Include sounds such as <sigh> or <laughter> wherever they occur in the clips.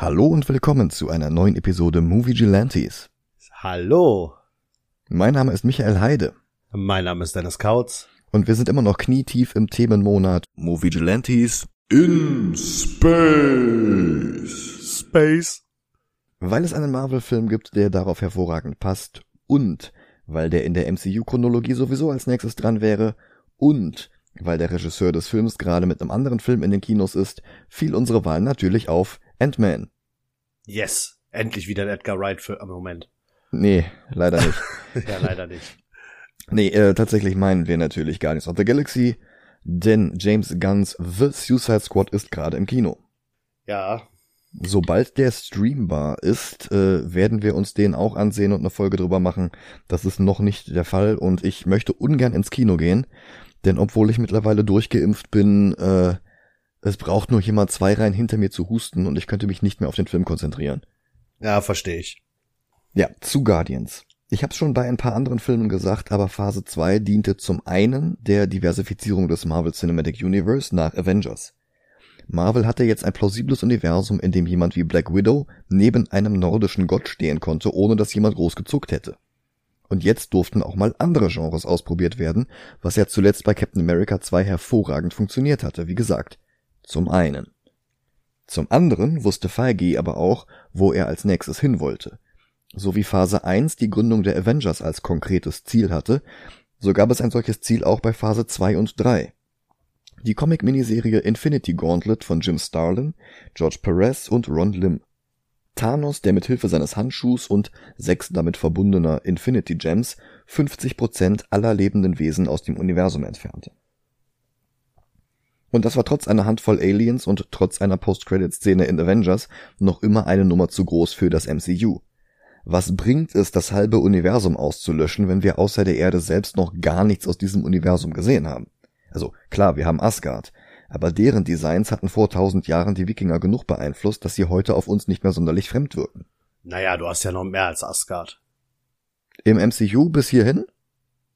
Hallo und willkommen zu einer neuen Episode Movie Gelantes. Hallo. Mein Name ist Michael Heide. Mein Name ist Dennis Kautz. Und wir sind immer noch knietief im Themenmonat Movie Gelantes in Space. Space. Weil es einen Marvel-Film gibt, der darauf hervorragend passt und weil der in der MCU-Chronologie sowieso als nächstes dran wäre und weil der Regisseur des Films gerade mit einem anderen Film in den Kinos ist, fiel unsere Wahl natürlich auf Ant-Man. Yes. Endlich wieder ein Edgar Wright für am Moment. Nee, leider nicht. <laughs> ja, leider nicht. Nee, äh, tatsächlich meinen wir natürlich Guardians of the Galaxy, denn James Gunns The Suicide Squad ist gerade im Kino. Ja. Sobald der streambar ist, äh, werden wir uns den auch ansehen und eine Folge drüber machen. Das ist noch nicht der Fall und ich möchte ungern ins Kino gehen, denn obwohl ich mittlerweile durchgeimpft bin, äh, es braucht nur jemand zwei Reihen hinter mir zu husten und ich könnte mich nicht mehr auf den Film konzentrieren. Ja, verstehe ich. Ja, zu Guardians. Ich habe schon bei ein paar anderen Filmen gesagt, aber Phase 2 diente zum einen der Diversifizierung des Marvel Cinematic Universe nach Avengers. Marvel hatte jetzt ein plausibles Universum, in dem jemand wie Black Widow neben einem nordischen Gott stehen konnte, ohne dass jemand groß gezuckt hätte. Und jetzt durften auch mal andere Genres ausprobiert werden, was ja zuletzt bei Captain America 2 hervorragend funktioniert hatte, wie gesagt. Zum einen. Zum anderen wusste Feige aber auch, wo er als nächstes hin wollte. So wie Phase 1 die Gründung der Avengers als konkretes Ziel hatte, so gab es ein solches Ziel auch bei Phase 2 und 3. Die Comic-Miniserie Infinity Gauntlet von Jim Starlin, George Perez und Ron Lim. Thanos, der mit Hilfe seines Handschuhs und sechs damit verbundener Infinity Gems 50% aller lebenden Wesen aus dem Universum entfernte. Und das war trotz einer Handvoll Aliens und trotz einer Post-Credit-Szene in Avengers noch immer eine Nummer zu groß für das MCU. Was bringt es, das halbe Universum auszulöschen, wenn wir außer der Erde selbst noch gar nichts aus diesem Universum gesehen haben? Also klar, wir haben Asgard, aber deren Designs hatten vor tausend Jahren die Wikinger genug beeinflusst, dass sie heute auf uns nicht mehr sonderlich fremd wirken. Naja, du hast ja noch mehr als Asgard. Im MCU bis hierhin?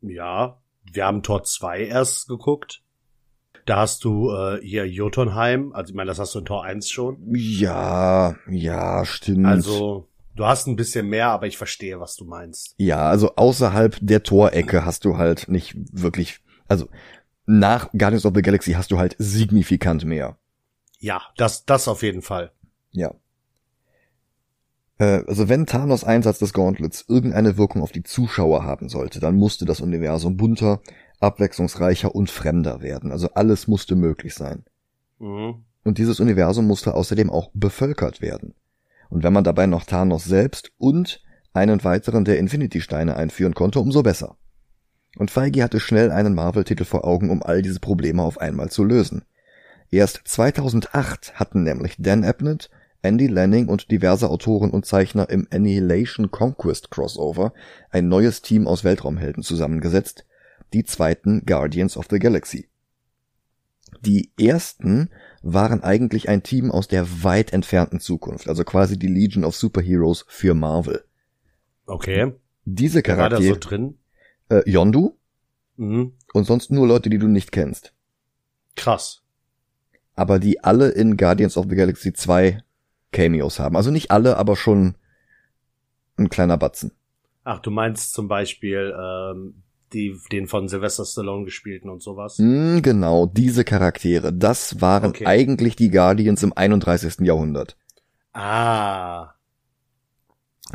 Ja, wir haben Tor 2 erst geguckt. Da hast du äh, hier Jotunheim, also ich meine, das hast du in Tor 1 schon. Ja, ja, stimmt. Also, du hast ein bisschen mehr, aber ich verstehe, was du meinst. Ja, also außerhalb der Torecke hast du halt nicht wirklich, also nach Guardians of the Galaxy hast du halt signifikant mehr. Ja, das, das auf jeden Fall. Ja. Äh, also wenn Thanos Einsatz des Gauntlets irgendeine Wirkung auf die Zuschauer haben sollte, dann musste das Universum bunter, abwechslungsreicher und fremder werden. Also alles musste möglich sein. Mhm. Und dieses Universum musste außerdem auch bevölkert werden. Und wenn man dabei noch Thanos selbst und einen weiteren der Infinity-Steine einführen konnte, umso besser. Und Feige hatte schnell einen Marvel-Titel vor Augen, um all diese Probleme auf einmal zu lösen. Erst 2008 hatten nämlich Dan Abnett, Andy Lanning und diverse Autoren und Zeichner im Annihilation Conquest Crossover ein neues Team aus Weltraumhelden zusammengesetzt, die zweiten Guardians of the Galaxy. Die ersten waren eigentlich ein Team aus der weit entfernten Zukunft, also quasi die Legion of Superheroes für Marvel. Okay. Diese Wer war da Charaktere, so drin? äh, Yondu Mhm. und sonst nur Leute, die du nicht kennst. Krass. aber die alle in Guardians of the Galaxy 2 Cameos haben. Also nicht alle, aber schon ein kleiner Batzen. Ach, du meinst zum Beispiel ähm, die, den von Sylvester Stallone gespielten und sowas? Mm, genau, diese Charaktere, das waren Okay. eigentlich die Guardians im 31. Jahrhundert. Ah.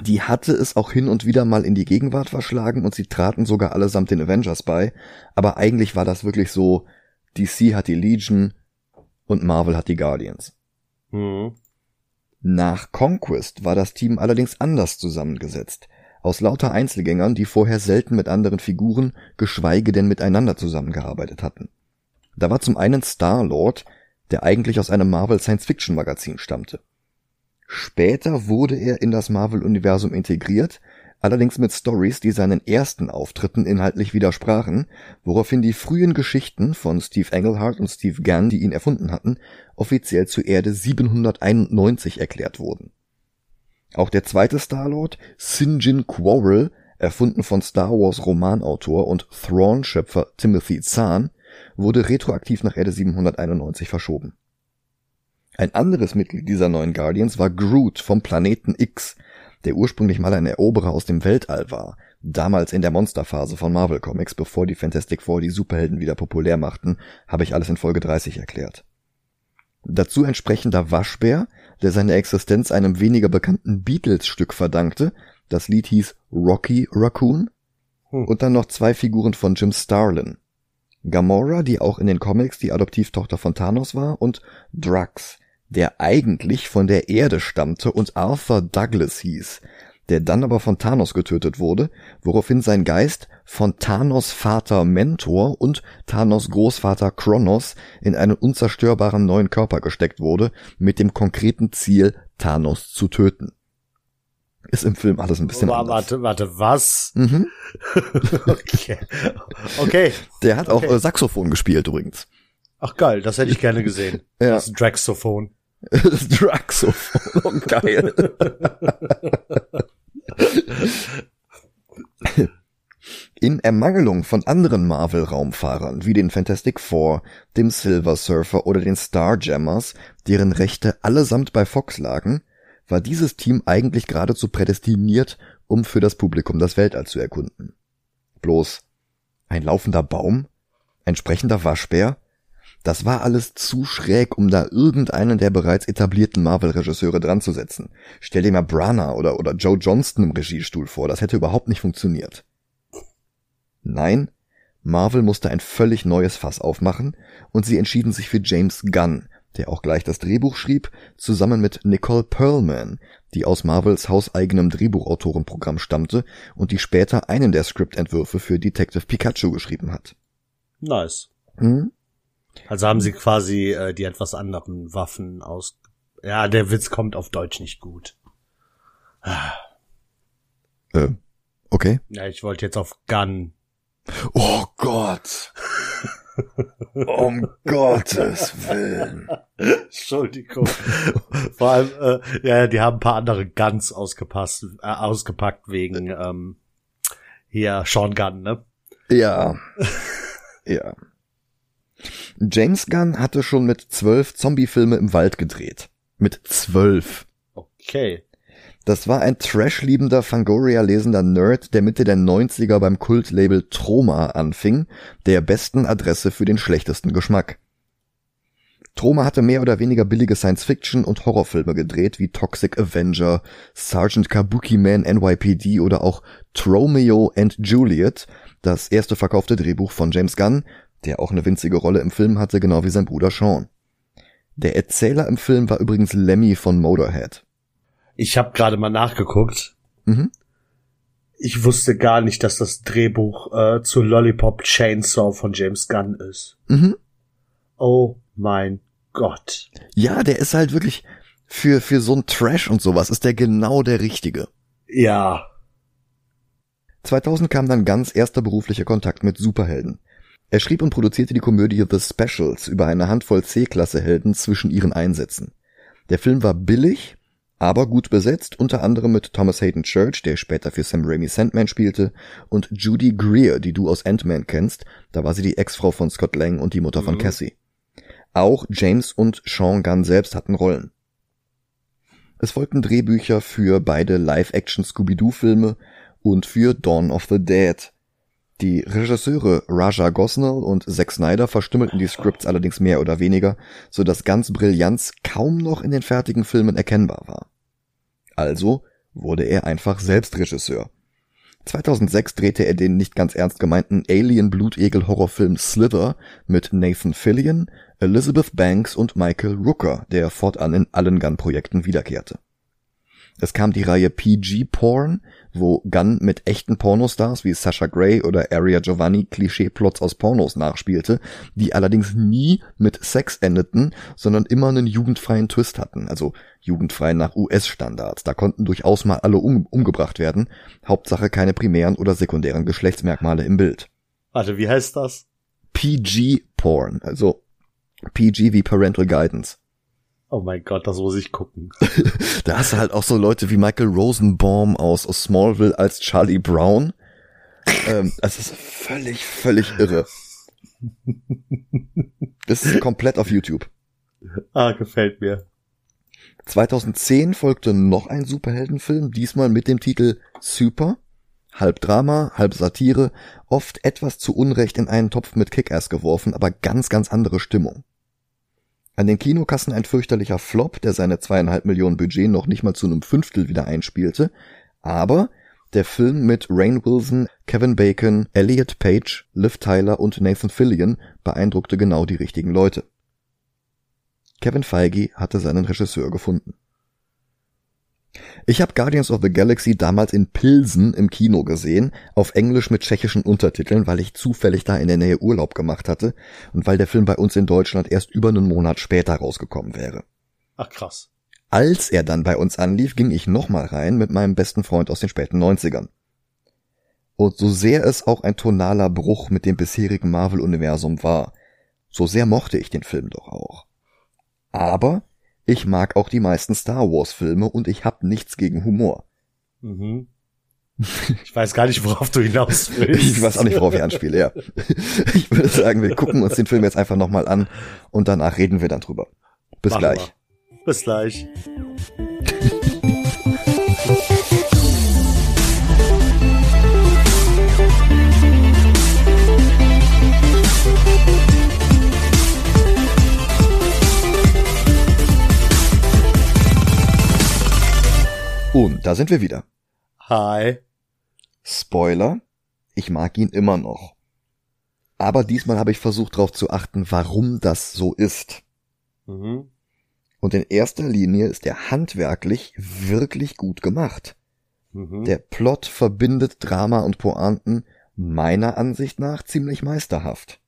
Die hatte es auch hin und wieder mal in die Gegenwart verschlagen und sie traten sogar allesamt den Avengers bei, aber eigentlich war das wirklich so, DC hat die Legion und Marvel hat die Guardians. Mhm. Nach Conquest war das Team allerdings anders zusammengesetzt. Aus lauter Einzelgängern, die vorher selten mit anderen Figuren, geschweige denn miteinander zusammengearbeitet hatten. Da war zum einen Star-Lord, der eigentlich aus einem Marvel Science-Fiction-Magazin stammte. Später wurde er in das Marvel-Universum integriert, allerdings mit Stories, die seinen ersten Auftritten inhaltlich widersprachen, woraufhin die frühen Geschichten von Steve Englehart und Steve Gann, die ihn erfunden hatten, offiziell zu Erde 791 erklärt wurden. Auch der zweite Star-Lord, Sinjin Quarrel, erfunden von Star Wars Romanautor und Thrawn-Schöpfer Timothy Zahn, wurde retroaktiv nach Erde 791 verschoben. Ein anderes Mitglied dieser neuen Guardians war Groot vom Planeten X, der ursprünglich mal ein Eroberer aus dem Weltall war, damals in der Monsterphase von Marvel Comics, bevor die Fantastic Four die Superhelden wieder populär machten, habe ich alles in Folge 30 erklärt. Dazu entsprechender Waschbär, der seine Existenz einem weniger bekannten Beatles-Stück verdankte, das Lied hieß Rocky Raccoon, hm. und dann noch zwei Figuren von Jim Starlin. Gamora, die auch in den Comics die Adoptivtochter von Thanos war, und Drax, der eigentlich von der Erde stammte und Arthur Douglas hieß, der dann aber von Thanos getötet wurde, woraufhin sein Geist von Thanos Vater Mentor und Thanos Großvater Kronos in einen unzerstörbaren neuen Körper gesteckt wurde, mit dem konkreten Ziel, Thanos zu töten. Ist im Film alles ein bisschen warte, anders. Warte, warte, was? Mhm. <laughs> okay. Okay. Der hat auch Okay. äh, Saxophon gespielt übrigens. Ach geil, das hätte ich gerne gesehen. <laughs> Ja. Das Draxophon. <laughs> Das Draxophon, oh, geil. In Ermangelung von anderen Marvel-Raumfahrern wie den Fantastic Four, dem Silver Surfer oder den Starjammers, deren Rechte allesamt bei Fox lagen, war dieses Team eigentlich geradezu prädestiniert, um für das Publikum das Weltall zu erkunden. Bloß ein laufender Baum, ein sprechender Waschbär, das war alles zu schräg, um da irgendeinen der bereits etablierten Marvel-Regisseure dran zu setzen. Stell dir mal Brana oder, oder Joe Johnston im Regiestuhl vor, das hätte überhaupt nicht funktioniert. Nein, Marvel musste ein völlig neues Fass aufmachen und sie entschieden sich für James Gunn, der auch gleich das Drehbuch schrieb, zusammen mit Nicole Perlman, die aus Marvels hauseigenem Drehbuchautorenprogramm stammte und die später einen der Skriptentwürfe für Detective Pikachu geschrieben hat. Nice. Hm? Also haben sie quasi äh, die etwas anderen Waffen aus. Ja, der Witz kommt auf Deutsch nicht gut. Äh, okay. Ja, ich wollte jetzt auf Gun. Oh Gott. um Gottes Willen. Entschuldigung. Vor allem, äh, ja, die haben ein paar andere Guns ausgepasst, äh, ausgepackt wegen ähm, hier Sean Gunn, ne? Ja. ja. James Gunn hatte schon mit zwölf Zombie-Filme im Wald gedreht. Mit zwölf. Okay. Das war ein Trash-liebender Fangoria-lesender Nerd, der Mitte der 90er beim Kultlabel Troma anfing, der besten Adresse für den schlechtesten Geschmack. Troma hatte mehr oder weniger billige Science-Fiction- und Horrorfilme gedreht, wie Toxic Avenger, Sergeant Kabuki Man NYPD oder auch Tromeo and Juliet, das erste verkaufte Drehbuch von James Gunn, der auch eine winzige Rolle im Film hatte, genau wie sein Bruder Sean. Der Erzähler im Film war übrigens Lemmy von Motorhead. Ich habe gerade mal nachgeguckt. Mhm. Ich wusste gar nicht, dass das Drehbuch äh, zu Lollipop Chainsaw von James Gunn ist. Mhm. Oh mein Gott. Ja, der ist halt wirklich für, für so ein Trash und sowas ist der genau der richtige. Ja. 2000 kam dann ganz erster beruflicher Kontakt mit Superhelden. Er schrieb und produzierte die Komödie The Specials über eine Handvoll C-Klasse-Helden zwischen ihren Einsätzen. Der Film war billig, aber gut besetzt, unter anderem mit Thomas Hayden Church, der später für Sam Raimi Sandman spielte, und Judy Greer, die du aus Ant-Man kennst, da war sie die Ex-Frau von Scott Lang und die Mutter von Mhm. Cassie. Auch James und Sean Gunn selbst hatten Rollen. Es folgten Drehbücher für beide Live-Action Scooby-Doo-Filme und für Dawn of the Dead. Die Regisseure Raja Gosnell und Zack Snyder verstümmelten die Scripts allerdings mehr oder weniger, so dass ganz Brillanz kaum noch in den fertigen Filmen erkennbar war. Also wurde er einfach selbst Regisseur. 2006 drehte er den nicht ganz ernst gemeinten Alien-Blutegel-Horrorfilm Slither mit Nathan Fillion, Elizabeth Banks und Michael Rooker, der fortan in allen Gunn-Projekten wiederkehrte. Es kam die Reihe PG Porn, wo Gunn mit echten Pornostars wie Sasha Grey oder Aria Giovanni Klischeeplots aus Pornos nachspielte, die allerdings nie mit Sex endeten, sondern immer einen jugendfreien Twist hatten, also jugendfrei nach US-Standards. Da konnten durchaus mal alle um, umgebracht werden, Hauptsache keine primären oder sekundären Geschlechtsmerkmale im Bild. Warte, wie heißt das? PG Porn, also PG wie Parental Guidance. Oh mein Gott, das muss ich gucken. <laughs> Da hast du halt auch so Leute wie Michael Rosenbaum aus, aus Smallville als Charlie Brown. Ähm, das ist völlig, völlig irre. Das ist komplett auf YouTube. Ah, gefällt mir. 2010 folgte noch ein Superheldenfilm, diesmal mit dem Titel Super. Halb Drama, halb Satire, oft etwas zu Unrecht in einen Topf mit Kick-Ass geworfen, aber ganz, ganz andere Stimmung. An den Kinokassen ein fürchterlicher Flop, der seine zweieinhalb Millionen Budget noch nicht mal zu einem Fünftel wieder einspielte, aber der Film mit Rain Wilson, Kevin Bacon, Elliot Page, Liv Tyler und Nathan Fillion beeindruckte genau die richtigen Leute. Kevin Feige hatte seinen Regisseur gefunden. Ich habe Guardians of the Galaxy damals in Pilsen im Kino gesehen, auf Englisch mit tschechischen Untertiteln, weil ich zufällig da in der Nähe Urlaub gemacht hatte und weil der Film bei uns in Deutschland erst über einen Monat später rausgekommen wäre. Ach krass. Als er dann bei uns anlief, ging ich nochmal rein mit meinem besten Freund aus den späten 90ern. Und so sehr es auch ein tonaler Bruch mit dem bisherigen Marvel-Universum war, so sehr mochte ich den Film doch auch. Aber ich mag auch die meisten Star Wars-Filme und ich hab nichts gegen Humor. Mhm. Ich weiß gar nicht, worauf du hinaus willst. Ich weiß auch nicht, worauf ich anspiele, ja. Ich würde sagen, wir gucken uns den Film jetzt einfach nochmal an und danach reden wir dann drüber. Bis Machen gleich. wir. Bis gleich. Und da sind wir wieder. Hi. Spoiler, ich mag ihn immer noch. Aber diesmal habe ich versucht darauf zu achten, warum das so ist. Mhm. Und in erster Linie ist er handwerklich wirklich gut gemacht. Mhm. Der Plot verbindet Drama und Pointen meiner Ansicht nach ziemlich meisterhaft.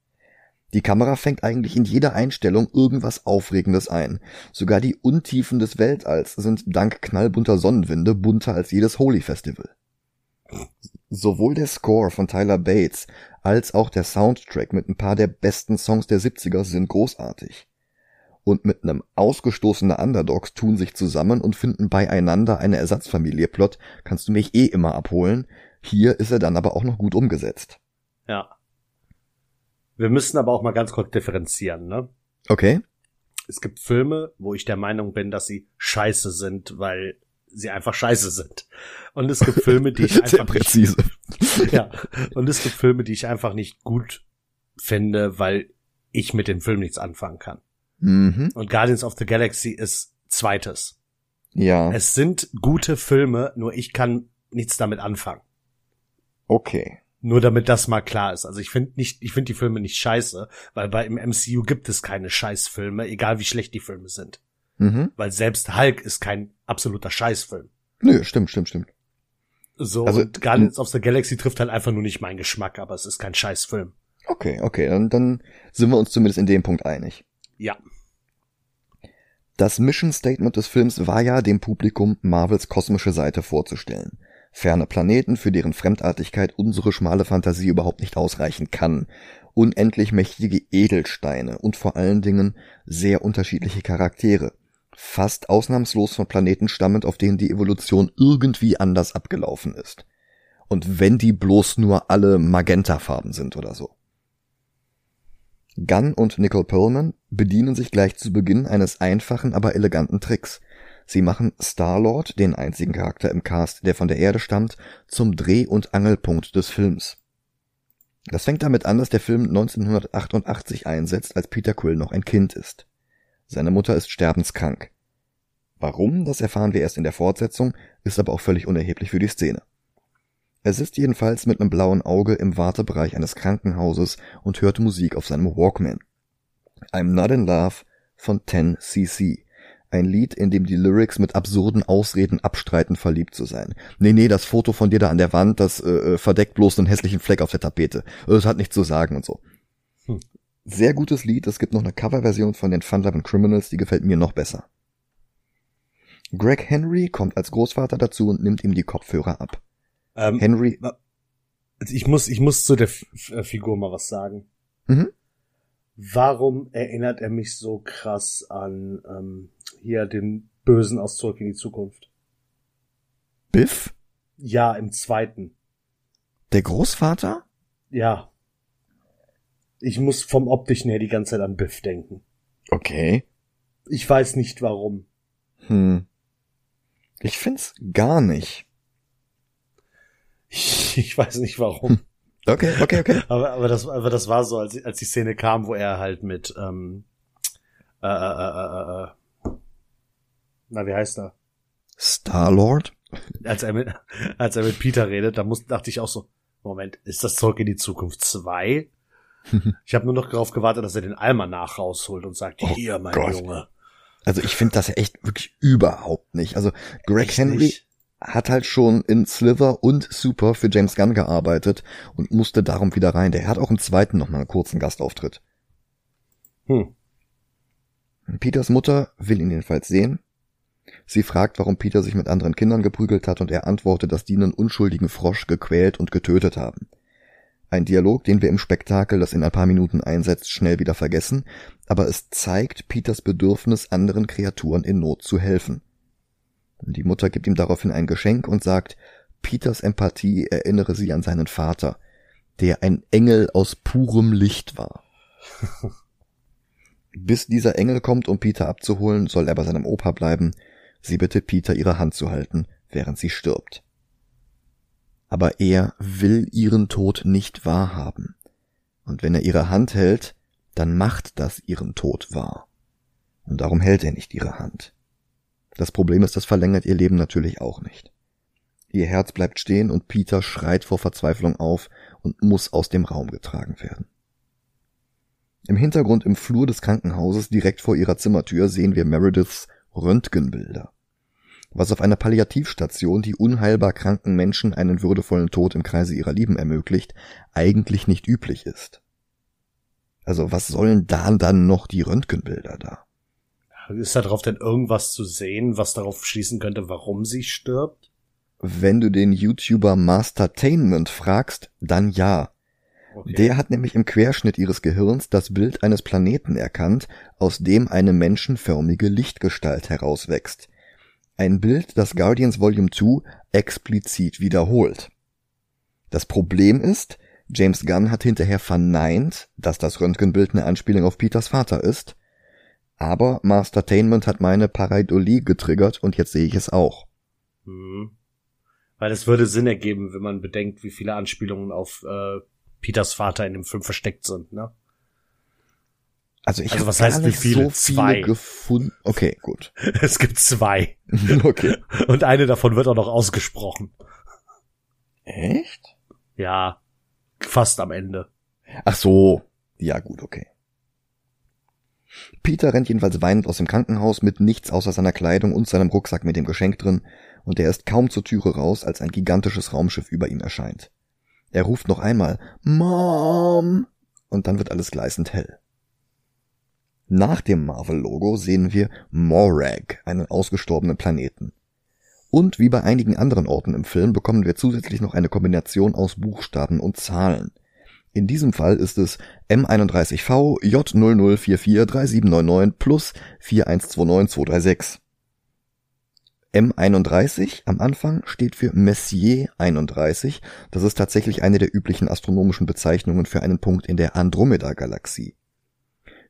Die Kamera fängt eigentlich in jeder Einstellung irgendwas Aufregendes ein. Sogar die Untiefen des Weltalls sind dank knallbunter Sonnenwinde bunter als jedes Holy Festival. Sowohl der Score von Tyler Bates als auch der Soundtrack mit ein paar der besten Songs der 70er sind großartig. Und mit einem ausgestoßener Underdogs tun sich zusammen und finden beieinander eine Ersatzfamilie Plot, kannst du mich eh immer abholen. Hier ist er dann aber auch noch gut umgesetzt. Ja. Wir müssen aber auch mal ganz kurz differenzieren, ne? Okay? Es gibt Filme, wo ich der Meinung bin, dass sie scheiße sind, weil sie einfach scheiße sind. Und es gibt Filme, die ich <laughs> Sehr einfach nicht, präzise. <laughs> ja. Und es gibt Filme, die ich einfach nicht gut finde, weil ich mit dem Film nichts anfangen kann. Mhm. Und Guardians of the Galaxy ist zweites. Ja. Es sind gute Filme, nur ich kann nichts damit anfangen. Okay. Nur damit das mal klar ist. Also ich finde nicht, ich finde die Filme nicht scheiße, weil bei im MCU gibt es keine Scheißfilme, egal wie schlecht die Filme sind. Mhm. Weil selbst Hulk ist kein absoluter Scheißfilm. Nö, stimmt, stimmt, stimmt. So, Also, und Guardians of the Galaxy trifft halt einfach nur nicht meinen Geschmack, aber es ist kein Scheißfilm. Okay, okay, dann, dann sind wir uns zumindest in dem Punkt einig. Ja. Das Mission Statement des Films war ja, dem Publikum Marvels kosmische Seite vorzustellen. Ferne Planeten, für deren Fremdartigkeit unsere schmale Fantasie überhaupt nicht ausreichen kann. Unendlich mächtige Edelsteine und vor allen Dingen sehr unterschiedliche Charaktere. Fast ausnahmslos von Planeten stammend, auf denen die Evolution irgendwie anders abgelaufen ist. Und wenn die bloß nur alle Magentafarben sind oder so. Gunn und Nicole Perlman bedienen sich gleich zu Beginn eines einfachen, aber eleganten Tricks. Sie machen Star-Lord, den einzigen Charakter im Cast, der von der Erde stammt, zum Dreh- und Angelpunkt des Films. Das fängt damit an, dass der Film 1988 einsetzt, als Peter Quill noch ein Kind ist. Seine Mutter ist sterbenskrank. Warum, das erfahren wir erst in der Fortsetzung, ist aber auch völlig unerheblich für die Szene. Er sitzt jedenfalls mit einem blauen Auge im Wartebereich eines Krankenhauses und hört Musik auf seinem Walkman. I'm Not in Love von 10cc. Ein Lied, in dem die Lyrics mit absurden Ausreden abstreiten, verliebt zu sein. Nee, nee, das Foto von dir da an der Wand, das äh, äh, verdeckt bloß einen hässlichen Fleck auf der Tapete. Das hat nichts zu sagen und so. Hm. Sehr gutes Lied. Es gibt noch eine Coverversion von den Fun Lovin' Criminals, die gefällt mir noch besser. Greg Henry kommt als Großvater dazu und nimmt ihm die Kopfhörer ab. Ähm, Henry, also ich muss, ich muss zu der F Figur mal was sagen. Mhm. Warum erinnert er mich so krass an ähm, hier den Bösen aus Zurück in die Zukunft? Biff, Ja, im zweiten. der Großvater? Ja. Ich muss vom optischen her die ganze Zeit an Biff denken. Okay. Ich weiß nicht warum. Hm. Ich find's gar nicht. Ich, <laughs> ich weiß nicht warum. Okay, okay, okay. <laughs> aber, aber, das, aber das war so, als, als die Szene kam, wo er halt mit, ähm, äh, äh, äh, äh, na, wie heißt er? Star-Lord? Als er mit, <laughs> als er mit Peter redet, da muss, dachte ich auch so, Moment, ist das Zurück in die Zukunft 2? <laughs> ich habe nur noch darauf gewartet, dass er den Almanach rausholt und sagt, Oh hier, mein Gott. Junge. Also ich finde das echt wirklich überhaupt nicht. Also Greg Echt Henry nicht? Hat halt schon in Sliver und Super für James Gunn gearbeitet und musste darum wieder rein. Der hat auch im zweiten nochmal einen kurzen Gastauftritt. Hm. Peters Mutter will ihn jedenfalls sehen. Sie fragt, warum Peter sich mit anderen Kindern geprügelt hat und er antwortet, dass die einen unschuldigen Frosch gequält und getötet haben. Ein Dialog, den wir im Spektakel, das in ein paar Minuten einsetzt, schnell wieder vergessen, aber es zeigt Peters Bedürfnis, anderen Kreaturen in Not zu helfen. Die Mutter gibt ihm daraufhin ein Geschenk und sagt, Peters Empathie erinnere sie an seinen Vater, der ein Engel aus purem Licht war. <laughs> Bis dieser Engel kommt, um Peter abzuholen, soll er bei seinem Opa bleiben. Sie bittet Peter, ihre Hand zu halten, während sie stirbt. Aber er will ihren Tod nicht wahrhaben. Und wenn er ihre Hand hält, dann macht das ihren Tod wahr. Und darum hält er nicht ihre Hand. Das Problem ist, das verlängert ihr Leben natürlich auch nicht. Ihr Herz bleibt stehen und Peter schreit vor Verzweiflung auf und muss aus dem Raum getragen werden. Im Hintergrund im Flur des Krankenhauses direkt vor ihrer Zimmertür sehen wir Merediths Röntgenbilder. Was auf einer Palliativstation, die unheilbar kranken Menschen einen würdevollen Tod im Kreise ihrer Lieben ermöglicht, eigentlich nicht üblich ist. Also was sollen da dann noch die Röntgenbilder da? Ist da drauf denn irgendwas zu sehen, was darauf schließen könnte, warum sie stirbt? Wenn du den YouTuber Mastertainment fragst, dann ja. Okay. Der hat nämlich im Querschnitt ihres Gehirns das Bild eines Planeten erkannt, aus dem eine menschenförmige Lichtgestalt herauswächst. Ein Bild, das Guardians Volume 2 explizit wiederholt. Das Problem ist, James Gunn hat hinterher verneint, dass das Röntgenbild eine Anspielung auf Peters Vater ist, aber Mastertainment hat meine Pareidolie getriggert und jetzt sehe ich es auch. Hm. Weil es würde Sinn ergeben, wenn man bedenkt, wie viele Anspielungen auf äh, Peters Vater in dem Film versteckt sind, ne? Also ich Also habe was heißt, gar wie nicht viele? so viele Zwei. gefunden. Okay, gut. <laughs> Es gibt zwei. <laughs> okay. Und eine davon wird auch noch ausgesprochen. Echt? Ja. Fast am Ende. Ach so. Ja, gut, okay. Peter rennt jedenfalls weinend aus dem Krankenhaus mit nichts außer seiner Kleidung und seinem Rucksack mit dem Geschenk drin, und er ist kaum zur Türe raus, als ein gigantisches Raumschiff über ihm erscheint. Er ruft noch einmal Mom, und dann wird alles gleißend hell. Nach dem Marvel-Logo sehen wir Morag, einen ausgestorbenen Planeten. Und wie bei einigen anderen Orten im Film bekommen wir zusätzlich noch eine Kombination aus Buchstaben und Zahlen. In diesem Fall ist es M31V J00443799 plus 4129236. M31 am Anfang steht für Messier 31. Das ist tatsächlich eine der üblichen astronomischen Bezeichnungen für einen Punkt in der Andromeda-Galaxie.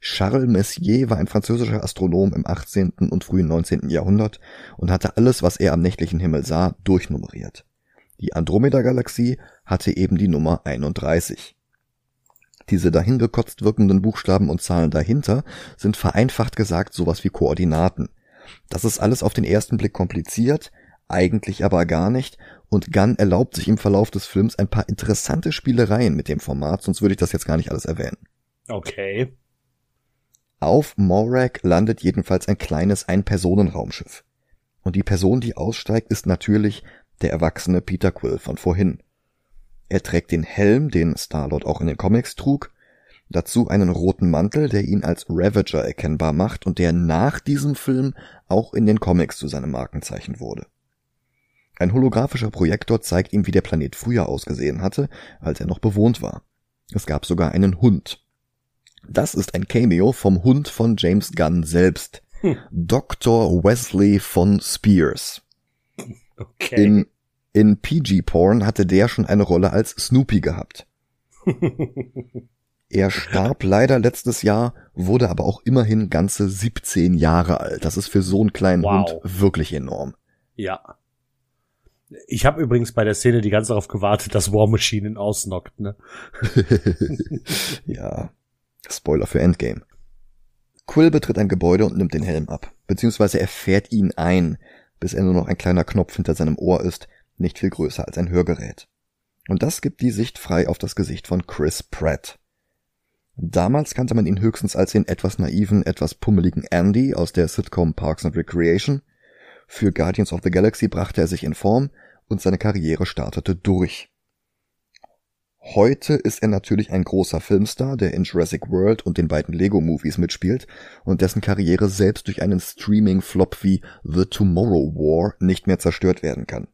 Charles Messier war ein französischer Astronom im 18. und frühen 19. Jahrhundert und hatte alles, was er am nächtlichen Himmel sah, durchnummeriert. Die Andromeda-Galaxie hatte eben die Nummer 31. Diese dahin gekotzt wirkenden Buchstaben und Zahlen dahinter sind vereinfacht gesagt sowas wie Koordinaten. Das ist alles auf den ersten Blick kompliziert, eigentlich aber gar nicht, und Gunn erlaubt sich im Verlauf des Films ein paar interessante Spielereien mit dem Format, sonst würde ich das jetzt gar nicht alles erwähnen. Okay. Auf Morag landet jedenfalls ein kleines Ein-Personen-Raumschiff. Und die Person, die aussteigt, ist natürlich der erwachsene Peter Quill von vorhin. Er trägt den Helm, den Starlord auch in den Comics trug, dazu einen roten Mantel, der ihn als Ravager erkennbar macht und der nach diesem Film auch in den Comics zu seinem Markenzeichen wurde. Ein holographischer Projektor zeigt ihm, wie der Planet früher ausgesehen hatte, als er noch bewohnt war. Es gab sogar einen Hund. Das ist ein Cameo vom Hund von James Gunn selbst. Hm. Dr. Wesley von Spears. Okay. In, in PG-Porn hatte der schon eine Rolle als Snoopy gehabt. <laughs> Er starb leider letztes Jahr, wurde aber auch immerhin ganze 17 Jahre alt. Das ist für so einen kleinen wow. Hund wirklich enorm. Ja. Ich habe übrigens bei der Szene die ganze darauf gewartet, dass War Machine ihn ausnockt, ne? <laughs> ja. Spoiler für Endgame. Quill betritt ein Gebäude und nimmt den Helm ab, beziehungsweise er fährt ihn ein, bis er nur noch ein kleiner Knopf hinter seinem Ohr ist, nicht viel größer als ein Hörgerät. Und das gibt die Sicht frei auf das Gesicht von Chris Pratt. Damals kannte man ihn höchstens als den etwas naiven, etwas pummeligen Andy aus der Sitcom Parks and Recreation. Für Guardians of the Galaxy brachte er sich in Form und seine Karriere startete durch. Heute ist er natürlich ein großer Filmstar, der in Jurassic World und den beiden Lego-Movies mitspielt und dessen Karriere selbst durch einen Streaming-Flop wie The Tomorrow War nicht mehr zerstört werden kann.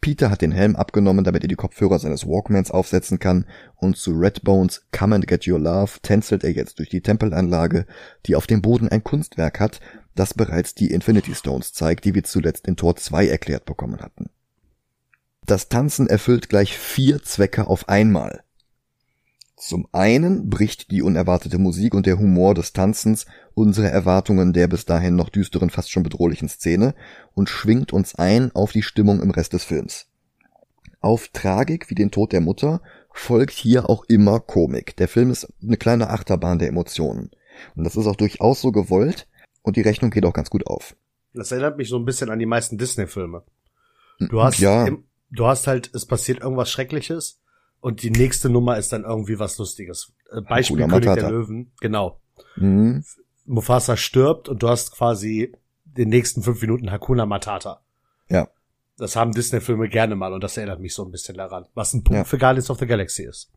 Peter hat den Helm abgenommen, damit er die Kopfhörer seines Walkmans aufsetzen kann, und zu Redbones Come and Get Your Love tänzelt er jetzt durch die Tempelanlage, die auf dem Boden ein Kunstwerk hat, das bereits die Infinity Stones zeigt, die wir zuletzt in Tor 2 erklärt bekommen hatten. Das Tanzen erfüllt gleich vier Zwecke auf einmal. Zum einen bricht die unerwartete Musik und der Humor des Tanzens unsere Erwartungen der bis dahin noch düsteren, fast schon bedrohlichen Szene und schwingt uns ein auf die Stimmung im Rest des Films. Auf Tragik wie den Tod der Mutter folgt hier auch immer Komik. Der Film ist eine kleine Achterbahn der Emotionen. Und das ist auch durchaus so gewollt und die Rechnung geht auch ganz gut auf. Das erinnert mich so ein bisschen an die meisten Disney-Filme. Du hast, ja. du hast halt, es passiert irgendwas Schreckliches und die nächste Nummer ist dann irgendwie was Lustiges. Äh, Beispiel König Matata. der Löwen, genau. Mhm. Mufasa stirbt und du hast quasi den nächsten fünf Minuten Hakuna Matata. Ja. Das haben Disney-Filme gerne mal und das erinnert mich so ein bisschen daran, was ein Punkt ja. für Guardians of the Galaxy ist.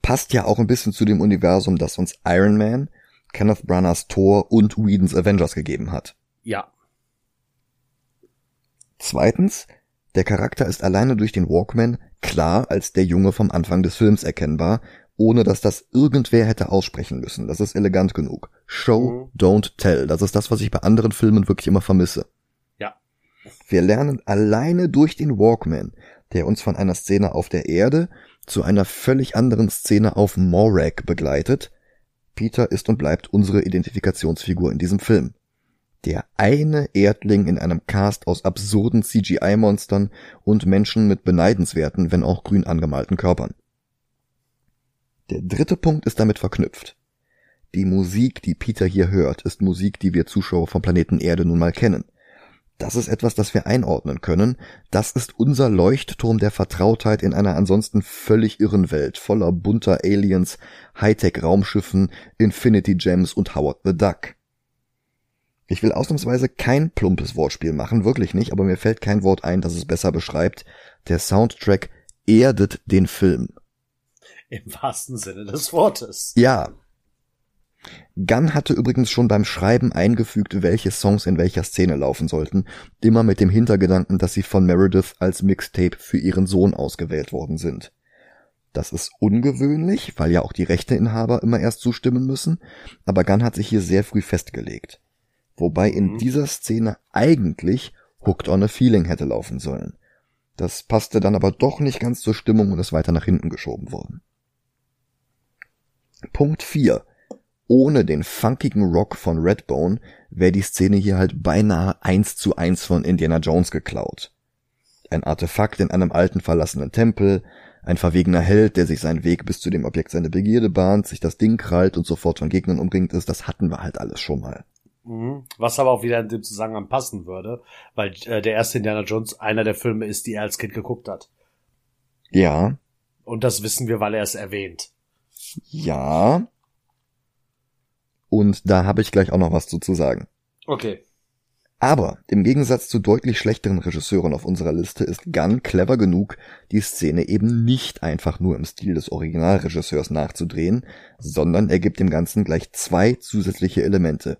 Passt ja auch ein bisschen zu dem Universum, das uns Iron Man, Kenneth Branaghs Thor und Whedons Avengers gegeben hat. Ja. Zweitens, der Charakter ist alleine durch den Walkman klar als der Junge vom Anfang des Films erkennbar, ohne dass das irgendwer hätte aussprechen müssen. Das ist elegant genug. Show, mhm. don't tell. Das ist das, was ich bei anderen Filmen wirklich immer vermisse. Ja. Wir lernen alleine durch den Walkman, der uns von einer Szene auf der Erde zu einer völlig anderen Szene auf Morag begleitet. Peter ist und bleibt unsere Identifikationsfigur in diesem Film. Der eine Erdling in einem Cast aus absurden CGI-Monstern und Menschen mit beneidenswerten, wenn auch grün angemalten Körpern. Der dritte Punkt ist damit verknüpft. Die Musik, die Peter hier hört, ist Musik, die wir Zuschauer vom Planeten Erde nun mal kennen. Das ist etwas, das wir einordnen können. Das ist unser Leuchtturm der Vertrautheit in einer ansonsten völlig irren Welt, voller bunter Aliens, Hightech-Raumschiffen, Infinity Gems und Howard the Duck. Ich will ausnahmsweise kein plumpes Wortspiel machen, wirklich nicht, aber mir fällt kein Wort ein, das es besser beschreibt. Der Soundtrack erdet den Film. Im wahrsten Sinne des Wortes. Ja. Gunn hatte übrigens schon beim Schreiben eingefügt, welche Songs in welcher Szene laufen sollten, immer mit dem Hintergedanken, dass sie von Meredith als Mixtape für ihren Sohn ausgewählt worden sind. Das ist ungewöhnlich, weil ja auch die Rechteinhaber immer erst zustimmen müssen, aber Gunn hat sich hier sehr früh festgelegt wobei in mhm. dieser Szene eigentlich Hooked on a Feeling hätte laufen sollen. Das passte dann aber doch nicht ganz zur Stimmung und ist weiter nach hinten geschoben worden. Punkt 4. Ohne den funkigen Rock von Redbone wäre die Szene hier halt beinahe eins zu eins von Indiana Jones geklaut. Ein Artefakt in einem alten verlassenen Tempel, ein verwegener Held, der sich seinen Weg bis zu dem Objekt seiner Begierde bahnt, sich das Ding krallt und sofort von Gegnern umringt ist, das hatten wir halt alles schon mal. Mhm. Was aber auch wieder in dem Zusammenhang passen würde, weil äh, der erste Indiana Jones einer der Filme ist, die er als Kind geguckt hat. Ja. Und das wissen wir, weil er es erwähnt. Ja. Und da habe ich gleich auch noch was zu, zu sagen. Okay. Aber im Gegensatz zu deutlich schlechteren Regisseuren auf unserer Liste ist Gunn clever genug, die Szene eben nicht einfach nur im Stil des Originalregisseurs nachzudrehen, sondern er gibt dem Ganzen gleich zwei zusätzliche Elemente.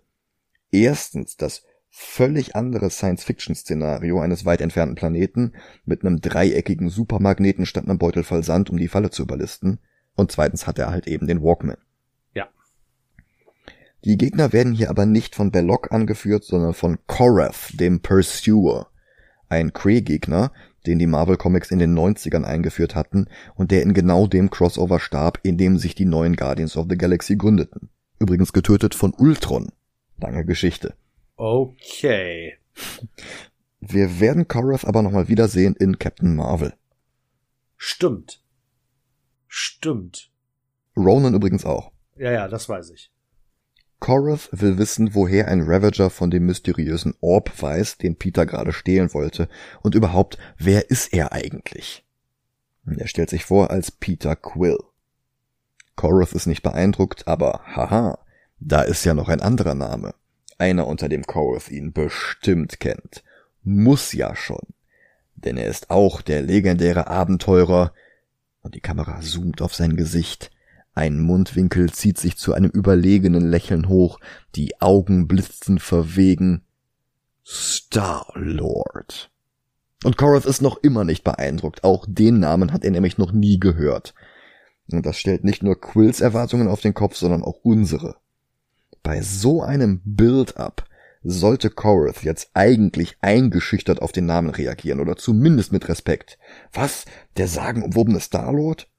Erstens das völlig andere Science-Fiction-Szenario eines weit entfernten Planeten mit einem dreieckigen Supermagneten statt einem Beutel voll Sand, um die Falle zu überlisten. Und zweitens hat er halt eben den Walkman. Ja. Die Gegner werden hier aber nicht von Belloc angeführt, sondern von Korath, dem Pursuer. Ein Kree-Gegner, den die Marvel Comics in den 90ern eingeführt hatten und der in genau dem Crossover starb, in dem sich die neuen Guardians of the Galaxy gründeten. Übrigens getötet von Ultron. Lange Geschichte. Okay. Wir werden Korath aber nochmal wiedersehen in Captain Marvel. Stimmt. Stimmt. Ronan übrigens auch. Ja, ja, das weiß ich. Korath will wissen, woher ein Ravager von dem mysteriösen Orb weiß, den Peter gerade stehlen wollte, und überhaupt, wer ist er eigentlich? Er stellt sich vor als Peter Quill. Korath ist nicht beeindruckt, aber haha, da ist ja noch ein anderer Name. Einer, unter dem Korath ihn bestimmt kennt. Muss ja schon. Denn er ist auch der legendäre Abenteurer, und die Kamera zoomt auf sein Gesicht, ein Mundwinkel zieht sich zu einem überlegenen Lächeln hoch, die Augen blitzen verwegen. Star-Lord. Und Korath ist noch immer nicht beeindruckt, auch den Namen hat er nämlich noch nie gehört. Und das stellt nicht nur Quills Erwartungen auf den Kopf, sondern auch unsere. Bei so einem Build-up sollte Korath jetzt eigentlich eingeschüchtert auf den Namen reagieren oder zumindest mit Respekt. Was? Der sagenumwobene Star-Lord?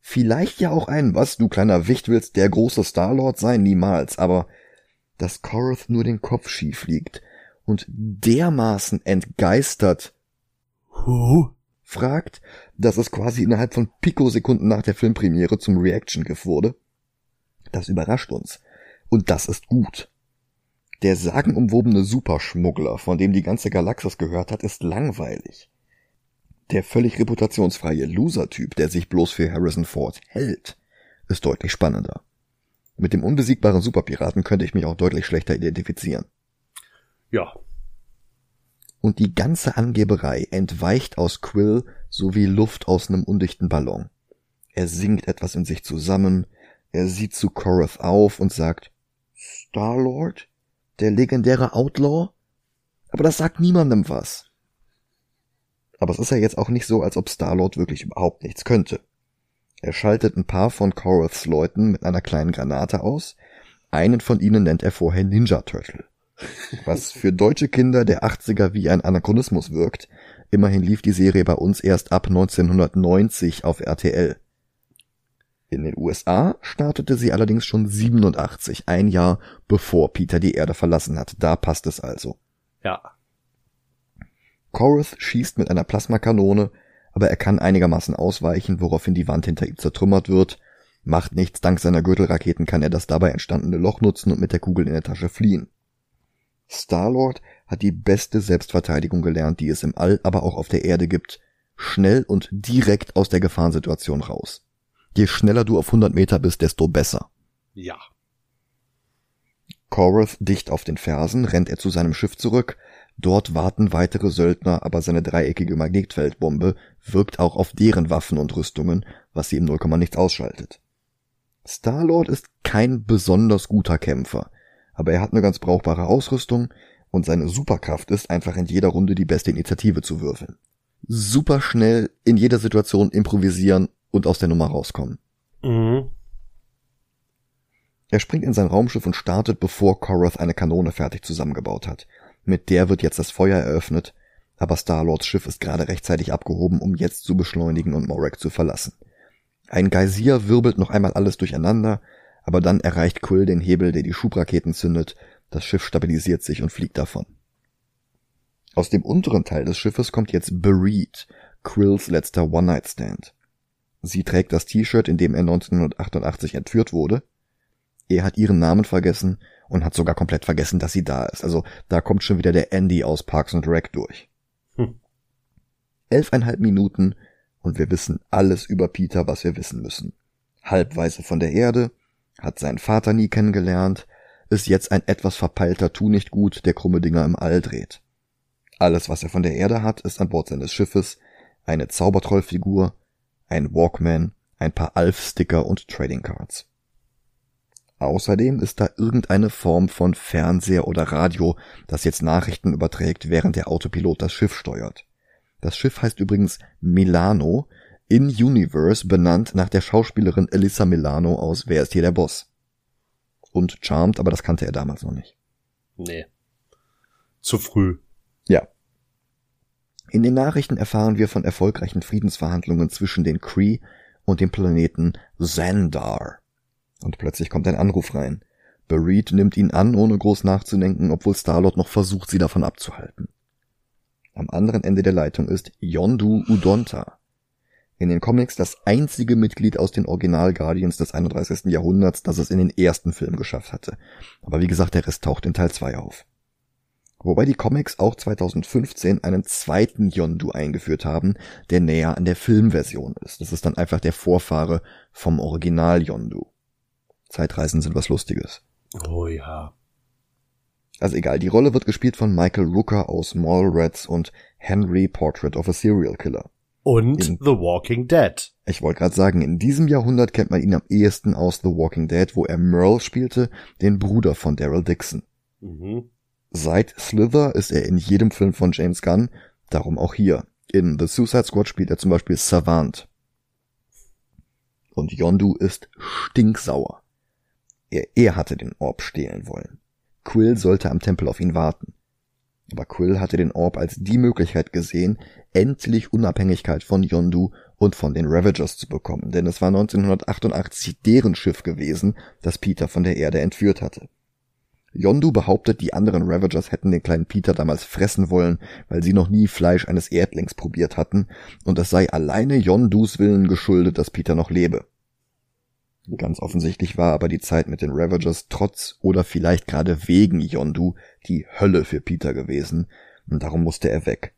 Vielleicht ja auch ein, was, du kleiner Wicht willst der große Starlord sein? Niemals, aber dass Korath nur den Kopf schief liegt und dermaßen entgeistert huh? fragt, dass es quasi innerhalb von Pikosekunden nach der Filmpremiere zum Reaction-GIF wurde. Das überrascht uns. Und das ist gut. Der sagenumwobene Superschmuggler, von dem die ganze Galaxis gehört hat, ist langweilig. Der völlig reputationsfreie Loser-Typ, der sich bloß für Harrison Ford hält, ist deutlich spannender. Mit dem unbesiegbaren Superpiraten könnte ich mich auch deutlich schlechter identifizieren. Ja. Und die ganze Angeberei entweicht aus Quill so wie Luft aus einem undichten Ballon. Er singt etwas in sich zusammen, er sieht zu Korath auf und sagt, Star-Lord? Der legendäre Outlaw? Aber das sagt niemandem was. Aber es ist ja jetzt auch nicht so, als ob Starlord wirklich überhaupt nichts könnte. Er schaltet ein paar von Koraths Leuten mit einer kleinen Granate aus. Einen von ihnen nennt er vorher Ninja Turtle. Was für deutsche Kinder der 80er wie ein Anachronismus wirkt. Immerhin lief die Serie bei uns erst ab 1990 auf RTL. In den USA startete sie allerdings schon 87, ein Jahr bevor Peter die Erde verlassen hat. Da passt es also. Ja. Korath schießt mit einer Plasmakanone, aber er kann einigermaßen ausweichen, woraufhin die Wand hinter ihm zertrümmert wird. Macht nichts, dank seiner Gürtelraketen kann er das dabei entstandene Loch nutzen und mit der Kugel in der Tasche fliehen. Starlord hat die beste Selbstverteidigung gelernt, die es im All, aber auch auf der Erde gibt. Schnell und direkt aus der Gefahrensituation raus. Je schneller du auf 100 Meter bist, desto besser. Ja. Korath dicht auf den Fersen rennt er zu seinem Schiff zurück, Dort warten weitere Söldner, aber seine dreieckige Magnetfeldbombe wirkt auch auf deren Waffen und Rüstungen, was sie im Nullkomma nichts ausschaltet. Starlord ist kein besonders guter Kämpfer, aber er hat eine ganz brauchbare Ausrüstung und seine Superkraft ist einfach in jeder Runde die beste Initiative zu würfeln. Super schnell in jeder Situation improvisieren und aus der Nummer rauskommen. Mhm. Er springt in sein Raumschiff und startet, bevor Korath eine Kanone fertig zusammengebaut hat. Mit der wird jetzt das Feuer eröffnet, aber Star-Lords Schiff ist gerade rechtzeitig abgehoben, um jetzt zu beschleunigen und Morek zu verlassen. Ein Geysir wirbelt noch einmal alles durcheinander, aber dann erreicht Quill den Hebel, der die Schubraketen zündet, das Schiff stabilisiert sich und fliegt davon. Aus dem unteren Teil des Schiffes kommt jetzt Bereed, Quills letzter One-Night-Stand. Sie trägt das T-Shirt, in dem er 1988 entführt wurde. Er hat ihren Namen vergessen und hat sogar komplett vergessen, dass sie da ist. Also da kommt schon wieder der Andy aus Parks and Rec durch. Hm. Elfeinhalb Minuten und wir wissen alles über Peter, was wir wissen müssen. Halbweise von der Erde, hat seinen Vater nie kennengelernt, ist jetzt ein etwas verpeilter Tu nicht gut, der krumme Dinger im All dreht. Alles, was er von der Erde hat, ist an Bord seines Schiffes, eine Zaubertrollfigur, ein Walkman, ein paar Alf-Sticker und Trading Cards. Außerdem ist da irgendeine Form von Fernseher oder Radio, das jetzt Nachrichten überträgt, während der Autopilot das Schiff steuert. Das Schiff heißt übrigens Milano, in Universe benannt nach der Schauspielerin Elissa Milano aus Wer ist hier der Boss? Und Charmed, aber das kannte er damals noch nicht. Nee. Zu früh. In den Nachrichten erfahren wir von erfolgreichen Friedensverhandlungen zwischen den Kree und dem Planeten Xandar. Und plötzlich kommt ein Anruf rein. Bereed nimmt ihn an, ohne groß nachzudenken, obwohl Starlord noch versucht, sie davon abzuhalten. Am anderen Ende der Leitung ist Yondu Udonta. In den Comics das einzige Mitglied aus den Original Guardians des 31. Jahrhunderts, das es in den ersten Film geschafft hatte. Aber wie gesagt, der Rest taucht in Teil 2 auf. Wobei die Comics auch 2015 einen zweiten Yondu eingeführt haben, der näher an der Filmversion ist. Das ist dann einfach der Vorfahre vom Original Yondu. Zeitreisen sind was Lustiges. Oh ja. Also egal, die Rolle wird gespielt von Michael Rooker aus Mallrats und Henry Portrait of a Serial Killer. Und in, The Walking Dead. Ich wollte gerade sagen, in diesem Jahrhundert kennt man ihn am ehesten aus The Walking Dead, wo er Merle spielte, den Bruder von Daryl Dixon. Mhm. Seit Slither ist er in jedem Film von James Gunn, darum auch hier. In The Suicide Squad spielt er zum Beispiel Savant. Und Yondu ist stinksauer. Er, er hatte den Orb stehlen wollen. Quill sollte am Tempel auf ihn warten. Aber Quill hatte den Orb als die Möglichkeit gesehen, endlich Unabhängigkeit von Yondu und von den Ravagers zu bekommen, denn es war 1988 deren Schiff gewesen, das Peter von der Erde entführt hatte. Yondu behauptet, die anderen Ravagers hätten den kleinen Peter damals fressen wollen, weil sie noch nie Fleisch eines Erdlings probiert hatten, und es sei alleine Yondus Willen geschuldet, dass Peter noch lebe. Ganz offensichtlich war aber die Zeit mit den Ravagers trotz oder vielleicht gerade wegen Yondu die Hölle für Peter gewesen, und darum musste er weg.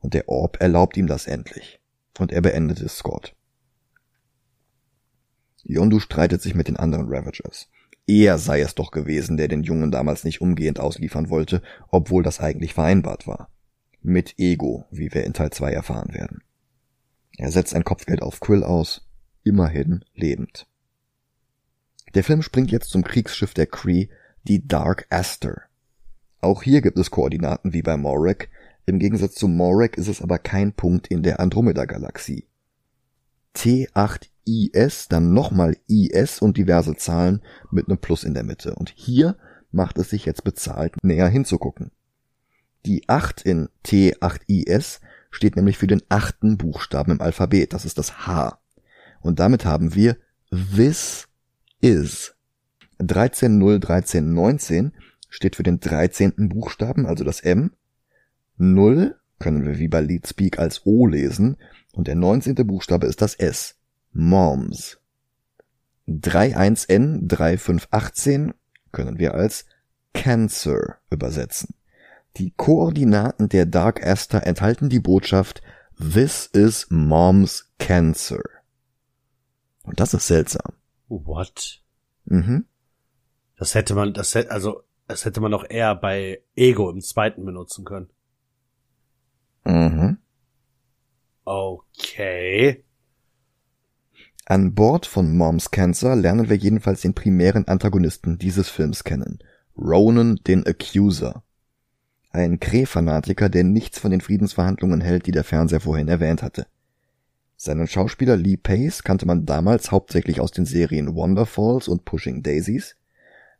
Und der Orb erlaubt ihm das endlich. Und er beendet Scott. Yondu streitet sich mit den anderen Ravagers. Er sei es doch gewesen, der den Jungen damals nicht umgehend ausliefern wollte, obwohl das eigentlich vereinbart war. Mit Ego, wie wir in Teil 2 erfahren werden. Er setzt ein Kopfgeld auf Quill aus, immerhin lebend. Der Film springt jetzt zum Kriegsschiff der Cree, die Dark Aster. Auch hier gibt es Koordinaten wie bei Morek, im Gegensatz zu Morek ist es aber kein Punkt in der Andromeda-Galaxie. T8 IS, dann nochmal IS und diverse Zahlen mit einem Plus in der Mitte. Und hier macht es sich jetzt bezahlt, näher hinzugucken. Die 8 in T8IS steht nämlich für den achten Buchstaben im Alphabet, das ist das H. Und damit haben wir This is. 13.0.13.19 steht für den 13. Buchstaben, also das M. 0 können wir wie bei Leadspeak als O lesen und der 19. Buchstabe ist das S. Moms. 31N 3518 können wir als Cancer übersetzen. Die Koordinaten der Dark Aster enthalten die Botschaft This is Mom's Cancer. Und das ist seltsam. What? Mhm. Das hätte man, das hätte, also, das hätte man auch eher bei Ego im zweiten benutzen können. Mhm. Okay. An Bord von Moms Cancer lernen wir jedenfalls den primären Antagonisten dieses Films kennen. Ronan, den Accuser. Ein Kree-Fanatiker, der nichts von den Friedensverhandlungen hält, die der Fernseher vorhin erwähnt hatte. Seinen Schauspieler Lee Pace kannte man damals hauptsächlich aus den Serien Wonderfalls und Pushing Daisies.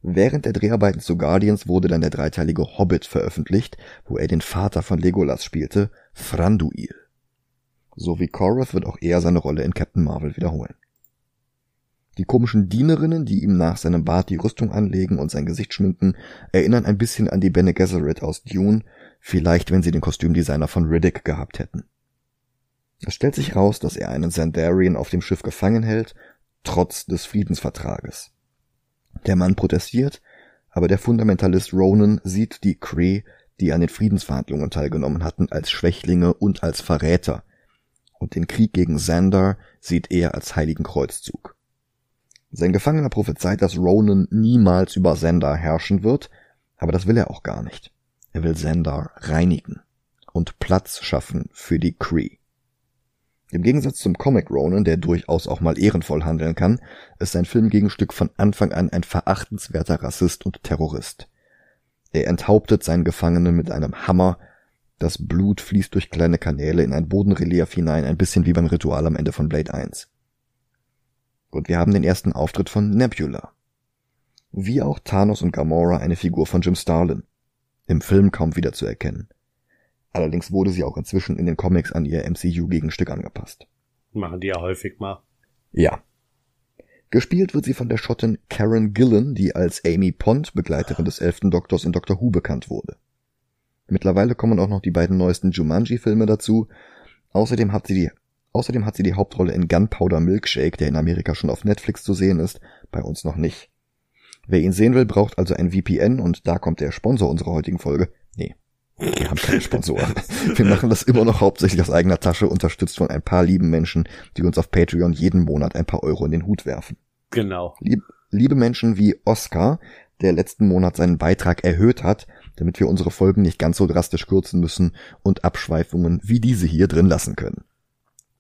Während der Dreharbeiten zu Guardians wurde dann der dreiteilige Hobbit veröffentlicht, wo er den Vater von Legolas spielte, Thranduil. So wie Korath wird auch er seine Rolle in Captain Marvel wiederholen. Die komischen Dienerinnen, die ihm nach seinem Bart die Rüstung anlegen und sein Gesicht schminken, erinnern ein bisschen an die Bene Gesserit aus Dune, vielleicht wenn sie den Kostümdesigner von Riddick gehabt hätten. Es stellt sich raus, dass er einen Sandarian auf dem Schiff gefangen hält, trotz des Friedensvertrages. Der Mann protestiert, aber der Fundamentalist Ronan sieht die Kree, die an den Friedensverhandlungen teilgenommen hatten, als Schwächlinge und als Verräter, und den Krieg gegen Xandar sieht er als heiligen Kreuzzug. Sein Gefangener prophezeit, dass Ronan niemals über Xandar herrschen wird, aber das will er auch gar nicht. Er will Xandar reinigen und Platz schaffen für die Kree. Im Gegensatz zum Comic Ronan, der durchaus auch mal ehrenvoll handeln kann, ist sein Filmgegenstück von Anfang an ein verachtenswerter Rassist und Terrorist. Er enthauptet seinen Gefangenen mit einem Hammer das Blut fließt durch kleine Kanäle in ein Bodenrelief hinein, ein bisschen wie beim Ritual am Ende von Blade 1. Und wir haben den ersten Auftritt von Nebula. Wie auch Thanos und Gamora eine Figur von Jim Starlin. Im Film kaum wiederzuerkennen. Allerdings wurde sie auch inzwischen in den Comics an ihr MCU-Gegenstück angepasst. Machen die ja häufig mal. Ja. Gespielt wird sie von der Schottin Karen Gillan, die als Amy Pond, Begleiterin des elften Doktors in Doctor Who bekannt wurde. Mittlerweile kommen auch noch die beiden neuesten Jumanji-Filme dazu. Außerdem hat sie die Außerdem hat sie die Hauptrolle in Gunpowder Milkshake, der in Amerika schon auf Netflix zu sehen ist, bei uns noch nicht. Wer ihn sehen will, braucht also ein VPN und da kommt der Sponsor unserer heutigen Folge. Nee, wir haben keine Sponsoren. <laughs> Wir machen das immer noch hauptsächlich aus eigener Tasche, unterstützt von ein paar lieben Menschen, die uns auf Patreon jeden Monat ein paar Euro in den Hut werfen. Genau. Lieb, liebe Menschen wie Oscar, der letzten Monat seinen Beitrag erhöht hat, damit wir unsere Folgen nicht ganz so drastisch kürzen müssen und Abschweifungen wie diese hier drin lassen können.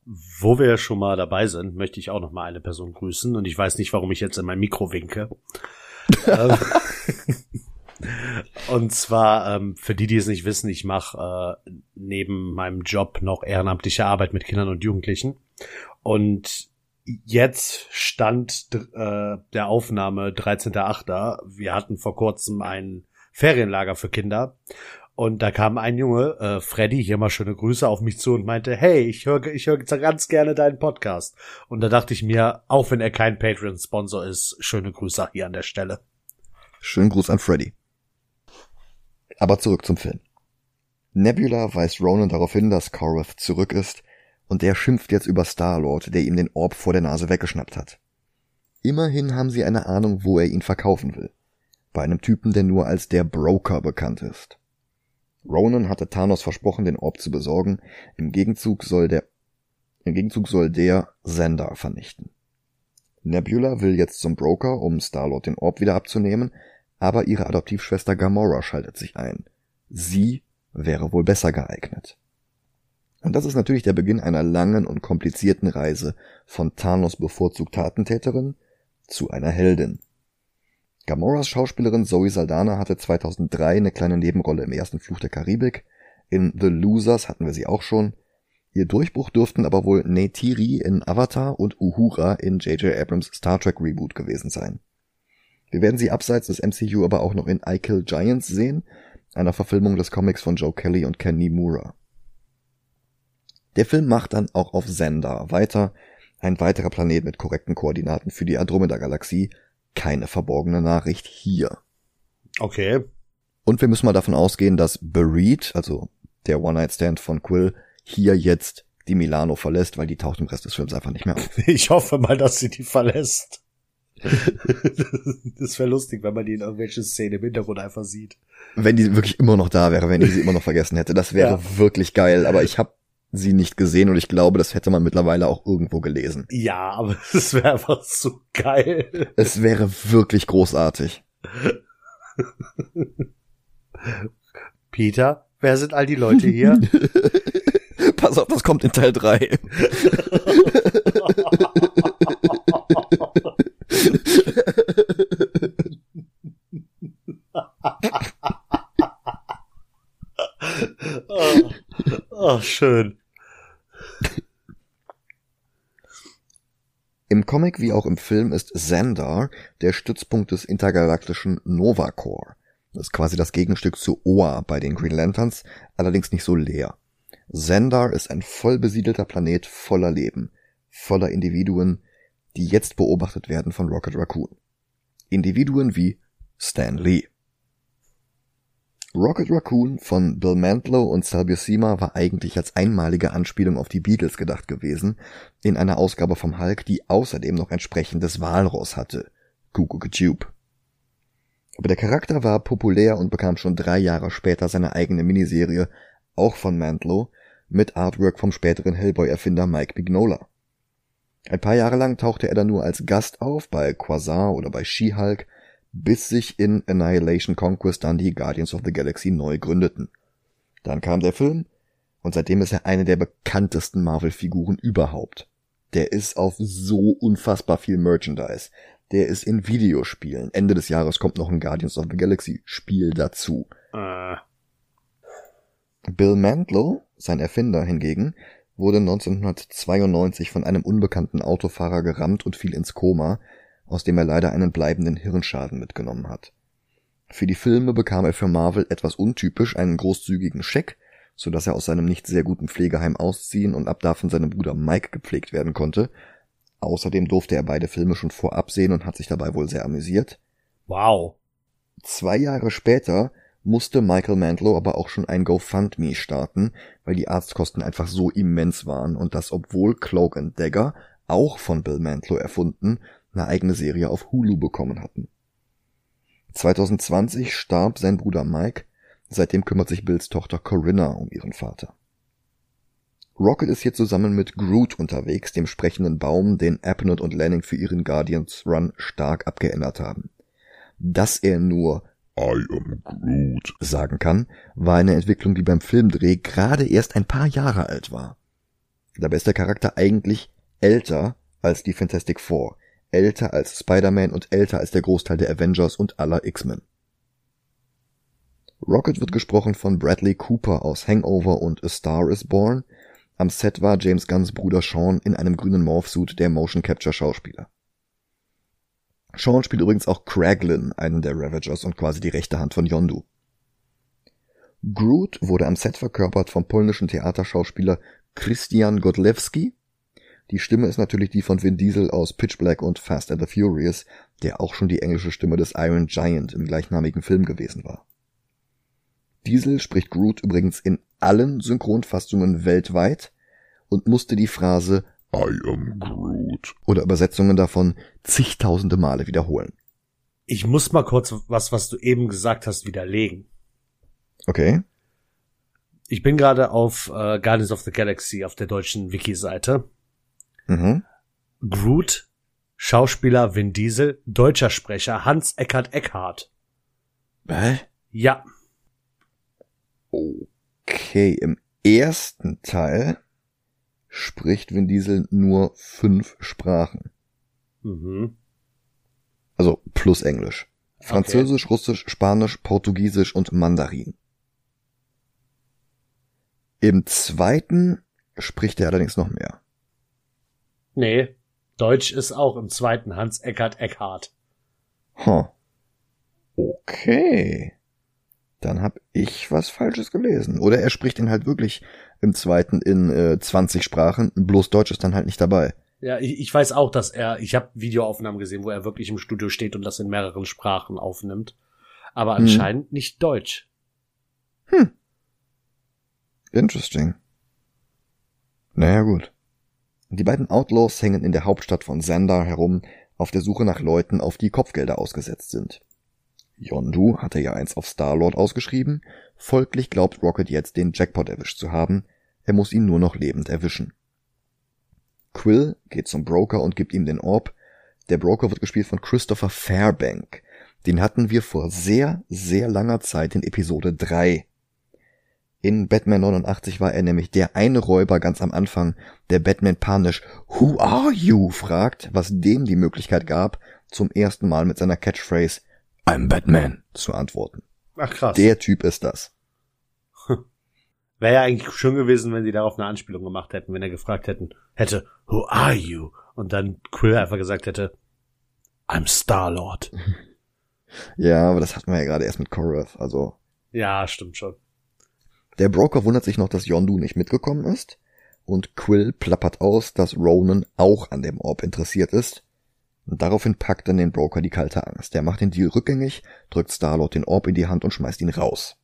Wo wir schon mal dabei sind, möchte ich auch noch mal eine Person grüßen und ich weiß nicht, warum ich jetzt in mein Mikro winke. <laughs> Und zwar, ähm, für die, die es nicht wissen, ich mache äh, neben meinem Job noch ehrenamtliche Arbeit mit Kindern und Jugendlichen. Und jetzt stand äh, der Aufnahme 13.8. Wir hatten vor kurzem ein Ferienlager für Kinder und da kam ein Junge, äh, Freddy, hier mal schöne Grüße auf mich zu und meinte, hey, ich höre ich hör ganz gerne deinen Podcast. Und da dachte ich mir, auch wenn er kein Patreon-Sponsor ist, schöne Grüße hier an der Stelle. Schönen Gruß an Freddy. Aber zurück zum Film. Nebula weist Ronan darauf hin, dass Korath zurück ist, und der schimpft jetzt über Star-Lord, der ihm den Orb vor der Nase weggeschnappt hat. Immerhin haben sie eine Ahnung, wo er ihn verkaufen will. Bei einem Typen, der nur als der Broker bekannt ist. Ronan hatte Thanos versprochen, den Orb zu besorgen. Im Gegenzug soll der, im Gegenzug soll der Zendar vernichten. Nebula will jetzt zum Broker, um Starlord den Orb wieder abzunehmen, aber ihre Adoptivschwester Gamora schaltet sich ein. Sie wäre wohl besser geeignet. Und das ist natürlich der Beginn einer langen und komplizierten Reise von Thanos bevorzugter Attentäterin zu einer Heldin. Gamoras Schauspielerin Zoe Saldana hatte 2003 eine kleine Nebenrolle im ersten Fluch der Karibik. In The Losers hatten wir sie auch schon. Ihr Durchbruch dürften aber wohl Neytiri in Avatar und Uhura in J.J. Abrams Star Trek Reboot gewesen sein. Wir werden sie abseits des MCU aber auch noch in I Kill Giants sehen, einer Verfilmung des Comics von Joe Kelly und Ken Nimura. Der Film macht dann auch auf Zendar weiter, ein weiterer Planet mit korrekten Koordinaten für die Andromeda-Galaxie, keine verborgene Nachricht hier. Okay. Und wir müssen mal davon ausgehen, dass Bereed, also der One-Night-Stand von Quill, hier jetzt die Milano verlässt, weil die taucht im Rest des Films einfach nicht mehr auf. <laughs> Ich hoffe mal, dass sie die verlässt. <laughs> das wäre lustig, wenn man die in irgendwelche Szenen im Hintergrund einfach sieht. Wenn die wirklich immer noch da wäre, wenn ich sie immer noch vergessen hätte. Das wäre ja. wirklich geil. Aber ich habe sie nicht gesehen und ich glaube, das hätte man mittlerweile auch irgendwo gelesen. Ja, aber <laughs> es wäre einfach so geil. Es wäre wirklich großartig. Peter, wer sind all die Leute hier? <laughs> <laughs> Pass auf, das kommt in Teil 3. oh, oh, schön. Im Comic wie auch im Film ist Xandar der Stützpunkt des intergalaktischen Nova Corps. Das ist quasi das Gegenstück zu Oa bei den Green Lanterns, allerdings nicht so leer. Xandar ist ein voll besiedelter Planet voller Leben, voller Individuen, die jetzt beobachtet werden von Rocket Raccoon. Individuen wie Stan Lee. Rocket Raccoon von Bill Mantlo und Sal Buscema war eigentlich als einmalige Anspielung auf die Beatles gedacht gewesen, in einer Ausgabe vom Hulk, die außerdem noch entsprechendes Walross hatte. Tube. Aber der Charakter war populär und bekam schon drei Jahre später seine eigene Miniserie, auch von Mantlo, mit Artwork vom späteren Hellboy-Erfinder Mike Mignola. Ein paar Jahre lang tauchte er dann nur als Gast auf, bei Quasar oder bei She-Hulk, bis sich in Annihilation Conquest dann die Guardians of the Galaxy neu gründeten. Dann kam der Film und seitdem ist er eine der bekanntesten Marvel-Figuren überhaupt. Der ist auf so unfassbar viel Merchandise. Der ist in Videospielen. Ende des Jahres kommt noch ein Guardians of the Galaxy Spiel dazu. Äh. Bill Mantlo, sein Erfinder hingegen, wurde 1992 von einem unbekannten Autofahrer gerammt und fiel ins Koma, aus dem er leider einen bleibenden Hirnschaden mitgenommen hat. Für die Filme bekam er für Marvel etwas untypisch einen großzügigen Scheck sodass er aus seinem nicht sehr guten Pflegeheim ausziehen und ab da von seinem Bruder Mike gepflegt werden konnte. Außerdem durfte er beide Filme schon vorab sehen und hat sich dabei wohl sehr amüsiert. Wow. Zwei Jahre später musste Michael Mantlo aber auch schon ein GoFundMe starten, weil die Arztkosten einfach so immens waren und das obwohl Cloak and Dagger, auch von Bill Mantlo erfunden, eine eigene Serie auf Hulu bekommen hatten. 2020 starb sein Bruder Mike, seitdem kümmert sich Bills Tochter Corinna um ihren Vater. Rocket ist hier zusammen mit Groot unterwegs, dem sprechenden Baum, den Abnett und Lanning für ihren Guardians Run stark abgeändert haben. Dass er nur I am Groot sagen kann, war eine Entwicklung, die beim Filmdreh gerade erst ein paar Jahre alt war. Dabei ist der Charakter eigentlich älter als die Fantastic Four, älter als Spider-Man und älter als der Großteil der Avengers und aller X-Men. Rocket wird gesprochen von Bradley Cooper aus Hangover und A Star is Born. Am Set war James Gunns Bruder Sean in einem grünen Morphsuit der Motion Capture Schauspieler. Sean spielt übrigens auch Kraglin, einen der Ravagers und quasi die rechte Hand von Yondu. Groot wurde am Set verkörpert vom polnischen Theaterschauspieler Christian Godlewski. Die Stimme ist natürlich die von Vin Diesel aus Pitch Black und Fast and the Furious, der auch schon die englische Stimme des Iron Giant im gleichnamigen Film gewesen war. Diesel spricht Groot übrigens in allen Synchronfassungen weltweit und musste die Phrase I am Groot oder Übersetzungen davon zigtausende Male wiederholen. Ich muss mal kurz was, was du eben gesagt hast, widerlegen. Okay. Ich bin gerade auf äh, Guardians of the Galaxy auf der deutschen Wiki-Seite. Mhm. Groot, Schauspieler Vin Diesel, deutscher Sprecher Hans Eckart Eckhart. Hä? Ja. Okay, im ersten Teil spricht Vin Diesel nur fünf Sprachen. Mhm. Also plus Englisch. Französisch, okay. Russisch, Spanisch, Portugiesisch und Mandarin. Im zweiten spricht er allerdings noch mehr. Nee, Deutsch ist auch im zweiten Hans Eckart Eckhart. Huh. Okay dann habe ich was Falsches gelesen. Oder er spricht ihn halt wirklich im zweiten in äh, 20 Sprachen, bloß Deutsch ist dann halt nicht dabei. Ja, ich, ich weiß auch, dass er, ich habe Videoaufnahmen gesehen, wo er wirklich im Studio steht und das in mehreren Sprachen aufnimmt. Aber hm. anscheinend hm. nicht Deutsch. Hm. Interesting. Naja, gut. Die beiden Outlaws hängen in der Hauptstadt von Xandar herum, auf der Suche nach Leuten, auf die Kopfgelder ausgesetzt sind. Yondu hatte ja eins auf Star-Lord ausgeschrieben, folglich glaubt Rocket jetzt den Jackpot erwischt zu haben, er muss ihn nur noch lebend erwischen. Quill geht zum Broker und gibt ihm den Orb. Der Broker wird gespielt von Christopher Fairbank. Den hatten wir vor sehr, sehr langer Zeit in Episode 3. In Batman 89 war er nämlich der eine Räuber ganz am Anfang, der Batman panisch Who are you? fragt, was dem die Möglichkeit gab, zum ersten Mal mit seiner Catchphrase I'm Batman zu antworten. Ach krass. Der Typ ist das. <laughs> Wäre ja eigentlich schön gewesen, wenn sie darauf eine Anspielung gemacht hätten, wenn er gefragt hätten, hätte, who are you? Und dann Quill einfach gesagt hätte, I'm Star-Lord. <laughs> ja, aber das hatten wir ja gerade erst mit Korath, also. Ja, stimmt schon. Der Broker wundert sich noch, dass Yondu nicht mitgekommen ist. Und Quill plappert aus, dass Ronan auch an dem Orb interessiert ist und daraufhin packt dann den Broker die kalte Angst. Der macht den Deal rückgängig, drückt Starlord den Orb in die Hand und schmeißt ihn raus.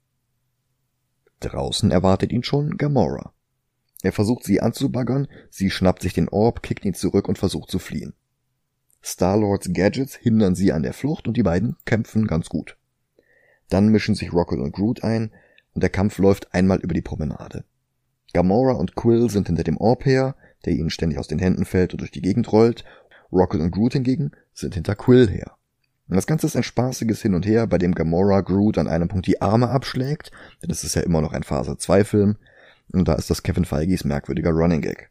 Draußen erwartet ihn schon Gamora. Er versucht sie anzubaggern, sie schnappt sich den Orb, kickt ihn zurück und versucht zu fliehen. Starlords Gadgets hindern sie an der Flucht und die beiden kämpfen ganz gut. Dann mischen sich Rocket und Groot ein und der Kampf läuft einmal über die Promenade. Gamora und Quill sind hinter dem Orb her, der ihnen ständig aus den Händen fällt und durch die Gegend rollt, Rocket und Groot hingegen sind hinter Quill her. Und das Ganze ist ein spaßiges Hin und Her, bei dem Gamora Groot an einem Punkt die Arme abschlägt, denn es ist ja immer noch ein Phase 2 Film, und da ist das Kevin Feige's merkwürdiger Running Gag.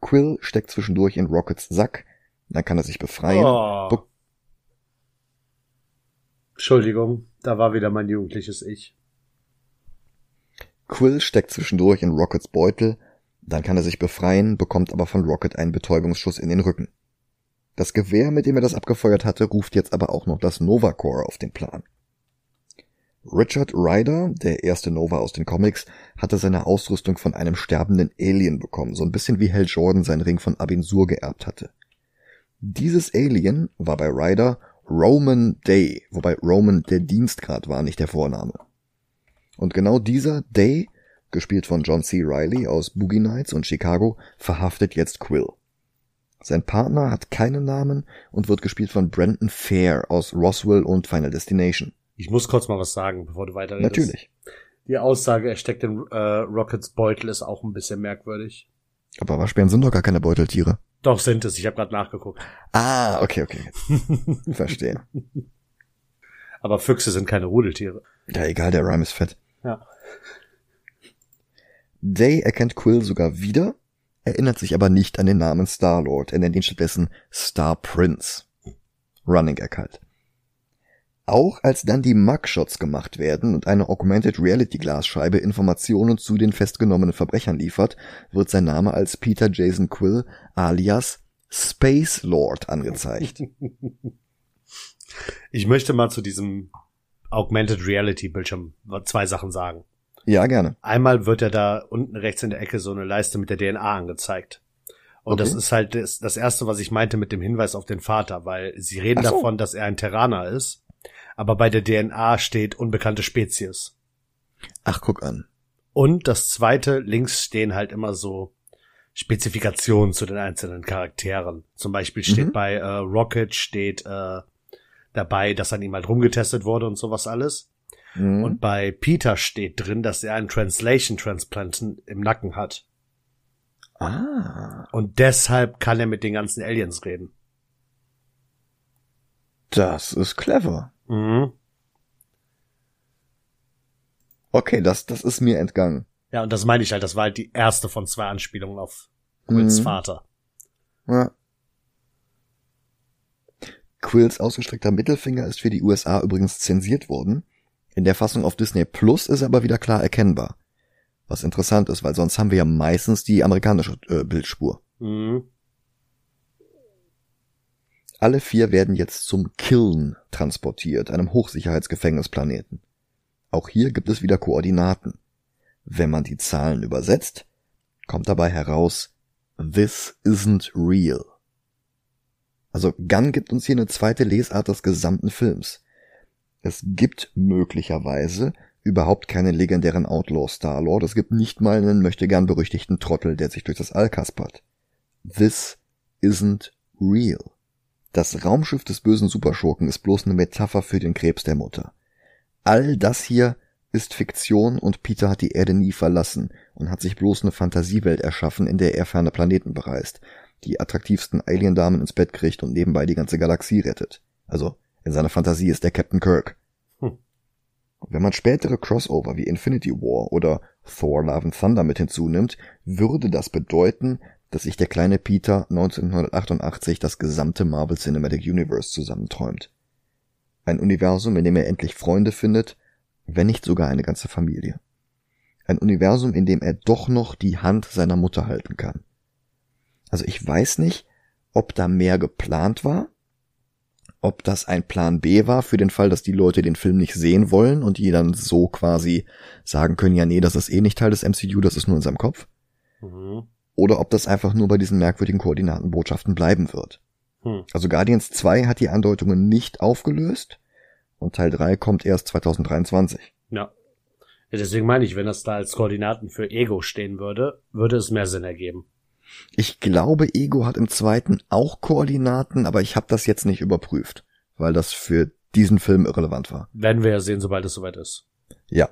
Quill steckt zwischendurch in Rockets Sack, dann kann er sich befreien. Oh. Entschuldigung, da war wieder mein jugendliches Ich. Quill steckt zwischendurch in Rockets Beutel, dann kann er sich befreien, bekommt aber von Rocket einen Betäubungsschuss in den Rücken. Das Gewehr, mit dem er das abgefeuert hatte, ruft jetzt aber auch noch das Nova Corps auf den Plan. Richard Ryder, der erste Nova aus den Comics, hatte seine Ausrüstung von einem sterbenden Alien bekommen, so ein bisschen wie Hal Jordan seinen Ring von Abin Sur geerbt hatte. Dieses Alien war bei Ryder Roman Day, wobei Roman der Dienstgrad war, nicht der Vorname. Und genau dieser Day, gespielt von John C. Riley aus Boogie Nights und Chicago, verhaftet jetzt Quill. Sein Partner hat keinen Namen und wird gespielt von Brandon Fair aus Roswell und Final Destination. Ich muss kurz mal was sagen, bevor du weiterredest. Natürlich. Die Aussage, er steckt in äh, Rockets Beutel, ist auch ein bisschen merkwürdig. Aber Waschbären sind doch gar keine Beuteltiere. Doch, sind es. Ich habe gerade nachgeguckt. Ah, okay, okay. <laughs> Verstehe. Aber Füchse sind keine Rudeltiere. Ja, egal, der Rhyme ist fett. Ja. Day erkennt Quill sogar wieder, erinnert sich aber nicht an den Namen Star-Lord. Er nennt ihn stattdessen Star Prince. Running Gag halt. Auch als dann die Mugshots gemacht werden und eine Augmented Reality Glasscheibe Informationen zu den festgenommenen Verbrechern liefert, wird sein Name als Peter Jason Quill alias Space Lord angezeigt. <laughs> Ich möchte mal zu diesem Augmented Reality Bildschirm zwei Sachen sagen. Ja, gerne. Einmal wird ja da unten rechts in der Ecke so eine Leiste mit der DNA angezeigt. Und okay. das ist halt das, das erste, was ich meinte mit dem Hinweis auf den Vater, weil sie reden so. davon, dass er ein Terraner ist aber bei der DNA steht unbekannte Spezies. Ach, guck an. Und das zweite, links stehen halt immer so Spezifikationen zu den einzelnen Charakteren. Zum Beispiel steht mhm. bei äh, Rocket steht äh, dabei, dass an ihm halt rumgetestet wurde und sowas alles. Mhm. Und bei Peter steht drin, dass er einen Translation Transplanten im Nacken hat. Ah. Und deshalb kann er mit den ganzen Aliens reden. Das ist clever. Mhm. Okay, das, das ist mir entgangen. Ja, und das meine ich halt, das war halt die erste von zwei Anspielungen auf Quills mhm. Vater. Ja. Quills ausgestreckter Mittelfinger ist für die USA übrigens zensiert worden. In der Fassung auf Disney Plus ist er aber wieder klar erkennbar. Was interessant ist, weil sonst haben wir ja meistens die amerikanische äh, Bildspur. Mhm. Alle vier werden jetzt zum Kiln transportiert, einem Hochsicherheitsgefängnisplaneten. Auch hier gibt es wieder Koordinaten. Wenn man die Zahlen übersetzt, kommt dabei heraus, this isn't real. Also Gunn gibt uns hier eine zweite Lesart des gesamten Films. Es gibt möglicherweise überhaupt keinen legendären Outlaw Starlord, es gibt nicht mal einen möchtegern berüchtigten Trottel, der sich durch das All kaspert. This isn't real. Das Raumschiff des bösen Superschurken ist bloß eine Metapher für den Krebs der Mutter. All das hier ist Fiktion und Peter hat die Erde nie verlassen und hat sich bloß eine Fantasiewelt erschaffen, in der er ferne Planeten bereist, die attraktivsten Aliendamen ins Bett kriegt und nebenbei die ganze Galaxie rettet. Also, in seiner Fantasie ist der Captain Kirk. Hm. Wenn man spätere Crossover wie Infinity War oder Thor Love and Thunder mit hinzunimmt, würde das bedeuten, dass sich der kleine Peter 1988 das gesamte Marvel Cinematic Universe zusammenträumt. Ein Universum, in dem er endlich Freunde findet, wenn nicht sogar eine ganze Familie. Ein Universum, in dem er doch noch die Hand seiner Mutter halten kann. Also ich weiß nicht, ob da mehr geplant war, ob das ein Plan B war für den Fall, dass die Leute den Film nicht sehen wollen und die dann so quasi sagen können, ja nee, das ist eh nicht Teil des MCU, das ist nur in seinem Kopf. Mhm oder ob das einfach nur bei diesen merkwürdigen Koordinatenbotschaften bleiben wird. Hm. Also Guardians 2 hat die Andeutungen nicht aufgelöst und Teil 3 kommt erst 2023. Ja. ja. Deswegen meine ich, wenn das da als Koordinaten für Ego stehen würde, würde es mehr Sinn ergeben. Ich glaube, Ego hat im zweiten auch Koordinaten, aber ich habe das jetzt nicht überprüft, weil das für diesen Film irrelevant war. Werden wir ja sehen, sobald es soweit ist. Ja,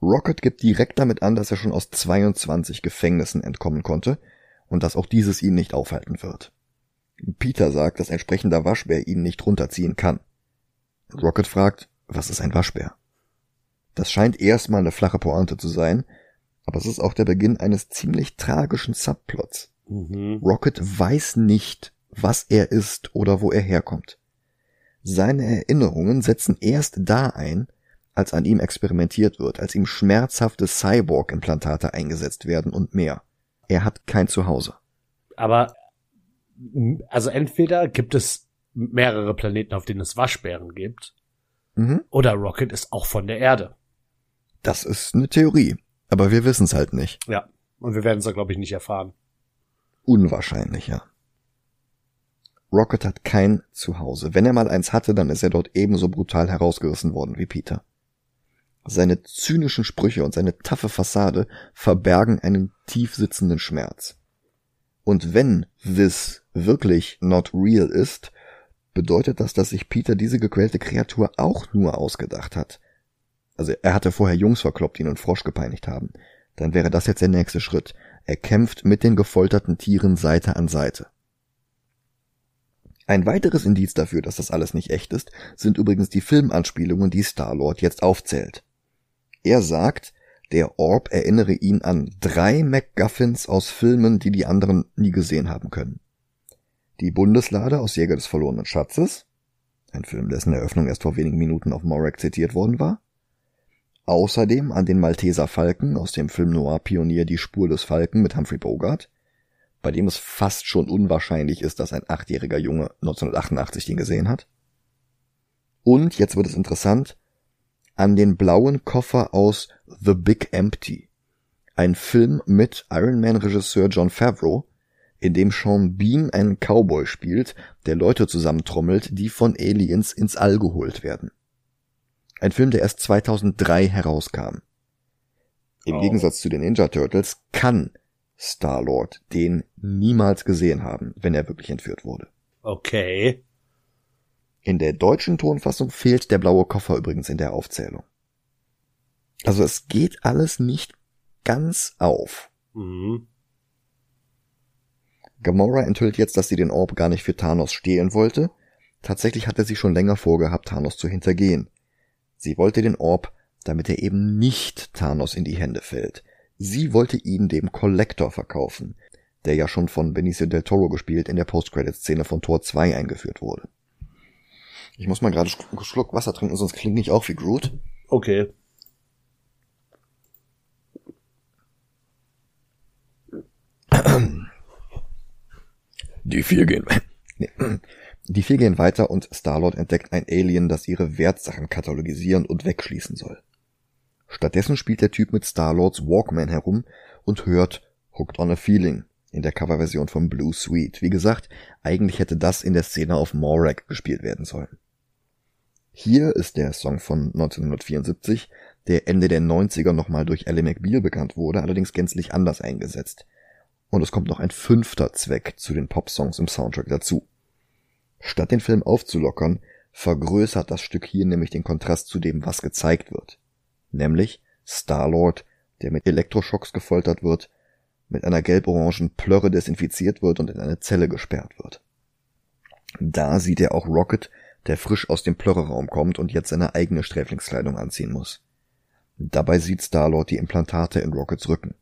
Rocket gibt direkt damit an, dass er schon aus 22 Gefängnissen entkommen konnte und dass auch dieses ihn nicht aufhalten wird. Peter sagt, dass ein sprechender Waschbär ihn nicht runterziehen kann. Rocket fragt, was ist ein Waschbär? Das scheint erstmal eine flache Pointe zu sein, aber es ist auch der Beginn eines ziemlich tragischen Subplots. Mhm. Rocket weiß nicht, was er ist oder wo er herkommt. Seine Erinnerungen setzen erst da ein, als an ihm experimentiert wird, als ihm schmerzhafte Cyborg-Implantate eingesetzt werden und mehr. Er hat kein Zuhause. Aber, also entweder gibt es mehrere Planeten, auf denen es Waschbären gibt, Mhm. Oder Rocket ist auch von der Erde. Das ist eine Theorie, aber wir wissen es halt nicht. Ja, und wir werden es glaube ich, nicht erfahren. Unwahrscheinlich, ja. Rocket hat kein Zuhause. Wenn er mal eins hatte, dann ist er dort ebenso brutal herausgerissen worden wie Peter. Seine zynischen Sprüche und seine taffe Fassade verbergen einen tief sitzenden Schmerz. Und wenn this wirklich not real ist, bedeutet das, dass sich Peter diese gequälte Kreatur auch nur ausgedacht hat. Also er hatte vorher Jungs verkloppt, die einen Frosch gepeinigt haben. Dann wäre das jetzt der nächste Schritt. Er kämpft mit den gefolterten Tieren Seite an Seite. Ein weiteres Indiz dafür, dass das alles nicht echt ist, sind übrigens die Filmanspielungen, die Star-Lord jetzt aufzählt. Er sagt, der Orb erinnere ihn an drei MacGuffins aus Filmen, die die anderen nie gesehen haben können. Die Bundeslade aus Jäger des verlorenen Schatzes, ein Film, dessen Eröffnung erst vor wenigen Minuten auf Morag zitiert worden war, außerdem an den Malteser Falken aus dem Film Noir Pionier Die Spur des Falken mit Humphrey Bogart, bei dem es fast schon unwahrscheinlich ist, dass ein achtjähriger Junge 1988 den gesehen hat. Und, jetzt wird es interessant, an den blauen Koffer aus The Big Empty, ein Film mit Iron Man Regisseur John Favreau, in dem Sean Bean einen Cowboy spielt, der Leute zusammentrommelt, die von Aliens ins All geholt werden. Ein Film, der erst 2003 herauskam. Im oh. Gegensatz zu den Ninja Turtles kann Star-Lord den niemals gesehen haben, wenn er wirklich entführt wurde. Okay. In der deutschen Tonfassung fehlt der blaue Koffer übrigens in der Aufzählung. Also es geht alles nicht ganz auf. Mhm. Gamora enthüllt jetzt, dass sie den Orb gar nicht für Thanos stehlen wollte. Tatsächlich hatte sie schon länger vorgehabt, Thanos zu hintergehen. Sie wollte den Orb, damit er eben nicht Thanos in die Hände fällt. Sie wollte ihn dem Collector verkaufen, der ja schon von Benicio del Toro gespielt in der Post-Credit-Szene von Tor 2 eingeführt wurde. Ich muss mal gerade einen Schluck Wasser trinken, sonst klinge ich auch wie Groot. Okay. Die vier gehen. Nee. <clears throat> <clears throat> Die vier gehen weiter und Starlord entdeckt ein Alien, das ihre Wertsachen katalogisieren und wegschließen soll. Stattdessen spielt der Typ mit Starlords Walkman herum und hört Hooked on a Feeling in der Coverversion von Blue Sweet. Wie gesagt, eigentlich hätte das in der Szene auf Morag gespielt werden sollen. Hier ist der Song von 1974, der Ende der 90er nochmal durch Ellie McBeal bekannt wurde, allerdings gänzlich anders eingesetzt. Und es kommt noch ein fünfter Zweck zu den Popsongs im Soundtrack dazu. Statt den Film aufzulockern, vergrößert das Stück hier nämlich den Kontrast zu dem, was gezeigt wird nämlich Star-Lord, der mit Elektroschocks gefoltert wird, mit einer gelb-orangen Plörre desinfiziert wird und in eine Zelle gesperrt wird. Da sieht er auch Rocket, der frisch aus dem Plörreraum kommt und jetzt seine eigene Sträflingskleidung anziehen muss. Dabei sieht Star-Lord die Implantate in Rockets Rücken.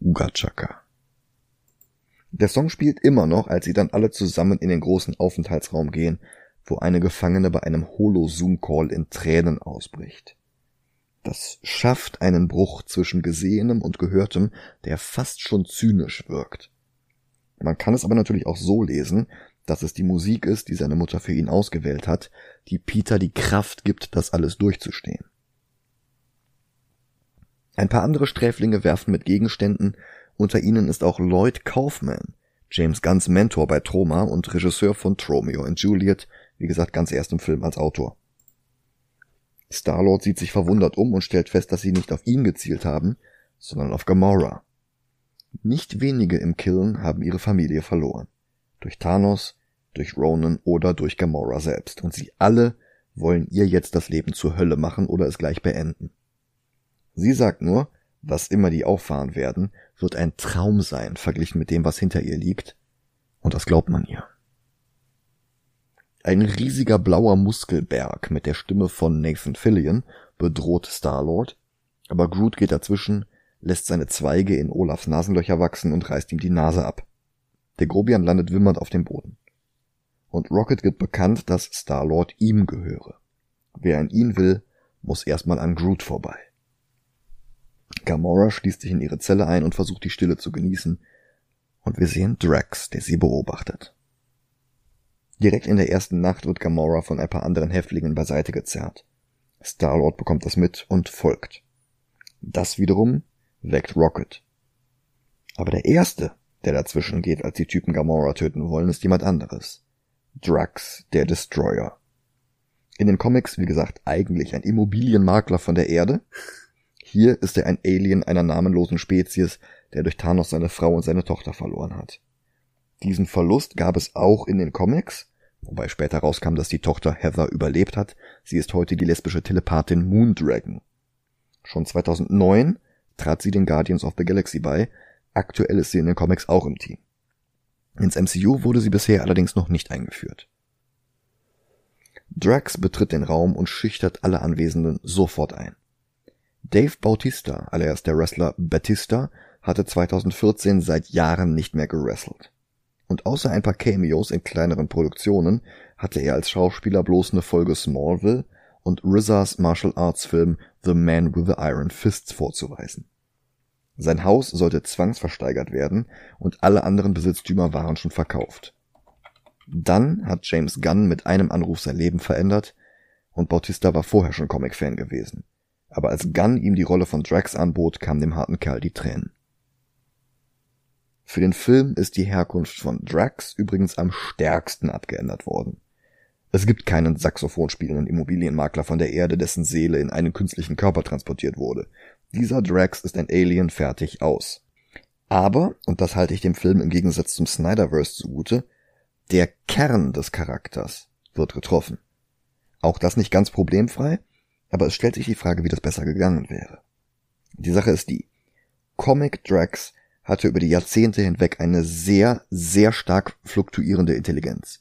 Ugachaka. Der Song spielt immer noch, als sie dann alle zusammen in den großen Aufenthaltsraum gehen, wo eine Gefangene bei einem Holo-Zoom-Call in Tränen ausbricht. Das schafft einen Bruch zwischen Gesehenem und Gehörtem, der fast schon zynisch wirkt. Man kann es aber natürlich auch so lesen, dass es die Musik ist, die seine Mutter für ihn ausgewählt hat, die Peter die Kraft gibt, das alles durchzustehen. Ein paar andere Sträflinge werfen mit Gegenständen, unter ihnen ist auch Lloyd Kaufman, James Gunns Mentor bei Troma und Regisseur von Tromeo and Juliet, wie gesagt ganz erst im Film als Autor. Star-Lord sieht sich verwundert um und stellt fest, dass sie nicht auf ihn gezielt haben, sondern auf Gamora. Nicht wenige im Killen haben ihre Familie verloren. Durch Thanos, durch Ronan oder durch Gamora selbst. Und sie alle wollen ihr jetzt das Leben zur Hölle machen oder es gleich beenden. Sie sagt nur, was immer die auffahren werden, wird ein Traum sein, verglichen mit dem, was hinter ihr liegt. Und das glaubt man ihr. Ein riesiger blauer Muskelberg mit der Stimme von Nathan Fillion bedroht Star-Lord, aber Groot geht dazwischen, lässt seine Zweige in Olafs Nasenlöcher wachsen und reißt ihm die Nase ab. Der Grobian landet wimmernd auf dem Boden. Und Rocket gibt bekannt, dass Star-Lord ihm gehöre. Wer an ihn will, muss erstmal an Groot vorbei. Gamora schließt sich in ihre Zelle ein und versucht die Stille zu genießen, und wir sehen Drax, der sie beobachtet. Direkt in der ersten Nacht wird Gamora von ein paar anderen Häftlingen beiseite gezerrt. Star-Lord bekommt das mit und folgt. Das wiederum weckt Rocket. Aber der erste, der dazwischen geht, als die Typen Gamora töten wollen, ist jemand anderes. Drax, der Destroyer. In den Comics, wie gesagt, eigentlich ein Immobilienmakler von der Erde. Hier ist er ein Alien einer namenlosen Spezies, der durch Thanos seine Frau und seine Tochter verloren hat. Diesen Verlust gab es auch in den Comics, wobei später rauskam, dass die Tochter Heather überlebt hat. Sie ist heute die lesbische Telepathin Moondragon. Schon 2009 trat sie den Guardians of the Galaxy bei, aktuell ist sie in den Comics auch im Team. Ins MCU wurde sie bisher allerdings noch nicht eingeführt. Drax betritt den Raum und schüchtert alle Anwesenden sofort ein. Dave Bautista, alias der Wrestler Batista, hatte 2014 seit Jahren nicht mehr gewrestelt. Und außer ein paar Cameos in kleineren Produktionen hatte er als Schauspieler bloß eine Folge Smallville und RZA's Martial Arts Film The Man with the Iron Fists vorzuweisen. Sein Haus sollte zwangsversteigert werden und alle anderen Besitztümer waren schon verkauft. Dann hat James Gunn mit einem Anruf sein Leben verändert und Bautista war vorher schon Comic-Fan gewesen. Aber als Gunn ihm die Rolle von Drax anbot, kam dem harten Kerl die Tränen. Für den Film ist die Herkunft von Drax übrigens am stärksten abgeändert worden. Es gibt keinen Saxophon spielenden Immobilienmakler von der Erde, dessen Seele in einen künstlichen Körper transportiert wurde. Dieser Drax ist ein Alien fertig aus. Aber, und das halte ich dem Film im Gegensatz zum Snyderverse zugute, der Kern des Charakters wird getroffen. Auch das nicht ganz problemfrei, aber es stellt sich die Frage, wie das besser gegangen wäre. Die Sache ist die. Comic Drax hatte über die Jahrzehnte hinweg eine sehr, sehr stark fluktuierende Intelligenz.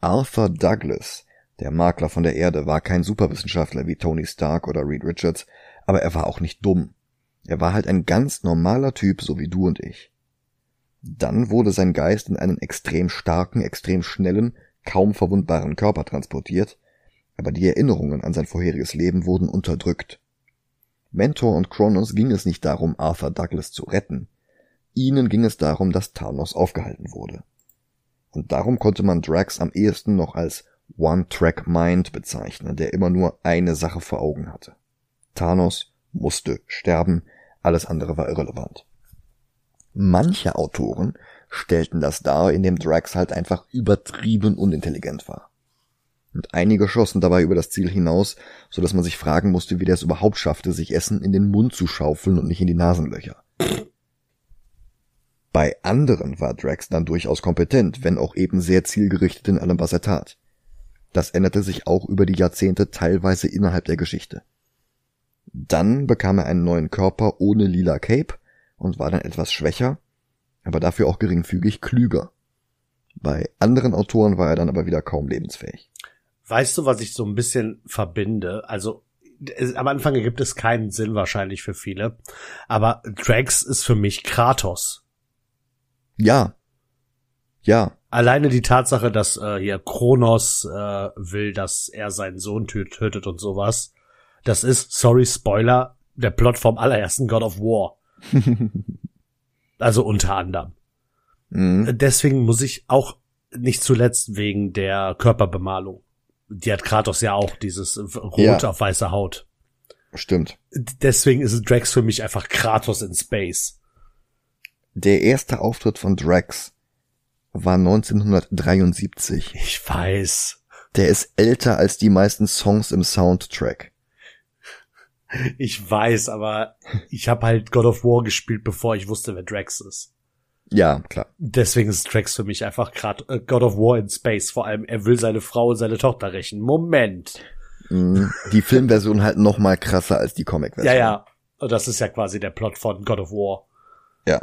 Arthur Douglas, der Makler von der Erde, war kein Superwissenschaftler wie Tony Stark oder Reed Richards, aber er war auch nicht dumm. Er war halt ein ganz normaler Typ, so wie du und ich. Dann wurde sein Geist in einen extrem starken, extrem schnellen, kaum verwundbaren Körper transportiert, aber die Erinnerungen an sein vorheriges Leben wurden unterdrückt. Mentor und Kronos ging es nicht darum, Arthur Douglas zu retten. Ihnen ging es darum, dass Thanos aufgehalten wurde. Und darum konnte man Drax am ehesten noch als One-Track-Mind bezeichnen, der immer nur eine Sache vor Augen hatte. Thanos musste sterben, alles andere war irrelevant. Manche Autoren stellten das dar, indem Drax halt einfach übertrieben unintelligent war. Und einige schossen dabei über das Ziel hinaus, so dass man sich fragen musste, wie der es überhaupt schaffte, sich Essen in den Mund zu schaufeln und nicht in die Nasenlöcher. Bei anderen war Drax dann durchaus kompetent, wenn auch eben sehr zielgerichtet in allem, was er tat. Das änderte sich auch über die Jahrzehnte teilweise innerhalb der Geschichte. Dann bekam er einen neuen Körper ohne lila Cape und war dann etwas schwächer, aber dafür auch geringfügig klüger. Bei anderen Autoren war er dann aber wieder kaum lebensfähig. Weißt du, was ich so ein bisschen verbinde? Also am Anfang ergibt es keinen Sinn wahrscheinlich für viele, aber Drax ist für mich Kratos. Ja. Ja. Alleine die Tatsache, dass äh, hier Kronos äh, will, dass er seinen Sohn tötet und sowas. Das ist, sorry, Spoiler, der Plot vom allerersten God of War. <laughs> also unter anderem. Mhm. Deswegen muss ich auch nicht zuletzt wegen der Körperbemalung. Die hat Kratos ja auch, dieses Rot ja. auf weißer Haut. Stimmt. Deswegen ist Drax für mich einfach Kratos in Space. Der erste Auftritt von Drax war 1973. Ich weiß. Der ist älter als die meisten Songs im Soundtrack. Ich weiß, aber ich habe halt God of War gespielt, bevor ich wusste, wer Drax ist. Ja, klar. Deswegen ist Drax für mich einfach gerade äh, God of War in Space. Vor allem, er will seine Frau und seine Tochter rächen. Moment. Mhm. Die Filmversion halt noch mal krasser als die Comic-Version. Ja, ja. Und das ist ja quasi der Plot von God of War. Ja.